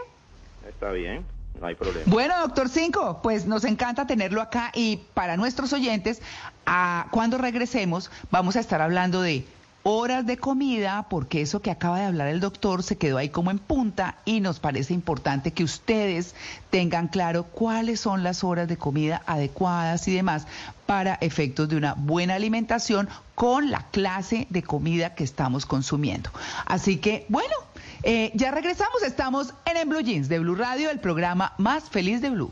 Está bien, no hay problema. Bueno, doctor Cinco, pues nos encanta tenerlo acá y para nuestros oyentes, a, cuando regresemos vamos a estar hablando de horas de comida, porque eso que acaba de hablar el doctor se quedó ahí como en punta y nos parece importante que ustedes tengan claro cuáles son las horas de comida adecuadas y demás para efectos de una buena alimentación con la clase de comida que estamos consumiendo. Así que, bueno, eh, ya regresamos, estamos en, en Blue Jeans de Blue Radio, el programa más feliz de Blue.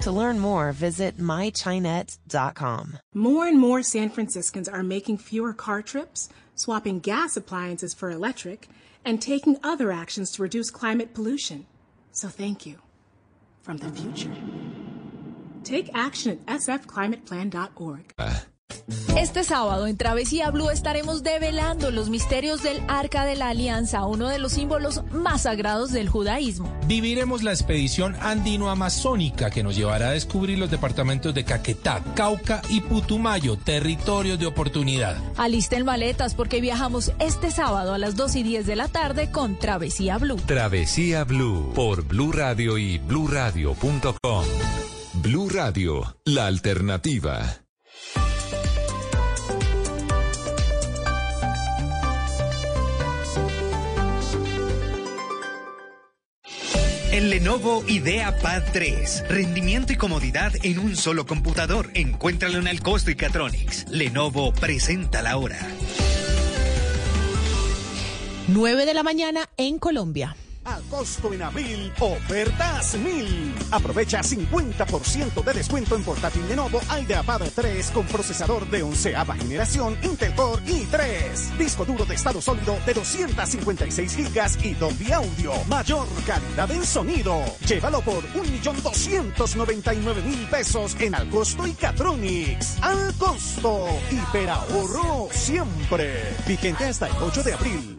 To learn more, visit mychinet.com. More and more San Franciscans are making fewer car trips, swapping gas appliances for electric, and taking other actions to reduce climate pollution. So thank you from the future. Take action at sfclimateplan.org. Este sábado en Travesía Blue estaremos develando los misterios del Arca de la Alianza, uno de los símbolos más sagrados del judaísmo. Viviremos la expedición andino-amazónica que nos llevará a descubrir los departamentos de Caquetá, Cauca y Putumayo, territorios de oportunidad. Alisten maletas porque viajamos este sábado a las 2 y 10 de la tarde con Travesía Blue. Travesía Blue por Blue Radio y bluradio.com. Blue Radio, la alternativa. El Lenovo IdeaPad 3. Rendimiento y comodidad en un solo computador. Encuéntralo en el costo y Catronics. Lenovo presenta la hora. 9 de la mañana en Colombia. Agosto en abril, ofertas mil. Aprovecha 50% de descuento en portátil Lenovo IdeaPad 3 con procesador de onceava generación Intel Core i3. Disco duro de estado sólido de 256 gigas y Dolby Audio. Mayor calidad en sonido. Llévalo por 1.299.000 pesos en Al Costo y Catronics. Al Costo. Hiperahorro siempre. Vigente hasta el 8 de abril.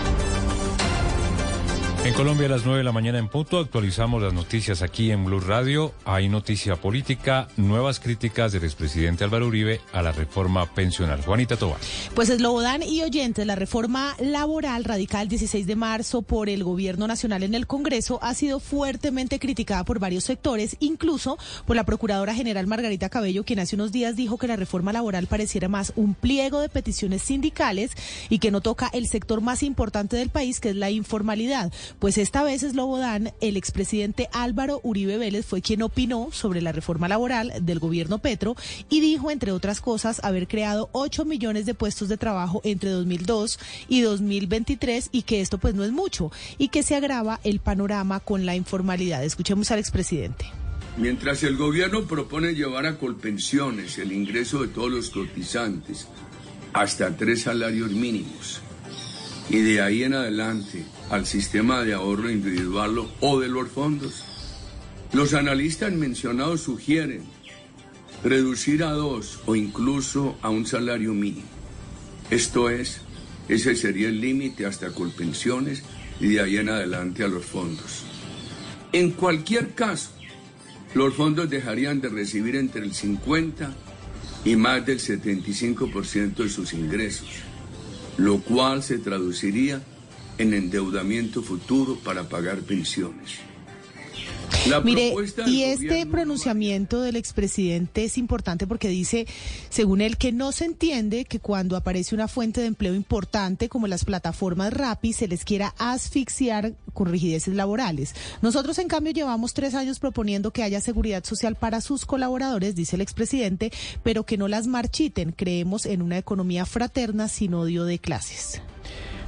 En Colombia a las 9 de la mañana en punto actualizamos las noticias aquí en Blue Radio. Hay noticia política, nuevas críticas del expresidente Álvaro Uribe a la reforma pensional. Juanita Tobar. Pues Eslobodán y oyentes, la reforma laboral radicada el 16 de marzo por el gobierno nacional en el Congreso ha sido fuertemente criticada por varios sectores, incluso por la Procuradora General Margarita Cabello, quien hace unos días dijo que la reforma laboral pareciera más un pliego de peticiones sindicales y que no toca el sector más importante del país, que es la informalidad. Pues esta vez es Lobodán, el expresidente Álvaro Uribe Vélez fue quien opinó sobre la reforma laboral del gobierno Petro y dijo, entre otras cosas, haber creado 8 millones de puestos de trabajo entre 2002 y 2023 y que esto pues no es mucho y que se agrava el panorama con la informalidad. Escuchemos al expresidente. Mientras el gobierno propone llevar a colpensiones el ingreso de todos los cotizantes hasta tres salarios mínimos y de ahí en adelante al sistema de ahorro individual o de los fondos. Los analistas mencionados sugieren reducir a dos o incluso a un salario mínimo. Esto es, ese sería el límite hasta colpensiones y de ahí en adelante a los fondos. En cualquier caso, los fondos dejarían de recibir entre el 50 y más del 75% de sus ingresos, lo cual se traduciría en endeudamiento futuro para pagar pensiones. Mire, y este pronunciamiento del expresidente es importante porque dice, según él, que no se entiende que cuando aparece una fuente de empleo importante como las plataformas RAPI se les quiera asfixiar con rigideces laborales. Nosotros, en cambio, llevamos tres años proponiendo que haya seguridad social para sus colaboradores, dice el expresidente, pero que no las marchiten. Creemos en una economía fraterna sin odio de clases.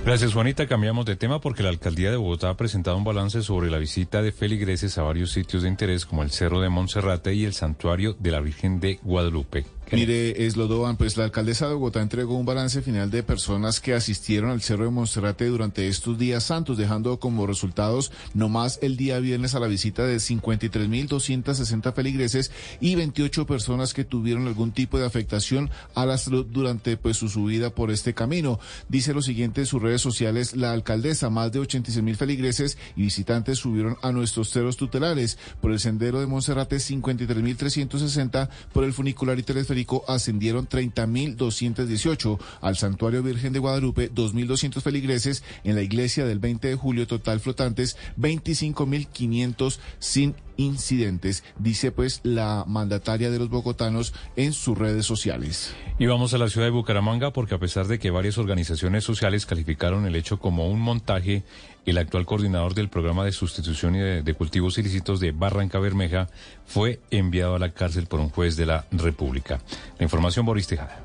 Gracias, Juanita. Cambiamos de tema porque la alcaldía de Bogotá ha presentado un balance sobre la visita de feligreses a varios sitios de interés como el Cerro de Monserrate y el Santuario de la Virgen de Guadalupe. Mire, Eslodovan, pues la alcaldesa de Bogotá entregó un balance final de personas que asistieron al Cerro de Monserrate durante estos días santos, dejando como resultados nomás el día viernes a la visita de 53.260 feligreses y 28 personas que tuvieron algún tipo de afectación a la salud durante pues su subida por este camino. Dice lo siguiente en sus redes sociales, la alcaldesa, más de 86.000 feligreses y visitantes subieron a nuestros cerros tutelares por el sendero de Monserrate 53.360, por el funicular y teleférico ascendieron 30.218. Al Santuario Virgen de Guadalupe, 2.200 feligreses. En la iglesia del 20 de julio, total flotantes, 25.500 sin incidentes, dice pues la mandataria de los bogotanos en sus redes sociales. Y vamos a la ciudad de Bucaramanga porque a pesar de que varias organizaciones sociales calificaron el hecho como un montaje, el actual coordinador del programa de sustitución y de, cultivos ilícitos de Barranca Bermeja fue enviado a la cárcel por un juez de la República. La información, Boris Tejada.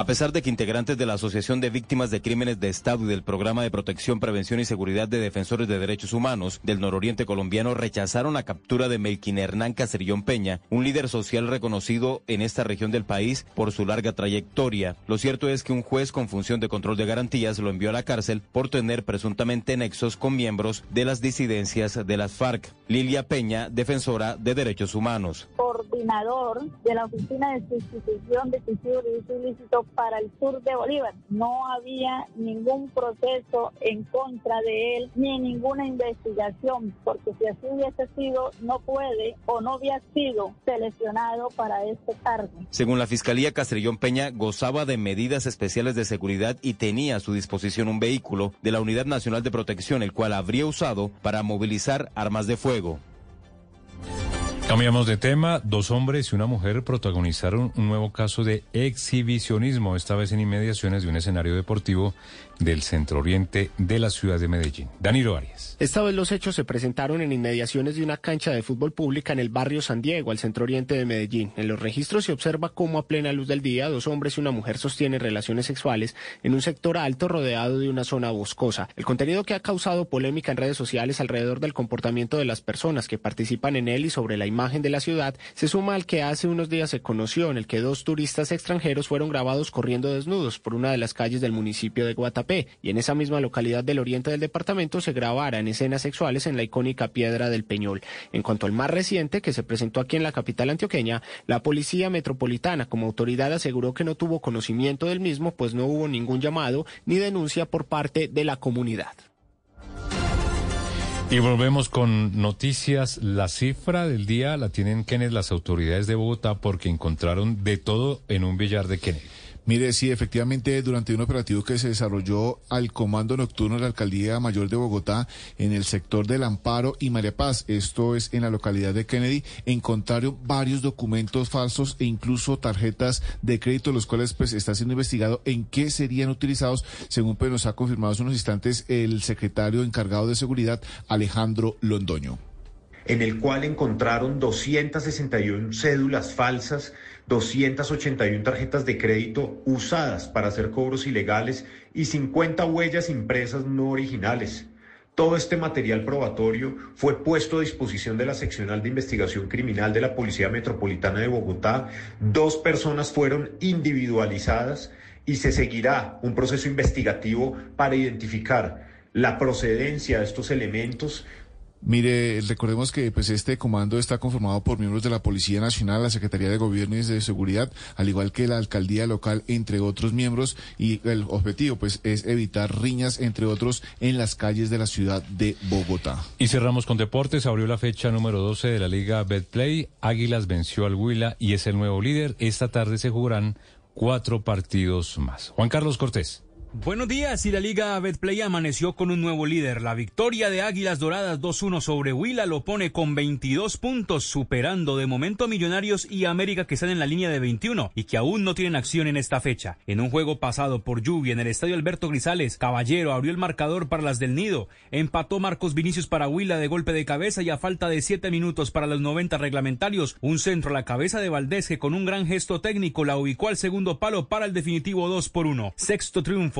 A pesar de que integrantes de la Asociación de Víctimas de Crímenes de Estado y del Programa de Protección, Prevención y Seguridad de Defensores de Derechos Humanos del nororiente colombiano rechazaron la captura de Melquín Hernán Cacerillón Peña, un líder social reconocido en esta región del país por su larga trayectoria. Lo cierto es que un juez con función de control de garantías lo envió a la cárcel por tener presuntamente nexos con miembros de las disidencias de las FARC. Lilia Peña, defensora de derechos humanos. Coordinador de la Oficina de Sustitución de Suicidio Ilícito para el sur de Bolívar. No había ningún proceso en contra de él ni ninguna investigación, porque si así hubiese sido, no puede o no había sido seleccionado para este cargo. Según la Fiscalía, Castrillón Peña gozaba de medidas especiales de seguridad y tenía a su disposición un vehículo de la Unidad Nacional de Protección, el cual habría usado para movilizar armas de fuego. Cambiamos de tema. Dos hombres y una mujer protagonizaron un nuevo caso de exhibicionismo, esta vez en inmediaciones de un escenario deportivo del centro oriente de la ciudad de Medellín. Danilo Arias. Esta vez los hechos se presentaron en inmediaciones de una cancha de fútbol pública en el barrio San Diego, al centro oriente de Medellín. En los registros se observa cómo a plena luz del día dos hombres y una mujer sostienen relaciones sexuales en un sector alto rodeado de una zona boscosa. El contenido que ha causado polémica en redes sociales alrededor del comportamiento de las personas que participan en él y sobre la imagen de la ciudad se suma al que hace unos días se conoció en el que dos turistas extranjeros fueron grabados corriendo desnudos por una de las calles del municipio de Guatapé y en esa misma localidad del oriente del departamento se grabaran escenas sexuales en la icónica Piedra del Peñol. En cuanto al más reciente, que se presentó aquí en la capital antioqueña, la Policía Metropolitana como autoridad aseguró que no tuvo conocimiento del mismo, pues no hubo ningún llamado ni denuncia por parte de la comunidad. Y volvemos con noticias. La cifra del día la tienen Kenneth las autoridades de Bogotá porque encontraron de todo en un billar de Kenneth. Mire, sí, efectivamente, durante un operativo que se desarrolló al Comando Nocturno de la Alcaldía Mayor de Bogotá en el sector del Amparo y María Paz, esto es en la localidad de Kennedy, encontraron varios documentos falsos e incluso tarjetas de crédito, los cuales pues está siendo investigado en qué serían utilizados, según pues nos ha confirmado hace unos instantes el secretario encargado de seguridad, Alejandro Londoño. En el cual encontraron 261 cédulas falsas 281 tarjetas de crédito usadas para hacer cobros ilegales y 50 huellas impresas no originales. Todo este material probatorio fue puesto a disposición de la seccional de investigación criminal de la Policía Metropolitana de Bogotá. Dos personas fueron individualizadas y se seguirá un proceso investigativo para identificar la procedencia de estos elementos Mire, recordemos que pues este comando está conformado por miembros de la Policía Nacional, la Secretaría de Gobierno y de Seguridad, al igual que la alcaldía local, entre otros miembros, y el objetivo pues es evitar riñas, entre otros, en las calles de la ciudad de Bogotá. Y cerramos con deportes, abrió la fecha número 12 de la Liga Betplay, Águilas venció al Huila y es el nuevo líder. Esta tarde se jugarán cuatro partidos más. Juan Carlos Cortés. Buenos días y la Liga Betplay amaneció con un nuevo líder. La victoria de Águilas Doradas 2-1 sobre Huila lo pone con 22 puntos, superando de momento a Millonarios y América que están en la línea de 21 y que aún no tienen acción en esta fecha. En un juego pasado por lluvia en el estadio Alberto Grisales, Caballero abrió el marcador para las del Nido. Empató Marcos Vinicius para Huila de golpe de cabeza y a falta de 7 minutos para los 90 reglamentarios, un centro a la cabeza de Valdés que con un gran gesto técnico la ubicó al segundo palo para el definitivo 2 por 1. Sexto triunfo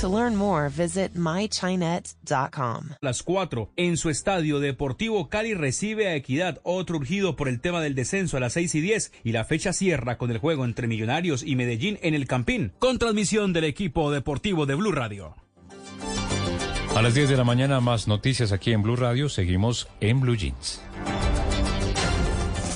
To learn more, visit mychinet.com. Las 4 en su estadio Deportivo Cali recibe a Equidad, otro urgido por el tema del descenso a las 6 y 10 y la fecha cierra con el juego entre Millonarios y Medellín en el Campín, con transmisión del equipo deportivo de Blue Radio. A las 10 de la mañana más noticias aquí en Blue Radio, seguimos en Blue Jeans.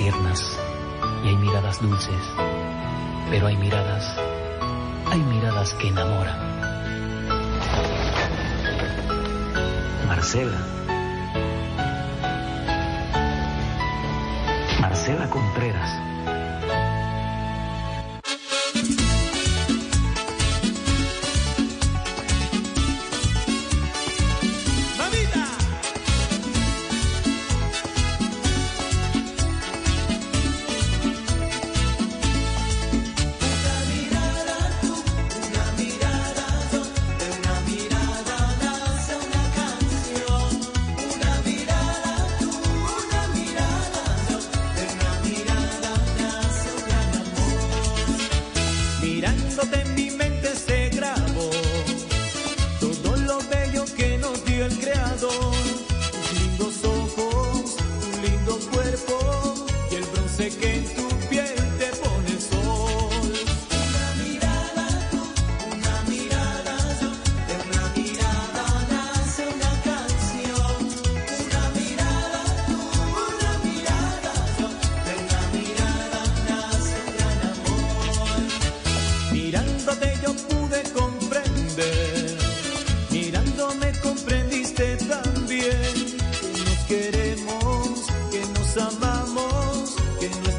y hay miradas dulces, pero hay miradas, hay miradas que enamoran. Marcela. Marcela Contreras.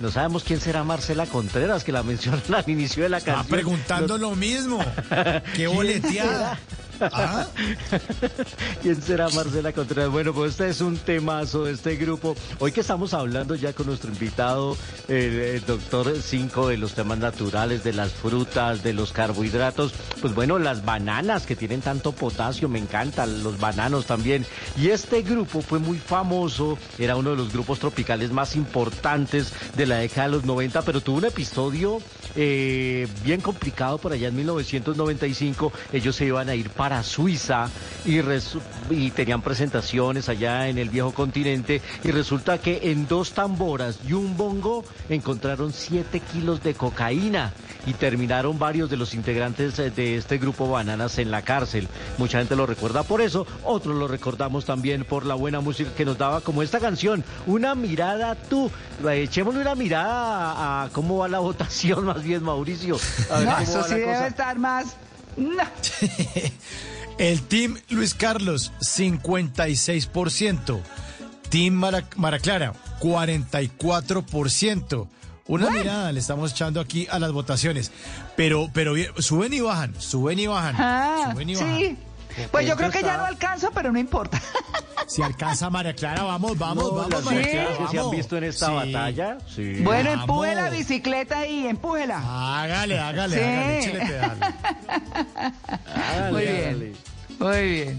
No sabemos quién será Marcela Contreras, que la mencionan al inicio de la canción. Está preguntando lo mismo. [LAUGHS] ¡Qué boleteada! [LAUGHS] ¿Quién será Marcela Contreras? Bueno, pues este es un temazo de este grupo. Hoy que estamos hablando ya con nuestro invitado, el, doctor Cinco, de los temas naturales, de las frutas, de los carbohidratos, pues bueno, las bananas que tienen tanto potasio, me encantan, los bananos también. Y este grupo fue muy famoso, era uno de los grupos tropicales más importantes de la década de los 90, pero tuvo un episodio eh, bien complicado por allá en 1995. Ellos se iban a ir para Suiza y, y tenían presentaciones allá en el viejo continente y resulta que en dos tamboras y un bongo encontraron 7 kilos de cocaína y terminaron varios de los integrantes de este grupo Bananas en la cárcel. Mucha gente lo recuerda por eso, otros lo recordamos también por la buena música que nos daba como esta canción, Una mirada tú. Echémosle una mirada a, cómo va la [LAUGHS] votación más bien, Mauricio. eso sí debe estar más... [LAUGHS] El Team Luis Carlos, 56%. Team Maraclara, 44%. Una mirada le estamos echando aquí a las votaciones. Pero, pero suben y bajan, suben y bajan. Ah, suben y bajan. Sí. Pues yo creo que ya no alcanzo, pero no importa. [LAUGHS] Si alcanza María Clara, vamos, vamos, vamos. María Clara, que se han visto en esta batalla. Sí. Bueno, empuje la bicicleta ahí, empújela. Hágale, hágale, hágale, [LAUGHS] hágale, Muy bien. Muy bien.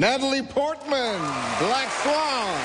Natalie Portman, Black Swan.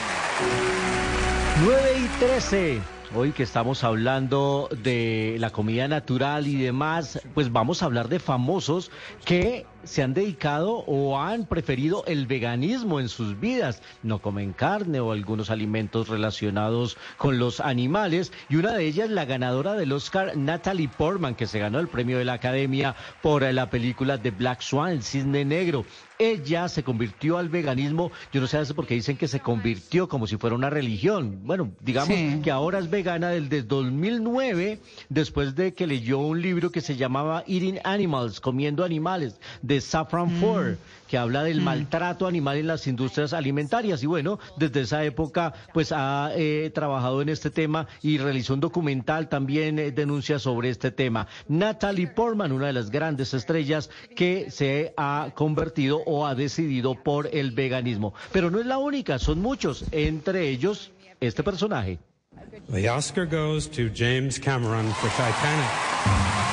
9 y 13. Hoy que estamos hablando de la comida natural y demás, pues vamos a hablar de famosos que se han dedicado o han preferido el veganismo en sus vidas. No comen carne o algunos alimentos relacionados con los animales. Y una de ellas, la ganadora del Oscar, Natalie Portman, que se ganó el premio de la Academia por la película de Black Swan, el cisne negro. Ella se convirtió al veganismo, yo no sé por qué dicen que se convirtió como si fuera una religión. Bueno, digamos que ahora es vegana desde 2009, después de que leyó un libro que se llamaba Eating Animals, comiendo animales, de de Saffron Mm. Ford que habla del maltrato animal en las industrias alimentarias. Y bueno, desde esa época, pues ha eh, trabajado en este tema y realizó un documental también eh, denuncia sobre este tema. Natalie Portman, una de las grandes estrellas que se ha convertido o ha decidido por el veganismo. Pero no es la única, son muchos, entre ellos este personaje. The Oscar goes to James Cameron for Titanic.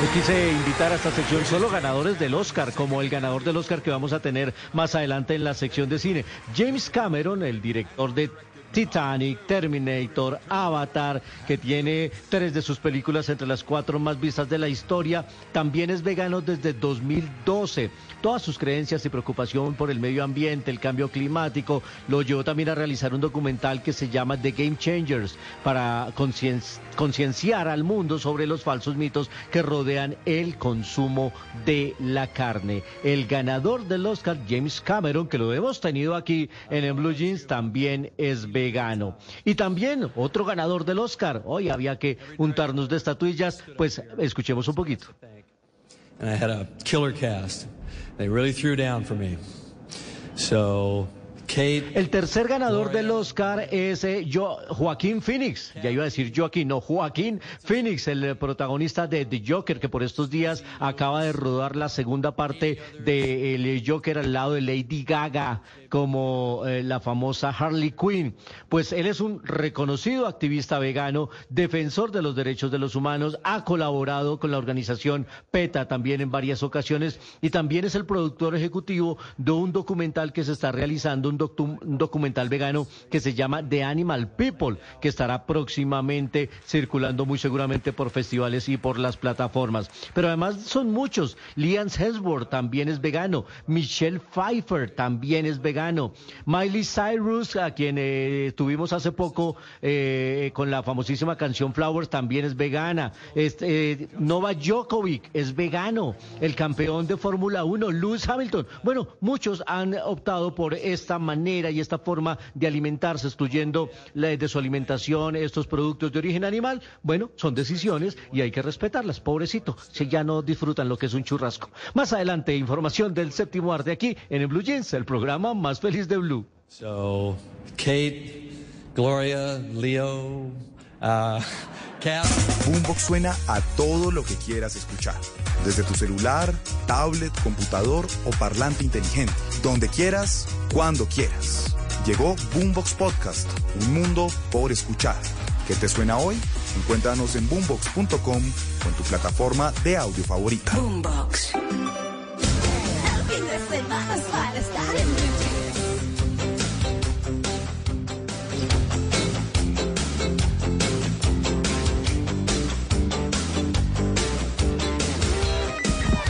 Yo quise invitar a esta sección solo ganadores del Oscar, como el ganador del Oscar que vamos a tener más adelante en la sección de cine. James Cameron, el director de Titanic, Terminator, Avatar, que tiene tres de sus películas entre las cuatro más vistas de la historia, también es vegano desde 2012. Todas sus creencias y preocupación por el medio ambiente, el cambio climático, lo llevó también a realizar un documental que se llama The Game Changers para concien- concienciar al mundo sobre los falsos mitos que rodean el consumo de la carne. El ganador del Oscar, James Cameron, que lo hemos tenido aquí en el Blue Jeans, también es vegano. Y también otro ganador del Oscar, hoy había que untarnos de estatuillas, pues escuchemos un poquito. and I had a killer cast. They really threw down for me. So, Kate. El tercer ganador del Oscar es eh, Jo- Joaquín Phoenix. Ya iba a decir Joaquín, no, Joaquín Phoenix, el eh, protagonista de The Joker, que por estos días acaba de rodar la segunda parte de el Joker al lado de Lady Gaga, como eh, la famosa Harley Quinn. Pues él es un reconocido activista vegano, defensor de los derechos de los humanos, ha colaborado con la organización PETA también en varias ocasiones y también es el productor ejecutivo de un documental que se está realizando, un, docu- un documental vegano que se llama The Animal People, que estará próximamente circulando muy seguramente por festivales y por las plataformas. Pero además son muchos. Liam Hemsworth también es vegano. Michelle Pfeiffer también es vegano. Miley Cyrus, a quien eh, tuvimos hace poco eh, con la famosísima canción Flowers, también es vegana. Este, eh, Novak Djokovic es vegano. El campeón de Fórmula 1, Lewis Hamilton. Bueno, muchos han optado por esta manera y esta forma de alimentarse, excluyendo la- de su alimentación estos productos de origen animal. Bueno, son decisiones y hay que respetarlas. Pobrecito, si ya no disfrutan lo que es un churrasco. Más adelante, información del séptimo arte aquí en el Blue Jeans, el programa más feliz de Blue. So, Kate, Gloria, Leo, uh, Kat. Boombox suena a todo lo que quieras escuchar. Desde tu celular, tablet, computador o parlante inteligente. Donde quieras, cuando quieras. Llegó Boombox Podcast, un mundo por escuchar. ¿Qué te suena hoy? Encuéntranos en boombox.com o en tu plataforma de audio favorita. Boombox.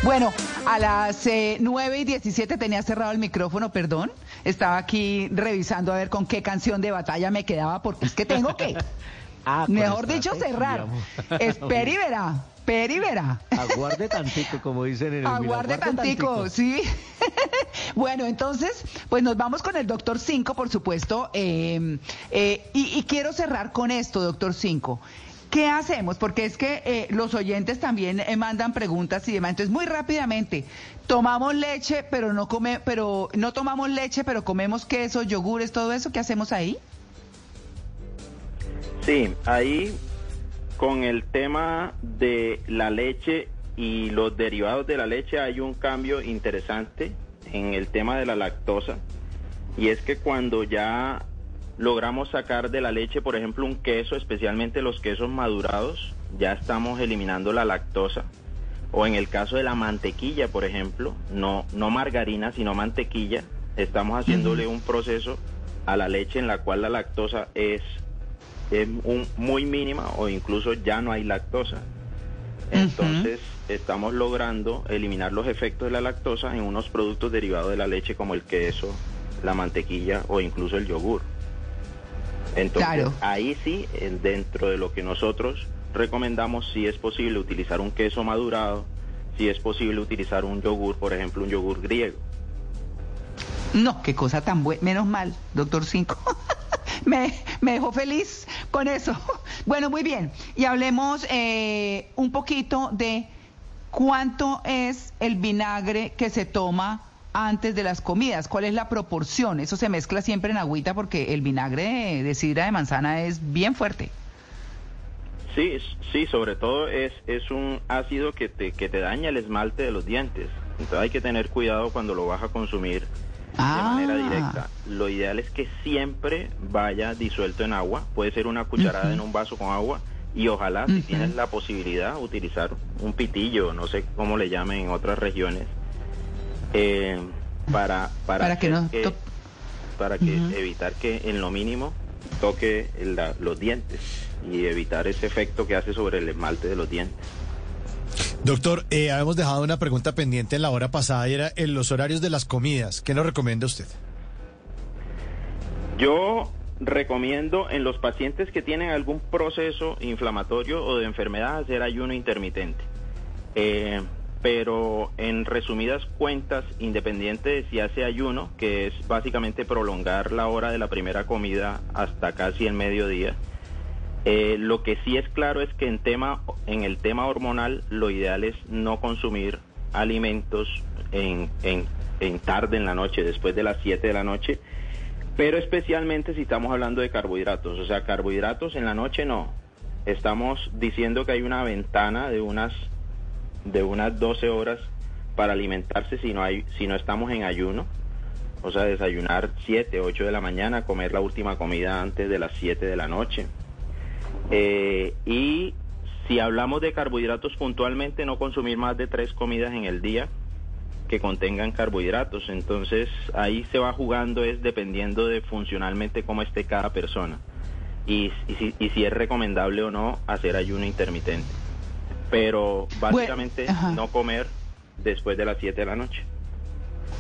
Bueno, a las eh, 9 y 17 tenía cerrado el micrófono, perdón. Estaba aquí revisando a ver con qué canción de batalla me quedaba, porque es que tengo que, [LAUGHS] Ah, mejor dicho, cerrar. Espera y verá, y verá. Aguarde tantico, como dicen en el Aguarde tantico, sí. [LAUGHS] bueno, entonces, pues nos vamos con el doctor Cinco, por supuesto. eh, eh, y, y quiero cerrar con esto, doctor Cinco. ¿Qué hacemos? Porque es que eh, los oyentes también eh, mandan preguntas y demás. Entonces, muy rápidamente, tomamos leche, pero no come, pero no tomamos leche, pero comemos queso, yogures, todo eso. ¿Qué hacemos ahí? Sí, ahí con el tema de la leche y los derivados de la leche hay un cambio interesante en el tema de la lactosa. Y es que cuando ya logramos sacar de la leche, por ejemplo, un queso, especialmente los quesos madurados, ya estamos eliminando la lactosa. O en el caso de la mantequilla, por ejemplo, no, no margarina, sino mantequilla, estamos haciéndole un proceso a la leche en la cual la lactosa es, es un- muy mínima o incluso ya no hay lactosa. Entonces estamos logrando eliminar los efectos de la lactosa en unos productos derivados de la leche como el queso, la mantequilla o incluso el yogur. Entonces Claro. ahí sí, en- dentro de lo que nosotros recomendamos, si es posible utilizar un queso madurado, si es posible utilizar un yogur, por ejemplo un yogur griego. No, qué cosa tan buena. Menos mal, doctor Cinco. [LAUGHS] me, me dejó feliz con eso. [LAUGHS] Bueno, muy bien. Y hablemos eh, un poquito de ¿cuánto es el vinagre que se toma antes de las comidas? ¿Cuál es la proporción? Eso se mezcla siempre en agüita porque el vinagre de, sidra de manzana es bien fuerte. Sí, sí, sobre todo es, es un ácido que te, que te daña el esmalte de los dientes. Entonces hay que tener cuidado cuando lo vas a consumir de manera directa. Lo ideal es que siempre vaya disuelto en agua. Puede ser una cucharada en un vaso con agua. Y ojalá, si tienes la posibilidad, utilizar un pitillo, no sé cómo le llamen en otras regiones, eh, para, para, Para que no to- para que evitar que en lo mínimo toque la- los dientes y evitar ese efecto que hace sobre el esmalte de los dientes. Doctor, eh, habíamos dejado una pregunta pendiente en la hora pasada y era en los horarios de las comidas. ¿Qué nos recomienda usted? Yo recomiendo en los pacientes que tienen algún proceso inflamatorio o de enfermedad hacer ayuno intermitente. Eh, pero en resumidas cuentas, independiente de si hace ayuno, que es básicamente prolongar la hora de la primera comida hasta casi el mediodía, eh, lo que sí es claro es que en, tema, en el tema hormonal lo ideal es no consumir alimentos en, en, en tarde en la noche, después de las 7 de la noche, pero especialmente si estamos hablando de carbohidratos. O sea, carbohidratos en la noche no. Estamos diciendo que hay una ventana de unas, de unas 12 horas para alimentarse si no, hay, si no estamos en ayuno. O sea, desayunar 7, 8 de la mañana, comer la última comida antes de las 7 de la noche. Eh, y si hablamos de carbohidratos puntualmente, no consumir más de tres comidas en el día que contengan carbohidratos. Entonces ahí se va jugando es dependiendo de funcionalmente cómo esté cada persona y si, y si es recomendable o no hacer ayuno intermitente. Pero básicamente no comer después de las 7 de la noche.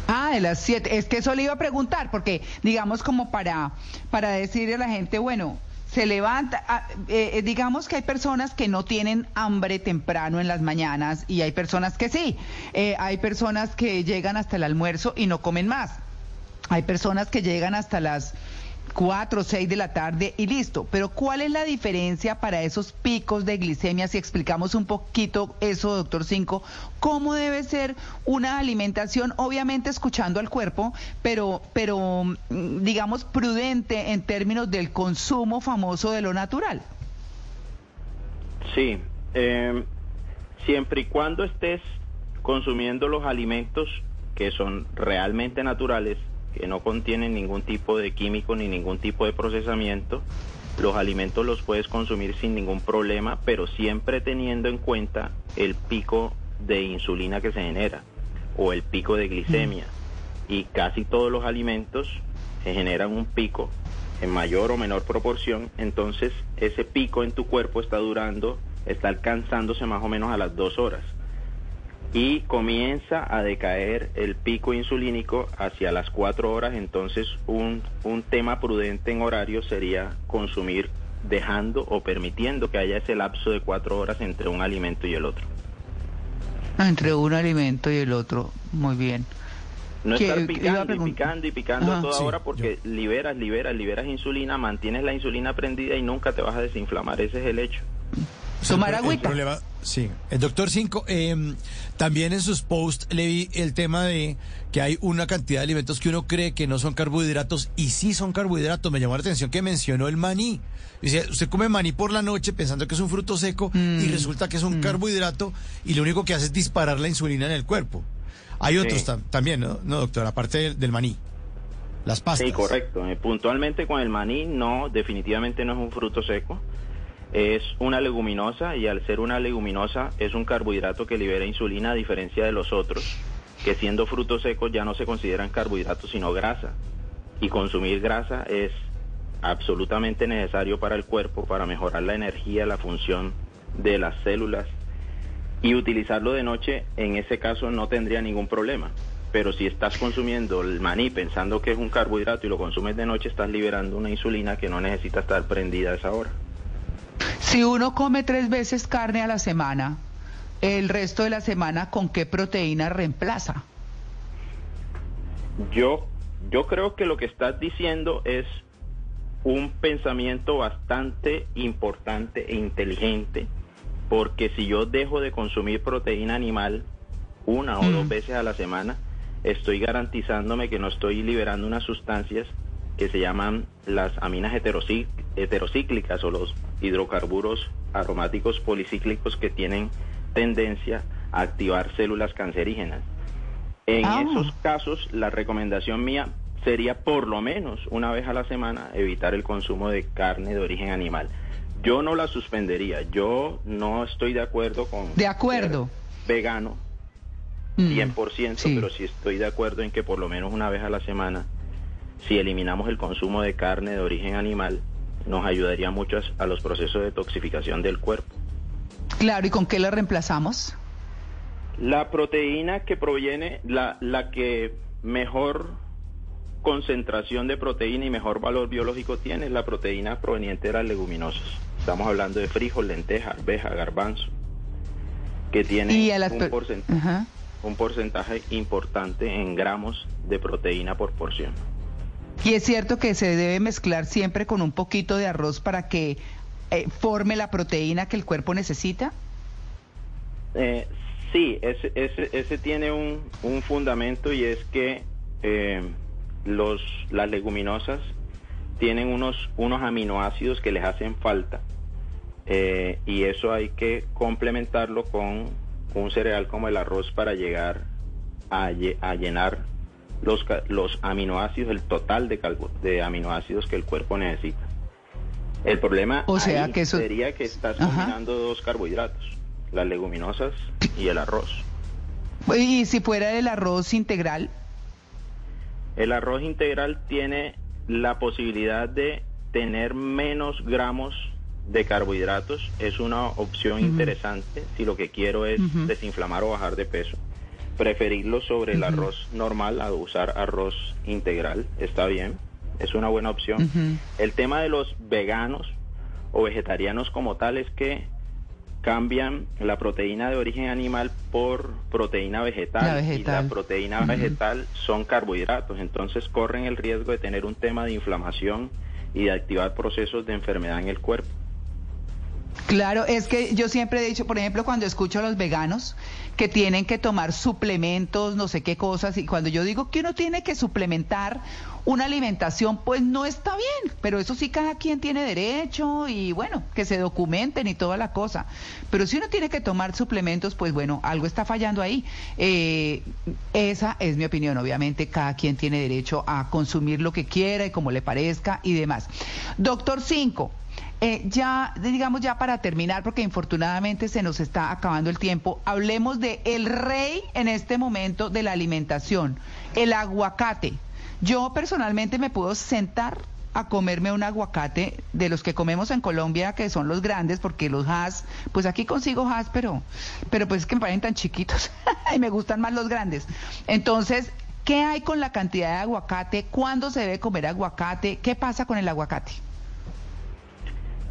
Ah, de las 7. Es que eso le iba a preguntar, porque digamos como para, para decirle a la gente, bueno, se levanta, ah, eh, eh, digamos que hay personas que no tienen hambre temprano en las mañanas y hay personas que sí. Eh, hay personas que llegan hasta el almuerzo y no comen más. Hay personas que llegan hasta las 4 o 6 de la tarde y listo. Pero ¿cuál es la diferencia para esos picos de glicemia? Si explicamos un poquito eso, doctor Cinco, ¿cómo debe ser una alimentación? Obviamente escuchando al cuerpo, pero, pero mm, digamos prudente en términos del consumo famoso de lo natural. Sí, eh, siempre y cuando estés consumiendo los alimentos que son realmente naturales, que no contienen ningún tipo de químico ni ningún tipo de procesamiento, los alimentos los puedes consumir sin ningún problema, pero siempre teniendo en cuenta el pico de insulina que se genera o el pico de glicemia. Y casi todos los alimentos se generan un pico en mayor o menor proporción, entonces ese pico en tu cuerpo está durando, está alcanzándose más o menos a las dos horas. Y comienza a decaer el pico insulínico hacia las cuatro horas, entonces un, un tema prudente en horario sería consumir dejando o permitiendo que haya ese lapso de cuatro horas entre un alimento y el otro. Entre un alimento y el otro. Muy bien. No estar picando y picando y picando Ajá. a toda Sí, hora porque liberas, liberas, liberas insulina, mantienes la insulina prendida y nunca te vas a desinflamar. Ese es el hecho. Tomar El agüita. problema, sí. El doctor Cinco, eh, también en sus posts le vi el tema de que hay una cantidad de alimentos que uno cree que no son carbohidratos y sí son carbohidratos. Me llamó la atención que mencionó el maní. Dice, usted come maní por la noche pensando que es un fruto seco Mm. y resulta que es un carbohidrato y lo único que hace es disparar la insulina en el cuerpo. Hay otros tam- también, ¿no, no doctor? Aparte del, del maní. Las pastas. Sí, correcto. Eh, puntualmente con el maní, no, definitivamente no es un fruto seco. Es una leguminosa y al ser una leguminosa es un carbohidrato que libera insulina a diferencia de los otros, que siendo frutos secos ya no se consideran carbohidratos sino grasa. Y consumir grasa es absolutamente necesario para el cuerpo para mejorar la energía, la función de las células. Y utilizarlo de noche en ese caso no tendría ningún problema. Pero si estás consumiendo el maní pensando que es un carbohidrato y lo consumes de noche, estás liberando una insulina que no necesita estar prendida a esa hora. Si uno come tres veces carne a la semana, el resto de la semana, ¿con qué proteína reemplaza? Yo, yo creo que lo que estás diciendo es un pensamiento bastante importante e inteligente porque si yo dejo de consumir proteína animal una o dos veces a la semana, estoy garantizándome que no estoy liberando unas sustancias que se llaman las aminas heterocí- heterocíclicas o los hidrocarburos aromáticos policíclicos que tienen tendencia a activar células cancerígenas. En Ah. esos casos, la recomendación mía sería por lo menos una vez a la semana evitar el consumo de carne de origen animal. Yo no la suspendería, yo no estoy de acuerdo con De acuerdo. vegano Mm, 100%, pero sí estoy de acuerdo en que por lo menos una vez a la semana, si eliminamos el consumo de carne de origen animal, nos ayudaría mucho a- los procesos de toxificación del cuerpo. Claro, ¿y con qué la reemplazamos? La proteína que proviene, la, la que mejor concentración de proteína y mejor valor biológico tiene es la proteína proveniente de las leguminosas. Estamos hablando de frijol, lenteja, arveja, garbanzo, que tiene un, un porcentaje importante en gramos de proteína por porción. Y es cierto que se debe mezclar siempre con un poquito de arroz para que eh, forme la proteína que el cuerpo necesita. Eh, sí, ese, ese, ese tiene un, un fundamento y es que eh, los, las leguminosas tienen unos, unos aminoácidos que les hacen falta eh, y eso hay que complementarlo con un cereal como el arroz para llegar a, a llenar los, los aminoácidos, el total de, calvo- de aminoácidos que el cuerpo necesita. El problema O sea ahí que eso- sería que estás Ajá. combinando dos carbohidratos, las leguminosas y el arroz. Y si fuera el arroz integral, El arroz integral tiene la posibilidad de tener menos gramos de carbohidratos. Es una opción interesante si lo que quiero es desinflamar o bajar de peso. Preferirlo sobre el arroz normal a usar arroz integral. Está bien. Es una buena opción. El tema de los veganos o vegetarianos como tal es que cambian la proteína de origen animal por proteína vegetal, La y vegetal. la proteína vegetal son carbohidratos, entonces corren el riesgo de tener un tema de inflamación y de activar procesos de enfermedad en el cuerpo. Claro, es que yo siempre he dicho, por ejemplo, cuando escucho a los veganos que tienen que tomar suplementos, no sé qué cosas, y cuando yo digo que uno tiene que suplementar una alimentación, pues no está bien, pero eso sí cada quien tiene derecho y bueno, que se documenten y toda la cosa. Pero si uno tiene que tomar suplementos, pues bueno, algo está fallando ahí. Eh, esa es mi opinión, obviamente cada quien tiene derecho a consumir lo que quiera y como le parezca y demás. Doctor 5. Eh, ya, digamos ya para terminar, porque infortunadamente se nos está acabando el tiempo, hablemos de el rey en este momento de la alimentación, el aguacate. Yo personalmente me puedo sentar a comerme un aguacate de los que comemos en Colombia, que son los grandes, porque los has, pues aquí consigo has, pero, pero pues es que me parecen tan chiquitos [LAUGHS] y me gustan más los grandes. Entonces, ¿qué hay con la cantidad de aguacate? ¿Cuándo se debe comer aguacate? ¿Qué pasa con el aguacate?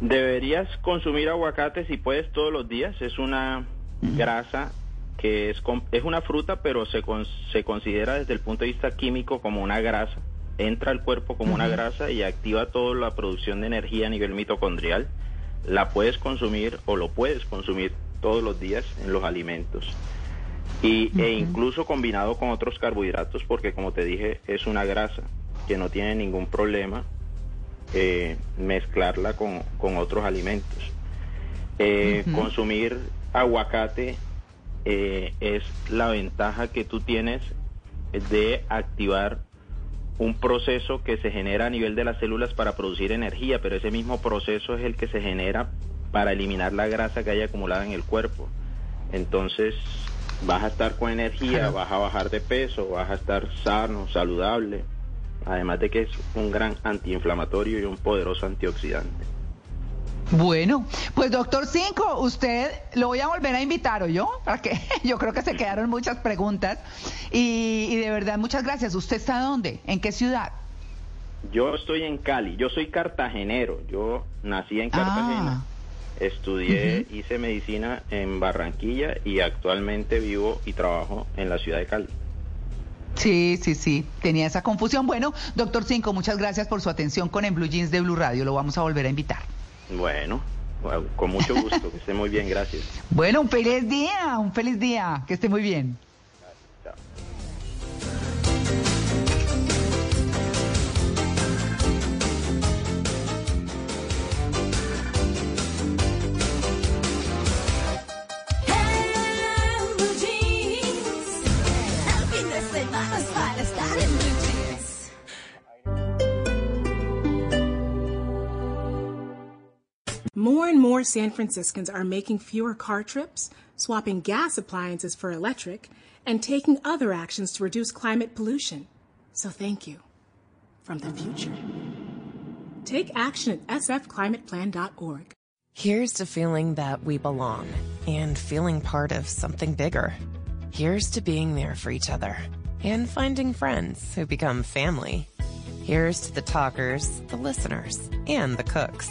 Deberías consumir aguacate si puedes todos los días. Es una grasa que es, es una fruta, pero se, con- se considera desde el punto de vista químico como una grasa. Entra al cuerpo como una grasa y activa toda la producción de energía a nivel mitocondrial. La puedes consumir o lo puedes consumir todos los días en los alimentos. Y, E incluso combinado con otros carbohidratos, porque como te dije, es una grasa que no tiene ningún problema eh, mezclarla con, con otros alimentos. Eh. Consumir aguacate eh, es la ventaja que tú tienes de activar un proceso que se genera a nivel de las células para producir energía, pero ese mismo proceso es el que se genera para eliminar la grasa que haya acumulada en el cuerpo. Entonces vas a estar con energía, vas a bajar de peso, vas a estar sano, saludable, además de que es un gran antiinflamatorio y un poderoso antioxidante. Bueno, pues doctor Cinco, usted lo voy a volver a invitar, ¿o yo? Para que [LAUGHS] yo creo que se quedaron muchas preguntas y, y de verdad muchas gracias. ¿Usted está dónde? ¿En qué ciudad? Yo estoy en Cali, yo soy cartagenero, yo nací en Cartagena, Ah. estudié, hice medicina en Barranquilla y actualmente vivo y trabajo en la ciudad de Cali. Sí, sí, sí, tenía esa confusión. Bueno, doctor Cinco, muchas gracias por su atención con En Blue Jeans de Blue Radio. Lo vamos a volver a invitar. Bueno, con mucho gusto, que esté muy bien, gracias. [LAUGHS] Bueno, un feliz día, un feliz día, que esté muy bien. En More and more San Franciscans are making fewer car trips, swapping gas appliances for electric, and taking other actions to reduce climate pollution. So thank you from the future. Take action at sfclimateplan.org. Here's to feeling that we belong and feeling part of something bigger. Here's to being there for each other and finding friends who become family. Here's to the talkers, the listeners, and the cooks.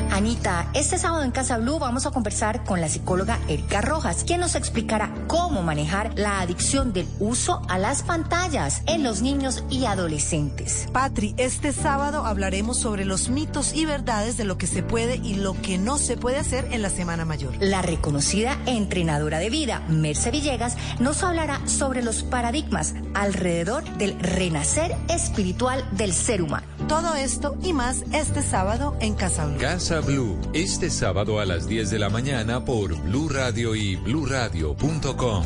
Anita, este sábado en Casa Blue vamos a conversar con la psicóloga Erika Rojas, quien nos explicará cómo manejar la adicción del uso a las pantallas en los niños y adolescentes. Patri, este sábado hablaremos sobre los mitos y verdades de lo que se puede y lo que no se puede hacer en la Semana Mayor. La reconocida entrenadora de vida, Merce Villegas, nos hablará sobre los paradigmas alrededor del renacer espiritual del ser humano. Todo esto y más este sábado en Casa Blue. Casa Blue, este sábado a las 10 de la mañana por Blue Radio y bluradio.com.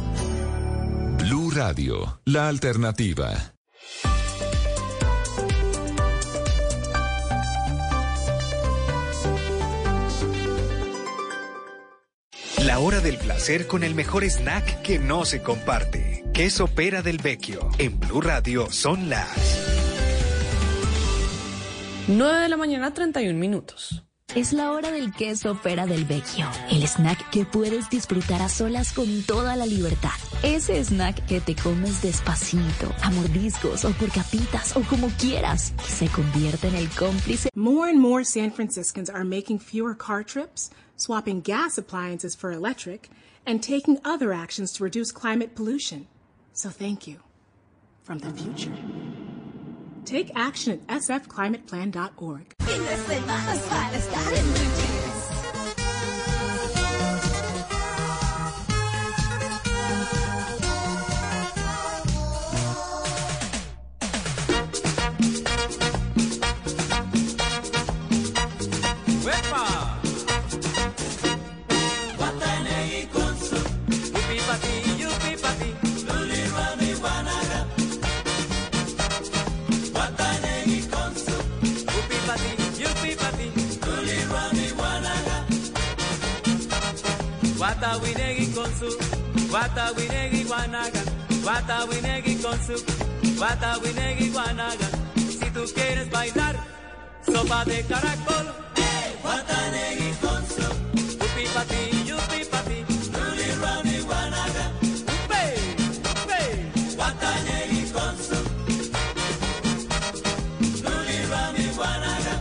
Blue Radio, la alternativa. La hora del placer con el mejor snack que no se comparte. Queso pera del vecchio. En Blue Radio son las 9 de la mañana, 31 minutos. Es la hora del queso pera del vecchio, el snack que puedes disfrutar a solas con toda la libertad. Ese snack que te comes despacito, a mordiscos o por capitas o como quieras, y se convierte en el cómplice. More and more San Franciscans are making fewer car trips, swapping gas appliances for electric, and taking other actions to reduce climate pollution. So thank you from the future. Take action at sfclimateplan.org. Guatawinegui con su, guatawinegui guanaga. Guatawinegui con su, guatawinegui guanaga. Si tú quieres bailar, sopa de caracol. Guatanegui con su Yupi pati, yupi pati Luli rami guanaga Upe, upe Guatanegui con su Luli rami guanaga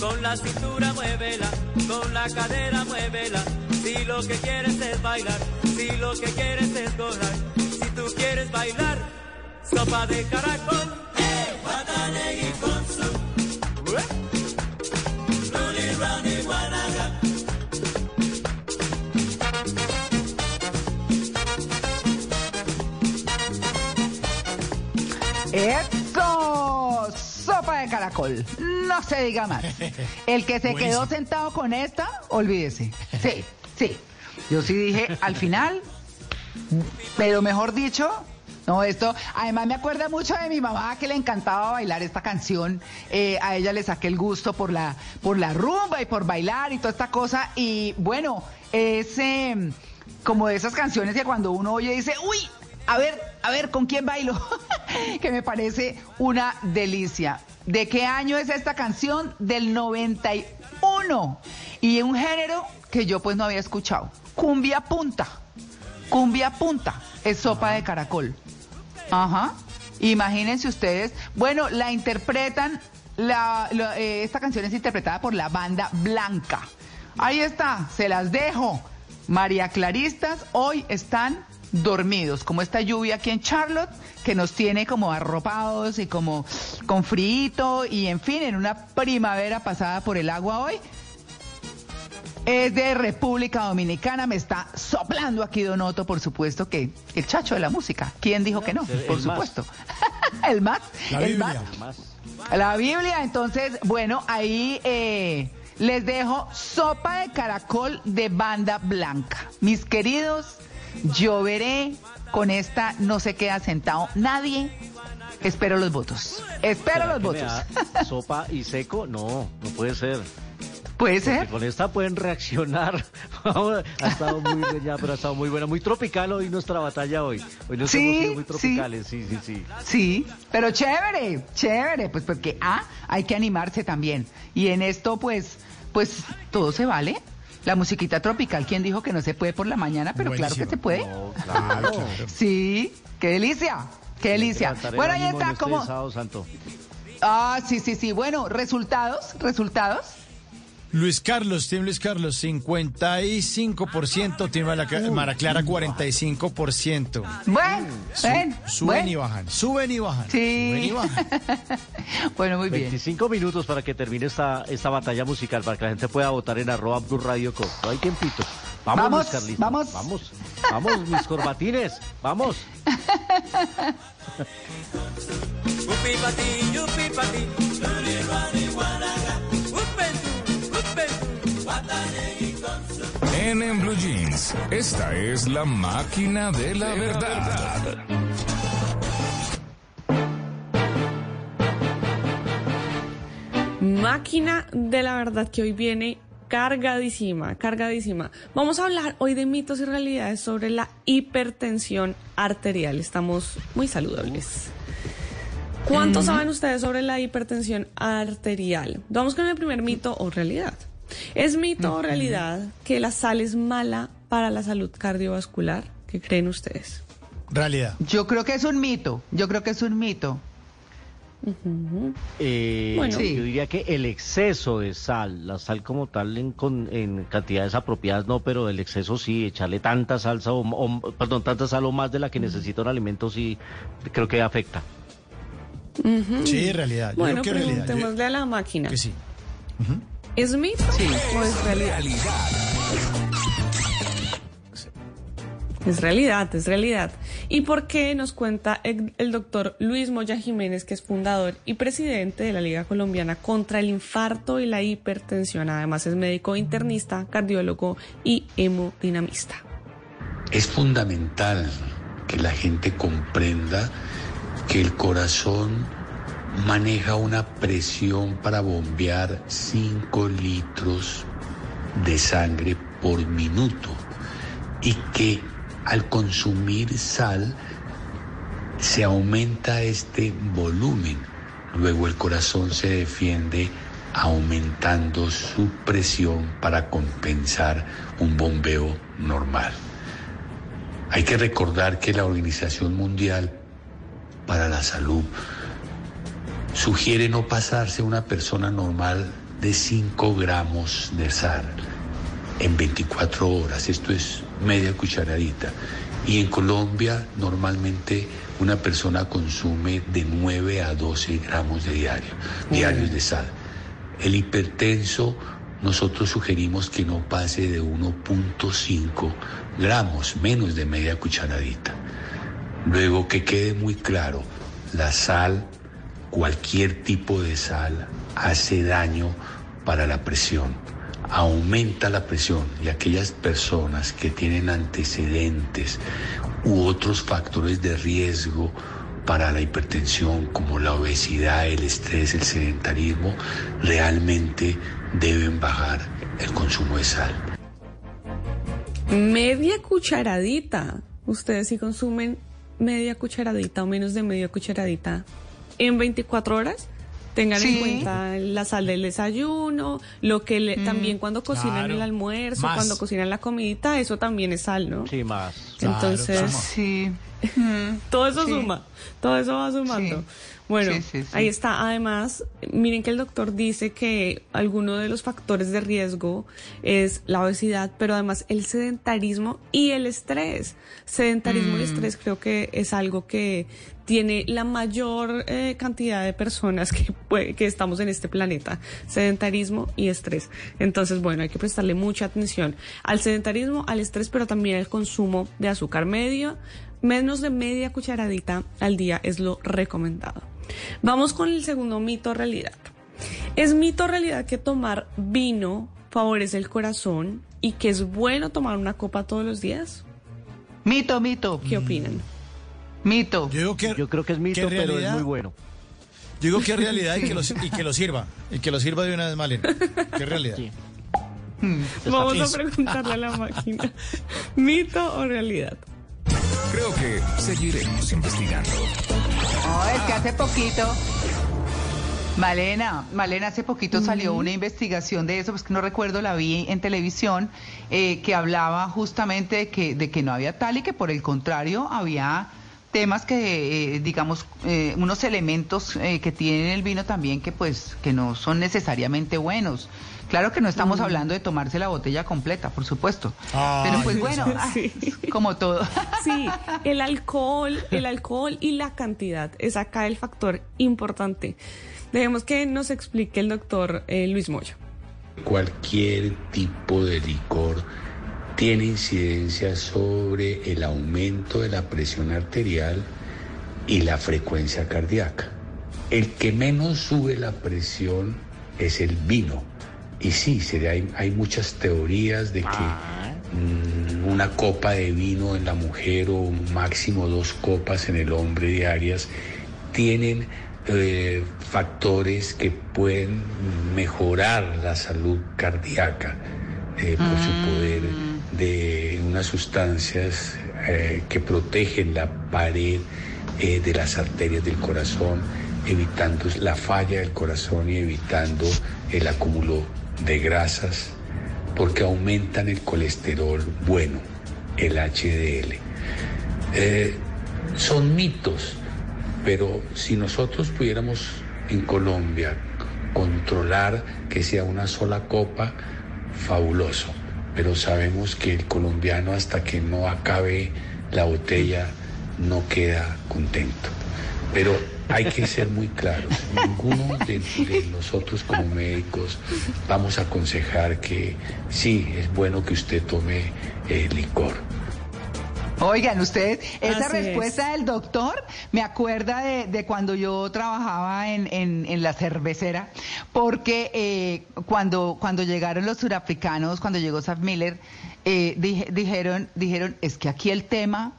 Con la cintura muévela Con la cadera muévela Si lo que quieres es bailar Si lo que quieres es gozar Si tú quieres bailar Sopa de caracol Guatanegui con su Ué. Luli Rani Guanaga. De caracol. No se diga más. El que se quedó sentado con esta, olvídese. Sí, sí. Yo sí dije al final, pero mejor dicho, no, esto, además me acuerda mucho de mi mamá que le encantaba bailar esta canción. Eh, a ella le saqué el gusto por la, por la rumba y por bailar y toda esta cosa. Y bueno, es eh, como de esas canciones que cuando uno oye dice, uy, a ver, a ver, ¿con quién bailo? [LAUGHS] que me parece una delicia. ¿De qué año es esta canción? Del 91. Y un género que yo pues no había escuchado. Cumbia punta. Cumbia punta. Es sopa de caracol. Ajá. Imagínense ustedes. Bueno, la interpretan eh, esta canción es interpretada por la banda Blanca. Ahí está, se las dejo. María Claristas hoy están dormidos, como esta lluvia aquí en Charlotte, que nos tiene como arropados y como con frío y en fin, en una primavera pasada por el agua hoy. Es de República Dominicana, me está soplando aquí Donoto, por supuesto que el chacho de la música. ¿Quién dijo que no? Por el más. supuesto. [LAUGHS] el más. La el Biblia. más. La Biblia, entonces, bueno, ahí eh, les dejo sopa de caracol de banda blanca. Mis queridos, lloveré con esta no se queda sentado nadie. Espero los votos. Espero ¿Será los votos. [LAUGHS] sopa y seco? No, no puede ser. Puede Porque ser. Con esta pueden reaccionar. [LAUGHS] ha estado muy buena, pero ha estado muy buena. Muy tropical hoy nuestra batalla hoy. Hoy nos Sí, hemos sido muy sí. tropicales, sí, sí, sí. Sí, pero chévere, chévere, pues porque ah, hay que animarse también. Y en esto, pues, pues todo se vale. La musiquita tropical, ¿quién dijo que no se puede por la mañana? Pero claro que se puede. claro. [LAUGHS] Sí, qué delicia, qué delicia. Bueno, ahí está, como. Ah, sí, sí, sí. Bueno, resultados, resultados. Luis Carlos, Team Luis Carlos, 55%, Team Mara Mara Clara, 45%. Bueno, Su- ven, suben bueno. y bajan, suben y bajan. Sí. Suben y bajan. [LAUGHS] bueno, muy bien. 25 minutos para que termine esta, esta batalla musical, para que la gente pueda votar en arroba Blue Radio Co. No hay tiempito. Vamos, Vamos, Luis Carlitos, vamos. Vamos, vamos, mis corbatines. Vamos. [LAUGHS] En, en Blue Jeans, esta es la máquina de la verdad. Máquina de la verdad que hoy viene cargadísima, cargadísima. Vamos a hablar hoy de mitos y realidades sobre la hipertensión arterial. Estamos muy saludables. ¿Cuánto Mm. saben ustedes sobre la hipertensión arterial? Vamos con el primer mito o realidad. ¿Es mito o realidad que la sal es mala para la salud cardiovascular? ¿Qué creen ustedes? Realidad. Yo creo que es un mito. Yo creo que es un mito. Eh, Bueno. Sí. Yo diría que el exceso de sal, la sal como tal en, con- en cantidades apropiadas no, pero el exceso sí, echarle tanta salsa o, o- perdón, tanta sal o más de la que necesita un alimento sí creo que afecta. Sí, realidad. Yo Bueno, creo que realidad. Yo- preguntémosle a la máquina. Que sí. ¿Es mito o es realidad? Es realidad, es realidad. ¿Y por qué nos cuenta el, el doctor Luis Moya Jiménez, que es fundador y presidente de la Liga Colombiana contra el Infarto y la Hipertensión? Además es médico internista, cardiólogo y hemodinamista. Es fundamental que la gente comprenda que el corazón maneja una presión para bombear 5 litros de sangre por minuto y que al consumir sal se aumenta este volumen. Luego el corazón se defiende aumentando su presión para compensar un bombeo normal. Hay que recordar que la Organización Mundial para la Salud sugiere no pasarse una persona normal de 5 gramos de sal en 24 horas. Esto es media cucharadita. Y en Colombia normalmente una persona consume de 9 a 12 gramos de diario, diarios de sal. El hipertenso nosotros sugerimos que no pase de 1.5 gramos, menos de media cucharadita. Luego que quede muy claro, la sal, cualquier tipo de sal, hace daño para la presión, aumenta la presión y aquellas personas que tienen antecedentes u otros factores de riesgo para la hipertensión como la obesidad, el estrés, el sedentarismo, realmente deben bajar el consumo de sal. Media cucharadita. Ustedes si consumen media cucharadita o menos de media cucharadita en 24 horas, tengan Sí. en cuenta la sal del desayuno, lo que le- Mm. también cuando cocinan Claro. el almuerzo, Más. cuando cocinan la comidita, eso también es sal, ¿no? Sí, más. Entonces, Sí. [LAUGHS] todo eso Sí. suma, todo eso va sumando. Bueno, Sí, sí, sí. ahí está. Además, miren que el doctor dice que alguno de los factores de riesgo es la obesidad, pero además el sedentarismo y el estrés. Sedentarismo y Mm. estrés creo que es algo que tiene la mayor eh, cantidad de personas que, puede- que estamos en este planeta. Sedentarismo y estrés. Entonces, bueno, hay que prestarle mucha atención al sedentarismo, al estrés, pero también al consumo de azúcar medio. Menos de media cucharadita al día es lo recomendado. Vamos con el segundo mito realidad. ¿Es mito realidad que tomar vino favorece el corazón y que es bueno tomar una copa todos los días? Mito, mito. ¿Qué opinan? Mito. Yo creo que es mito, que pero es muy bueno. Yo digo que es realidad y que, lo, y que lo sirva. Y que lo sirva de una vez, Malena. Que es realidad. Vamos a preguntarle a la máquina. ¿Mito o realidad? Creo que seguiremos investigando. No, es que hace poquito. Malena, Malena, hace poquito salió una investigación de eso, pues que no recuerdo, la vi en televisión, eh, que hablaba justamente de que, de que no había tal y que por el contrario había temas que, eh, digamos, eh, unos elementos eh, que tiene el vino también que pues que no son necesariamente buenos. Claro que no estamos hablando de tomarse la botella completa, por supuesto. Pero pues bueno, Sí. como todo. [LAUGHS] Sí, el alcohol, el alcohol y la cantidad es acá el factor importante. Dejemos que nos explique el doctor eh, Luis Moya. Cualquier tipo de licor tiene incidencia sobre el aumento de la presión arterial y la frecuencia cardíaca. El que menos sube la presión es el vino. Y sí, hay, hay muchas teorías de que mm, una copa de vino en la mujer o máximo dos copas en el hombre diarias tienen eh, factores que pueden mejorar la salud cardíaca eh, por su poder de unas sustancias eh, que protegen la pared eh, de las arterias del corazón, evitando la falla del corazón y evitando el acúmulo de grasas, porque aumentan el colesterol bueno, el HDL. Eh, son mitos, pero si nosotros pudiéramos en Colombia controlar que sea una sola copa, fabuloso. Pero sabemos que el colombiano hasta que no acabe la botella no queda contento. Pero hay que ser muy claros. Ninguno de, nosotros como médicos vamos a aconsejar que sí, es bueno que usted tome eh, licor. Oigan, ustedes, esa Así es. respuesta del doctor me acuerda de, de cuando yo trabajaba en, en- en la cervecera, porque eh, cuando, cuando llegaron los surafricanos, cuando llegó Saf Miller, eh, dije- dijeron, dijeron, es que aquí el tema,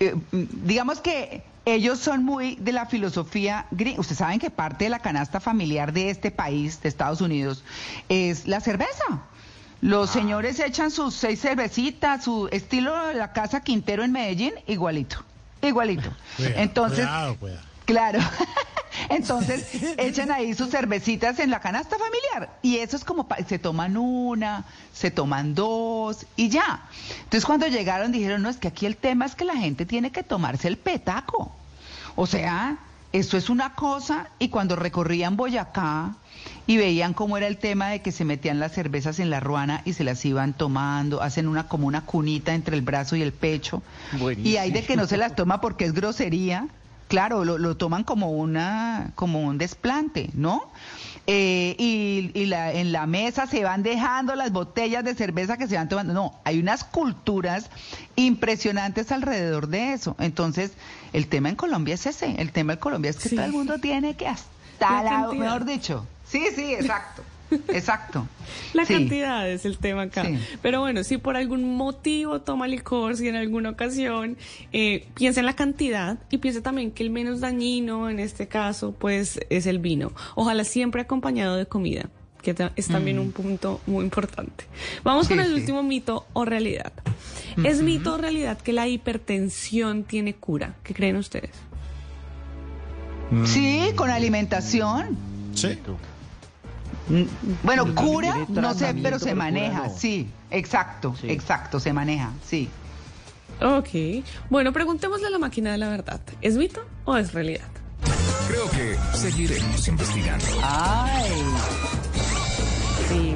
eh, digamos que ellos son muy de la filosofía gringa. Ustedes saben que parte de la canasta familiar de este país, de Estados Unidos, es la cerveza. Los señores echan sus seis cervecitas, su estilo de la casa Quintero en Medellín, igualito, igualito. [LAUGHS] Cuidado, Entonces, cuidado, cuidado. claro. [LAUGHS] Entonces echan ahí sus cervecitas en la canasta familiar y eso es como pa- se toman una, se toman dos y ya. Entonces cuando llegaron dijeron, no, es que aquí el tema es que la gente tiene que tomarse el petaco. O sea, eso es una cosa y cuando recorrían Boyacá y veían cómo era el tema de que se metían las cervezas en la ruana y se las iban tomando, hacen una como una cunita entre el brazo y el pecho. Y hay de que no se las toma porque es grosería. Claro, lo, lo toman como una, como un desplante, ¿no? Eh, y y la, en la mesa se van dejando las botellas de cerveza que se van tomando. No, hay unas culturas impresionantes alrededor de eso. Entonces, el tema en Colombia es ese. El tema en Colombia es que todo el mundo tiene que hasta La la, cantidad. mejor dicho. Sí, sí, exacto. Exacto. La Sí. cantidad es el tema acá. Sí. Pero bueno, si por algún motivo toma licor, si en alguna ocasión, eh, piensa en la cantidad y piensa también que el menos dañino en este caso, pues es el vino. Ojalá siempre acompañado de comida, que es también Mm. un punto muy importante. Vamos con el sí. último mito o realidad. ¿Es mito o realidad que la hipertensión tiene cura? ¿Qué creen ustedes? Sí, con alimentación. Sí. Bueno, cura, no sé, pero se maneja, no. sí, exacto, Sí. exacto, se maneja, sí. Ok. Bueno, preguntémosle a la máquina de la verdad. ¿Es mito o es realidad? Creo que seguiremos investigando. Ay. Sí.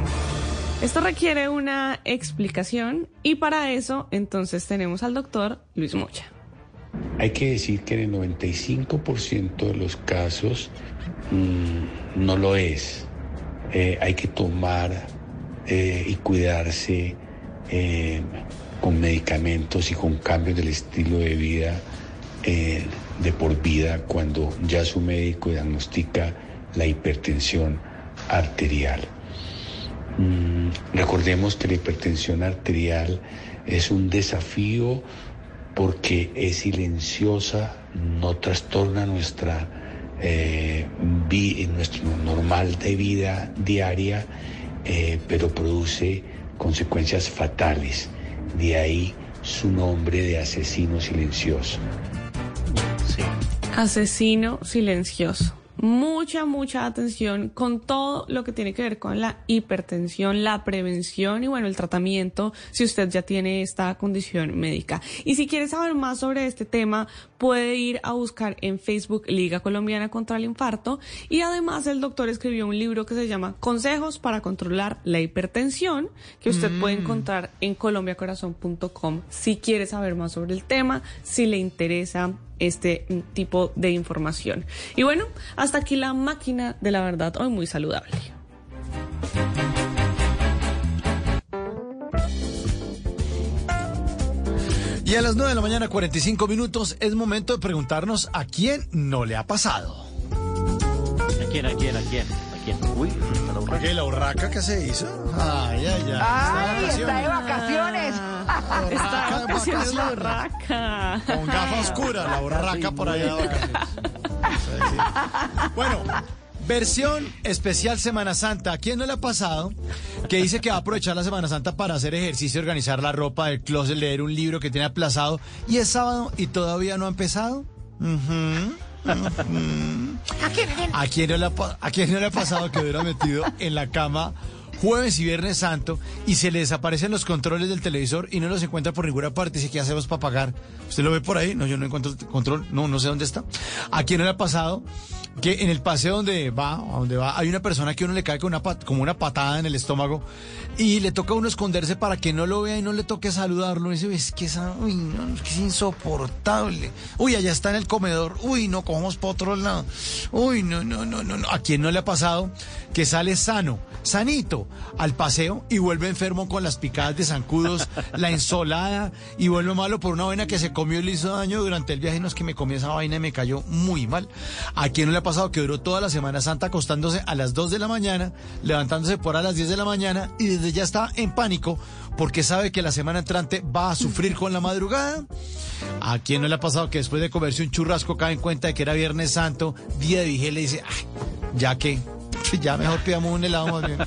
Esto requiere una explicación y para eso entonces tenemos al doctor Luis Mocha. Hay que decir que en el 95% de los casos mm, no lo es. Eh, hay que tomar eh, y cuidarse eh, con medicamentos y con cambios del estilo de vida de por vida cuando ya su médico diagnostica la hipertensión arterial. Mm, recordemos que la hipertensión arterial es un desafío porque es silenciosa, no trastorna nuestra, eh, vi- nuestro normal de vida diaria, eh, pero produce consecuencias fatales. De ahí su nombre de asesino silencioso. Asesino silencioso. Mucha, mucha atención con todo lo que tiene que ver con la hipertensión, la prevención y bueno, el tratamiento si usted ya tiene esta condición médica. Y si quiere saber más sobre este tema, puede ir a buscar en Facebook Liga Colombiana contra el Infarto y además el doctor escribió un libro que se llama Consejos para controlar la hipertensión que usted puede Mm. encontrar en colombiacorazon.com si quiere saber más sobre el tema, si le interesa este tipo de información. Y bueno, hasta aquí la máquina de la verdad, hoy muy saludable. Y a las 9 de la mañana, 45 minutos, es momento de preguntarnos a quién no le ha pasado. ¿A quién, a quién, a quién? ¿A quién? Uy, está la urraca. ¿Qué, la urraca que se hizo? Ay, ay, ay. Ay, Está está de de vacaciones. Está de vacaciones la vacaciones. urraca. Con gafa oscura, la urraca por allá de vacaciones. Sí, sí. Bueno, versión especial Semana Santa. ¿A quién no le ha pasado que dice que va a aprovechar la Semana Santa para hacer ejercicio, organizar la ropa del closet, leer un libro que tiene aplazado y es sábado y todavía no ha empezado? Ujú. ¿A quién no le ha, pa- a quién no le ha pasado que hubiera metido en la cama jueves y viernes santo y se le desaparecen los controles del televisor y no los encuentra por ninguna parte? Dice, ¿qué hacemos para pagar? ¿Usted lo ve por ahí? No, yo no encuentro el control. No, no sé dónde está. ¿A quién no le ha pasado que en el paseo donde va, donde va, hay una persona que uno le cae con una pat- como una patada en el estómago y le toca a uno esconderse para que no lo vea y no le toque saludarlo? Y dice, es que, esa, uy, no, es es insoportable. Uy, allá está en el comedor. Uy, no, cojamos para otro lado. Uy, no, no, no, no. ¿A quién no le ha pasado que sale sano, sanito, al paseo y vuelve enfermo con las picadas de zancudos, la [LAUGHS] ensolada y vuelve malo por una vaina que se comió y le hizo daño durante el viaje? No es que me comí esa vaina y me cayó muy mal. ¿A quién no le ha pasado que duró toda la Semana Santa acostándose a las 2 de la mañana, levantándose por a las 10 de la mañana y desde ya está en pánico porque sabe que la semana entrante va a sufrir con la madrugada? ¿A quién no le ha pasado que después de comerse un churrasco cae en cuenta de que era Viernes Santo, día de vigilia y dice, "Ay, ya que, ya mejor pidamos un helado más bien?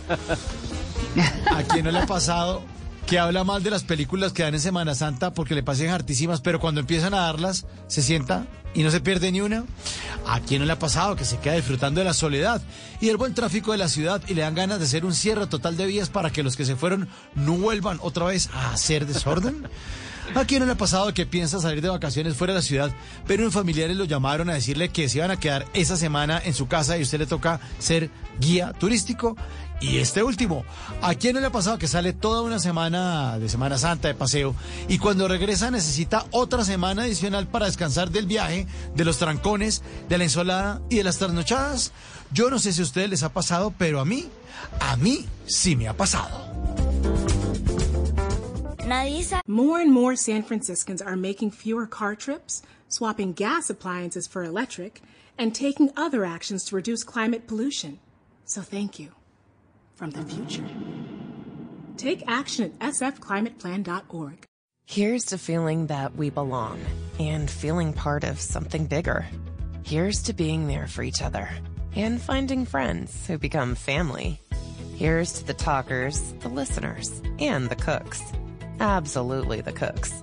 ¿A quién no le ha pasado que habla mal de las películas que dan en Semana Santa porque le pasen hartísimas, pero cuando empiezan a darlas se sienta y no se pierde ni una? ¿A quién no le ha pasado que se queda disfrutando de la soledad y del buen tráfico de la ciudad y le dan ganas de hacer un cierre total de vías para que los que se fueron no vuelvan otra vez a hacer desorden? ¿A quién no le ha pasado que piensa salir de vacaciones fuera de la ciudad, pero unos familiares lo llamaron a decirle que se iban a quedar esa semana en su casa y usted le toca ser guía turístico? Y este último, ¿a quién no le ha pasado que sale toda una semana de Semana Santa de paseo y cuando regresa necesita otra semana adicional para descansar del viaje, de los trancones, de la ensolada y de las trasnochadas? Yo no sé si a ustedes les ha pasado, pero a mí, a mí sí me ha pasado. More and more San Franciscans are making fewer car trips, swapping gas appliances for electric, and taking other actions to reduce climate pollution. So thank you from the future. Take action at sfclimateplan.org. Here's to feeling that we belong and feeling part of something bigger. Here's to being there for each other and finding friends who become family. Here's to the talkers, the listeners, and the cooks. Absolutely the cooks.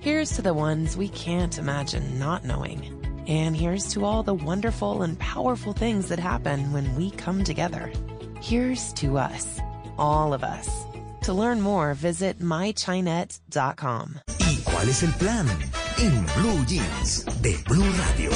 Here's to the ones we can't imagine not knowing. And here's to all the wonderful and powerful things that happen when we come together. Here's to us, all of us. To learn more, visit mychinet.com. ¿Cuál es el plan? En Blue Jeans de Blue Radio.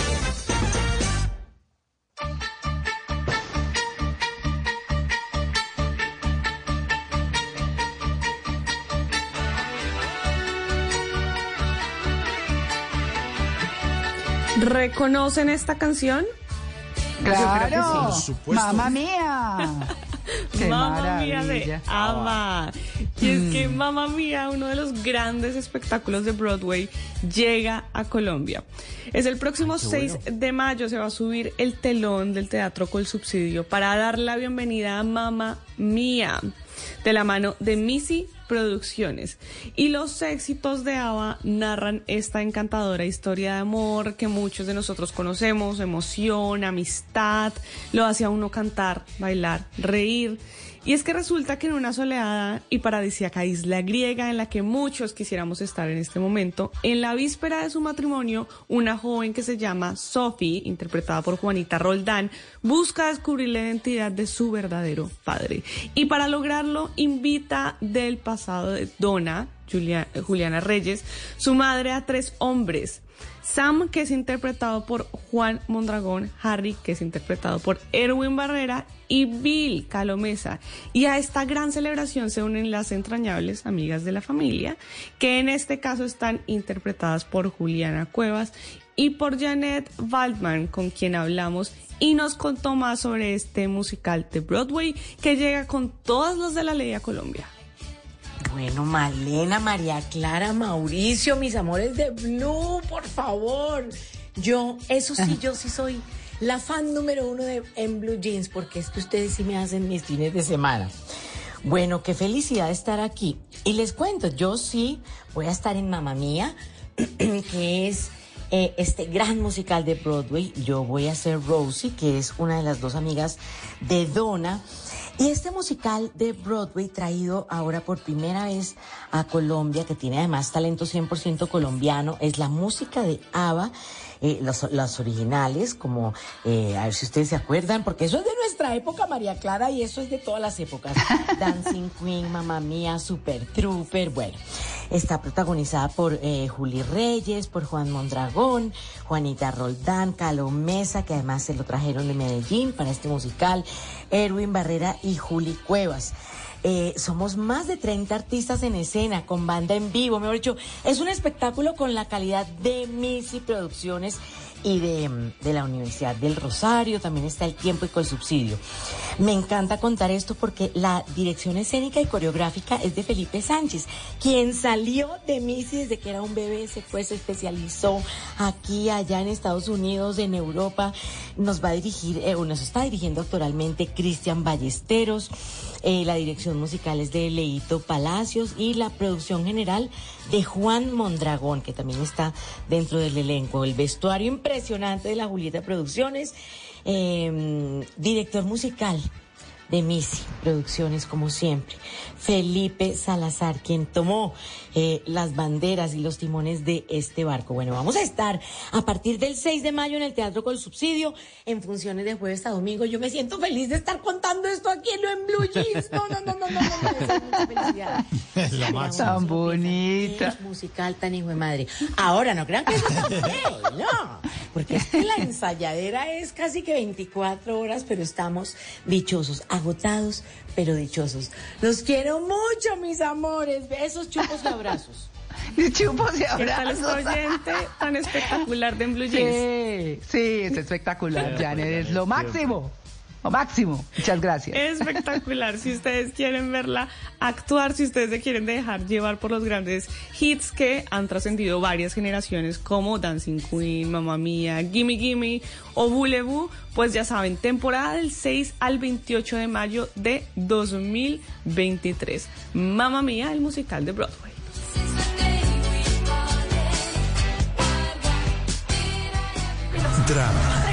¿Reconocen esta canción? Claro, Yo creo que sí. mamá mía. [LAUGHS] Qué Mamma Mía de. Ava. Y es que Mm. Mamma Mía, uno de los grandes espectáculos de Broadway, llega a Colombia. Es el próximo Ay, qué 6 bueno. de mayo, se va a subir el telón del Teatro Col Subsidio para dar la bienvenida a Mamma Mía, de la mano de Missy Producciones. Y los éxitos de Ava narran esta encantadora historia de amor que muchos de nosotros conocemos, emoción, amistad, lo hace a uno cantar, bailar, reír. Y es que resulta que en una soleada y paradisíaca isla griega en la que muchos quisiéramos estar en este momento, en la víspera de su matrimonio, una joven que se llama Sophie, interpretada por Juanita Roldán, busca descubrir la identidad de su verdadero padre. Y para lograrlo, invita del pasado de Donna, Julia- Juliana Reyes, su madre a tres hombres. Sam, que es interpretado por Juan Mondragón, Harry, que es interpretado por Erwin Barrera, y Bill Calomesa. Y a esta gran celebración se unen las entrañables amigas de la familia, que en este caso están interpretadas por Juliana Cuevas y por Janet Waldman, con quien hablamos y nos contó más sobre este musical de Broadway que llega con todas los de la ley a Colombia. Bueno, Malena, María Clara, Mauricio, mis amores de Blue, por favor. Yo, eso sí, yo sí soy la fan número uno de en Blue Jeans, porque es que ustedes sí me hacen mis fines de semana. Bueno, qué felicidad estar aquí. Y les cuento, yo sí voy a estar en Mamma Mía, [CLEARS THROAT] que es eh, este gran musical de Broadway. Yo voy a ser Rosie, que es una de las dos amigas de Donna. Y este musical de Broadway traído ahora por primera vez a Colombia, que tiene además talento 100% colombiano, es la música de ABBA, eh, los, las originales, como, eh, a ver si ustedes se acuerdan, porque eso es de nuestra época, María Clara, y eso es de todas las épocas. [LAUGHS] Dancing Queen, Mamma Mía, Super Trooper, bueno. Está protagonizada por eh, Juli Reyes, por Juan Mondragón, Juanita Roldán, Calo Mesa, que además se lo trajeron de Medellín para este musical, Erwin Barrera y Juli Cuevas. Eh, somos más de 30 artistas en escena, con banda en vivo, mejor dicho, es un espectáculo con la calidad de Missy Producciones y de, mm, la Universidad del Rosario, también está el tiempo y con subsidio. Me encanta contar esto porque la dirección escénica y coreográfica es de Felipe Sánchez, quien salió de Missy desde que era un bebé, se fue, se especializó aquí, allá en Estados Unidos, en Europa. Nos va a dirigir, eh, o nos está dirigiendo actualmente Cristian Ballesteros. Eh, la dirección musical es de Leito Palacios y la producción general de Juan Mondragón, que también está dentro del elenco. El vestuario impresionante de la Julieta Producciones. Eh, director musical de Missy Producciones, como siempre. Felipe Salazar, quien tomó eh, las banderas y los timones de este barco. Bueno, vamos a estar a partir del 6 de mayo en el Teatro con Subsidio, en funciones de jueves a domingo. Yo me siento feliz de estar contando esto aquí en, lo en Blue Jeans. No, no, no, no, no, no, [LAUGHS] es. Lo máximo. Tan bonita. Musical tan hijo de madre. Ahora, no crean que eso es feo, [LAUGHS] no. Porque es que la ensayadera es casi que 24 horas, pero estamos dichosos, agotados, pero dichosos. Los quiero mucho, mis amores. Besos, chupos y abrazos. [LAUGHS] Chupos y ¿Qué tal abrazos. este oyente tan espectacular de en Blue Jeans? Sí, sí, es espectacular, Janet, es lo máximo. Lo máximo. Muchas gracias. Espectacular. Si ustedes quieren verla actuar, si ustedes se quieren dejar llevar por los grandes hits que han trascendido varias generaciones como Dancing Queen, Mamma Mía, Gimme Gimme o Boulevou, pues ya saben, temporada del 6 al 28 de mayo de 2023. Mamma Mía, el musical de Broadway. Drama,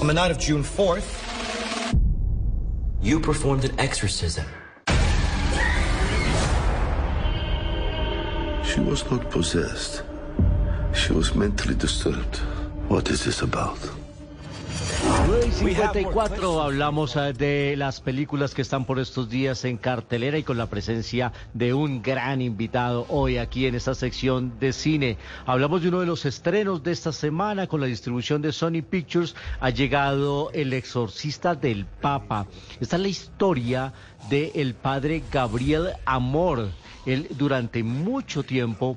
On the night of June 4th, you performed an exorcism. She was not possessed. She was mentally disturbed. What is this about? 9 y 54 hablamos eh, de las películas que están por estos días en cartelera y con la presencia de un gran invitado hoy aquí en esta sección de cine. Hablamos de uno de los estrenos de esta semana con la distribución de Sony Pictures. Ha llegado El exorcista del Papa. Esta es la historia del padre Gabriel Amor. Él durante mucho tiempo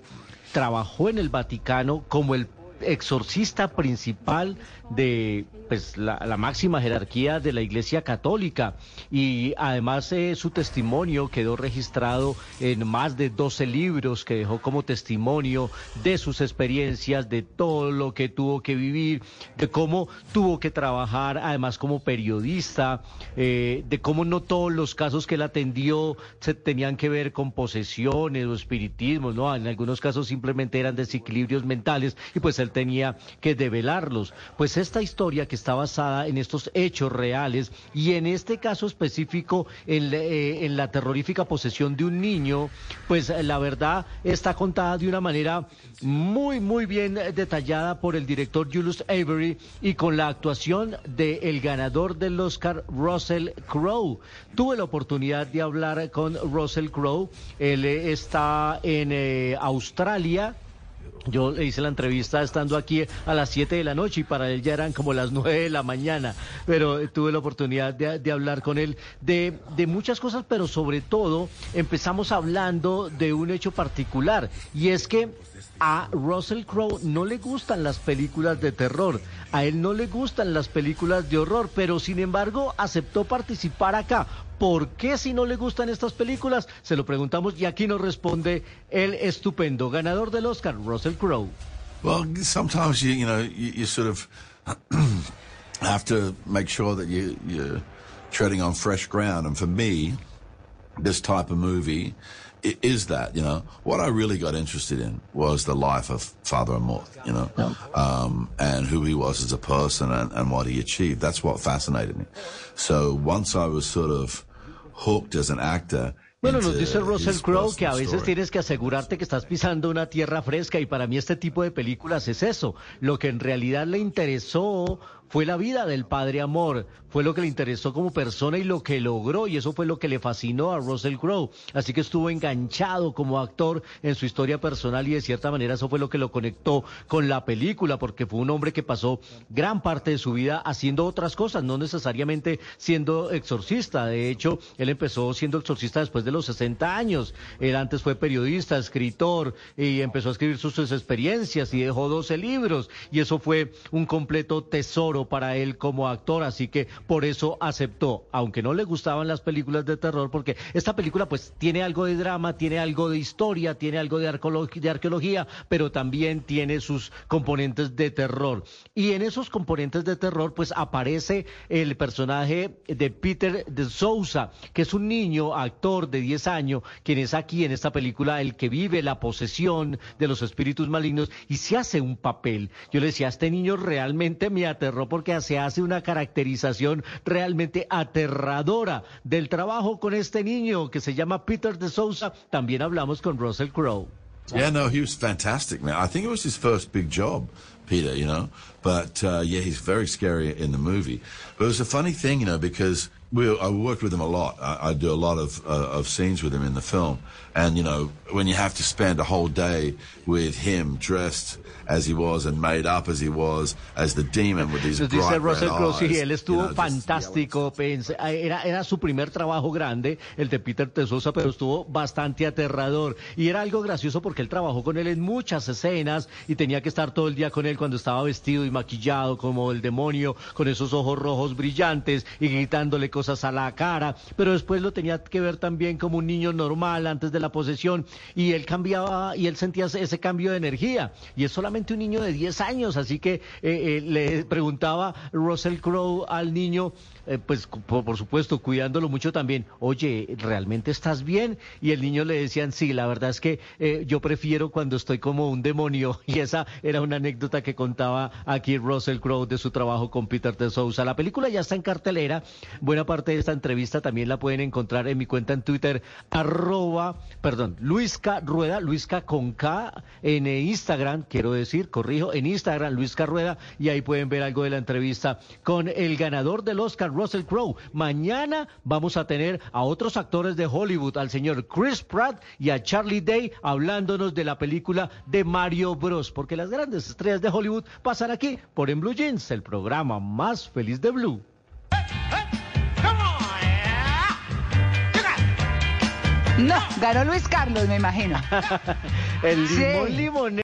trabajó en el Vaticano como el exorcista principal de pues, la, máxima jerarquía de la Iglesia Católica y además eh, su testimonio quedó registrado en más de 12 libros que dejó como testimonio de sus experiencias, de todo lo que tuvo que vivir, de cómo tuvo que trabajar además como periodista, eh, de cómo no todos los casos que él atendió se tenían que ver con posesiones o espiritismos, ¿no? En algunos casos simplemente eran desequilibrios mentales y pues él tenía que develarlos. Pues esta historia que está basada en estos hechos reales y en este caso específico en, eh, la terrorífica posesión de un niño, pues eh, la verdad está contada de una manera muy, muy bien detallada por el director Julius Avery y con la actuación del ganador del Oscar, Russell Crowe. Tuve la oportunidad de hablar con Russell Crowe. Él eh, está en Australia. Yo le hice la entrevista estando aquí a las 7 de la noche y para él ya eran como las 9 de la mañana, pero tuve la oportunidad de, hablar con él de muchas cosas, pero sobre todo empezamos hablando de un hecho particular y es que a Russell Crowe no le gustan las películas de terror, a él no le gustan las películas de horror, pero sin embargo aceptó participar acá. ¿Por qué si no le gustan estas películas? Se lo preguntamos y aquí nos responde el estupendo ganador del Oscar, Russell Crowe. Well, sometimes you you know you, you sort of [CLEARS THROAT] have to make sure that you you're treading on fresh ground, and for me, this type of movie i- is that you know what I really got interested in was the life of Father Amorth, you know, um, and who he was as a person and, and what he achieved. That's what fascinated me. So once I was sort of hooked as an actor. Bueno, nos dice Russell Crowe que a veces tienes que asegurarte que estás pisando una tierra fresca y para mí este tipo de películas es eso. Lo que en realidad le interesó fue la vida del padre Amor, fue lo que le interesó como persona y lo que logró y eso fue lo que le fascinó a Russell Crowe. Así que estuvo enganchado como actor en su historia personal y de cierta manera eso fue lo que lo conectó con la película porque fue un hombre que pasó gran parte de su vida haciendo otras cosas, no necesariamente siendo exorcista. De hecho, él empezó siendo exorcista después de los 60 años. Él antes fue periodista, escritor y empezó a escribir sus, sus experiencias y dejó 12 libros y eso fue un completo tesoro para él como actor, así que por eso aceptó, aunque no le gustaban las películas de terror, porque esta película pues tiene algo de drama, tiene algo de historia, tiene algo de, arqueolog- de arqueología, pero también tiene sus componentes de terror. Y en esos componentes de terror pues aparece el personaje de Peter de Sousa, que es un niño actor de 10 años, quien es aquí en esta película el que vive la posesión de los espíritus malignos y se hace un papel. Yo le decía, este niño realmente me aterró porque se hace una caracterización realmente aterradora del trabajo con este niño que se llama Peter de Sousa. También hablamos con Russell Crowe. Yeah, no, he was fantastic, man. I think it was his first big job, Peter, you know. But uh, yeah, he's very scary in the movie. But it was a funny thing, you know, because we I worked with him a lot. I, I do a lot of uh, of scenes with him in the film, and you know, when you have to spend a whole day with him dressed as he was and made up as he was as the demon with these Nos bright dice red Russell Crowe, sí, él you estuvo know, just- fantástico, pens- era, era su primer trabajo grande, el de Peter Tesosa, pero estuvo bastante aterrador. Y era algo gracioso porque él trabajó con él en muchas escenas y tenía que estar todo el día con él cuando estaba vestido y maquillado como el demonio, con esos ojos rojos brillantes y gritándole cosas a la cara, pero después lo tenía que ver también como un niño normal antes de la posesión y él cambiaba y él sentía ese cambio de energía. Y es solamente un niño de 10 años, así que eh, eh, le preguntaba Russell Crowe al niño, eh, pues por, supuesto cuidándolo mucho también, oye, ¿realmente estás bien? Y el niño le decían, sí, la verdad es que eh, yo prefiero cuando estoy como un demonio [LAUGHS] y esa era una anécdota que contaba aquí Russell Crowe de su trabajo con Peter de Sousa. La película ya está en cartelera, buena parte de esta entrevista también la pueden encontrar en mi cuenta en Twitter, arroba, perdón, Luisca Rueda, Luisca con K en eh, Instagram, quiero decir, corrijo, en Instagram, Luisca Rueda, y ahí pueden ver algo de la entrevista con el ganador del Oscar, Russell Crowe. Mañana vamos a tener a otros actores de Hollywood, al señor Chris Pratt y a Charlie Day, hablándonos de la película de Mario Bros, porque las grandes estrellas de Hollywood pasan aquí por En Blue Jeans, el programa más feliz de Blue. No, ganó Luis Carlos, me imagino. [LAUGHS] el Sí. limón limonero.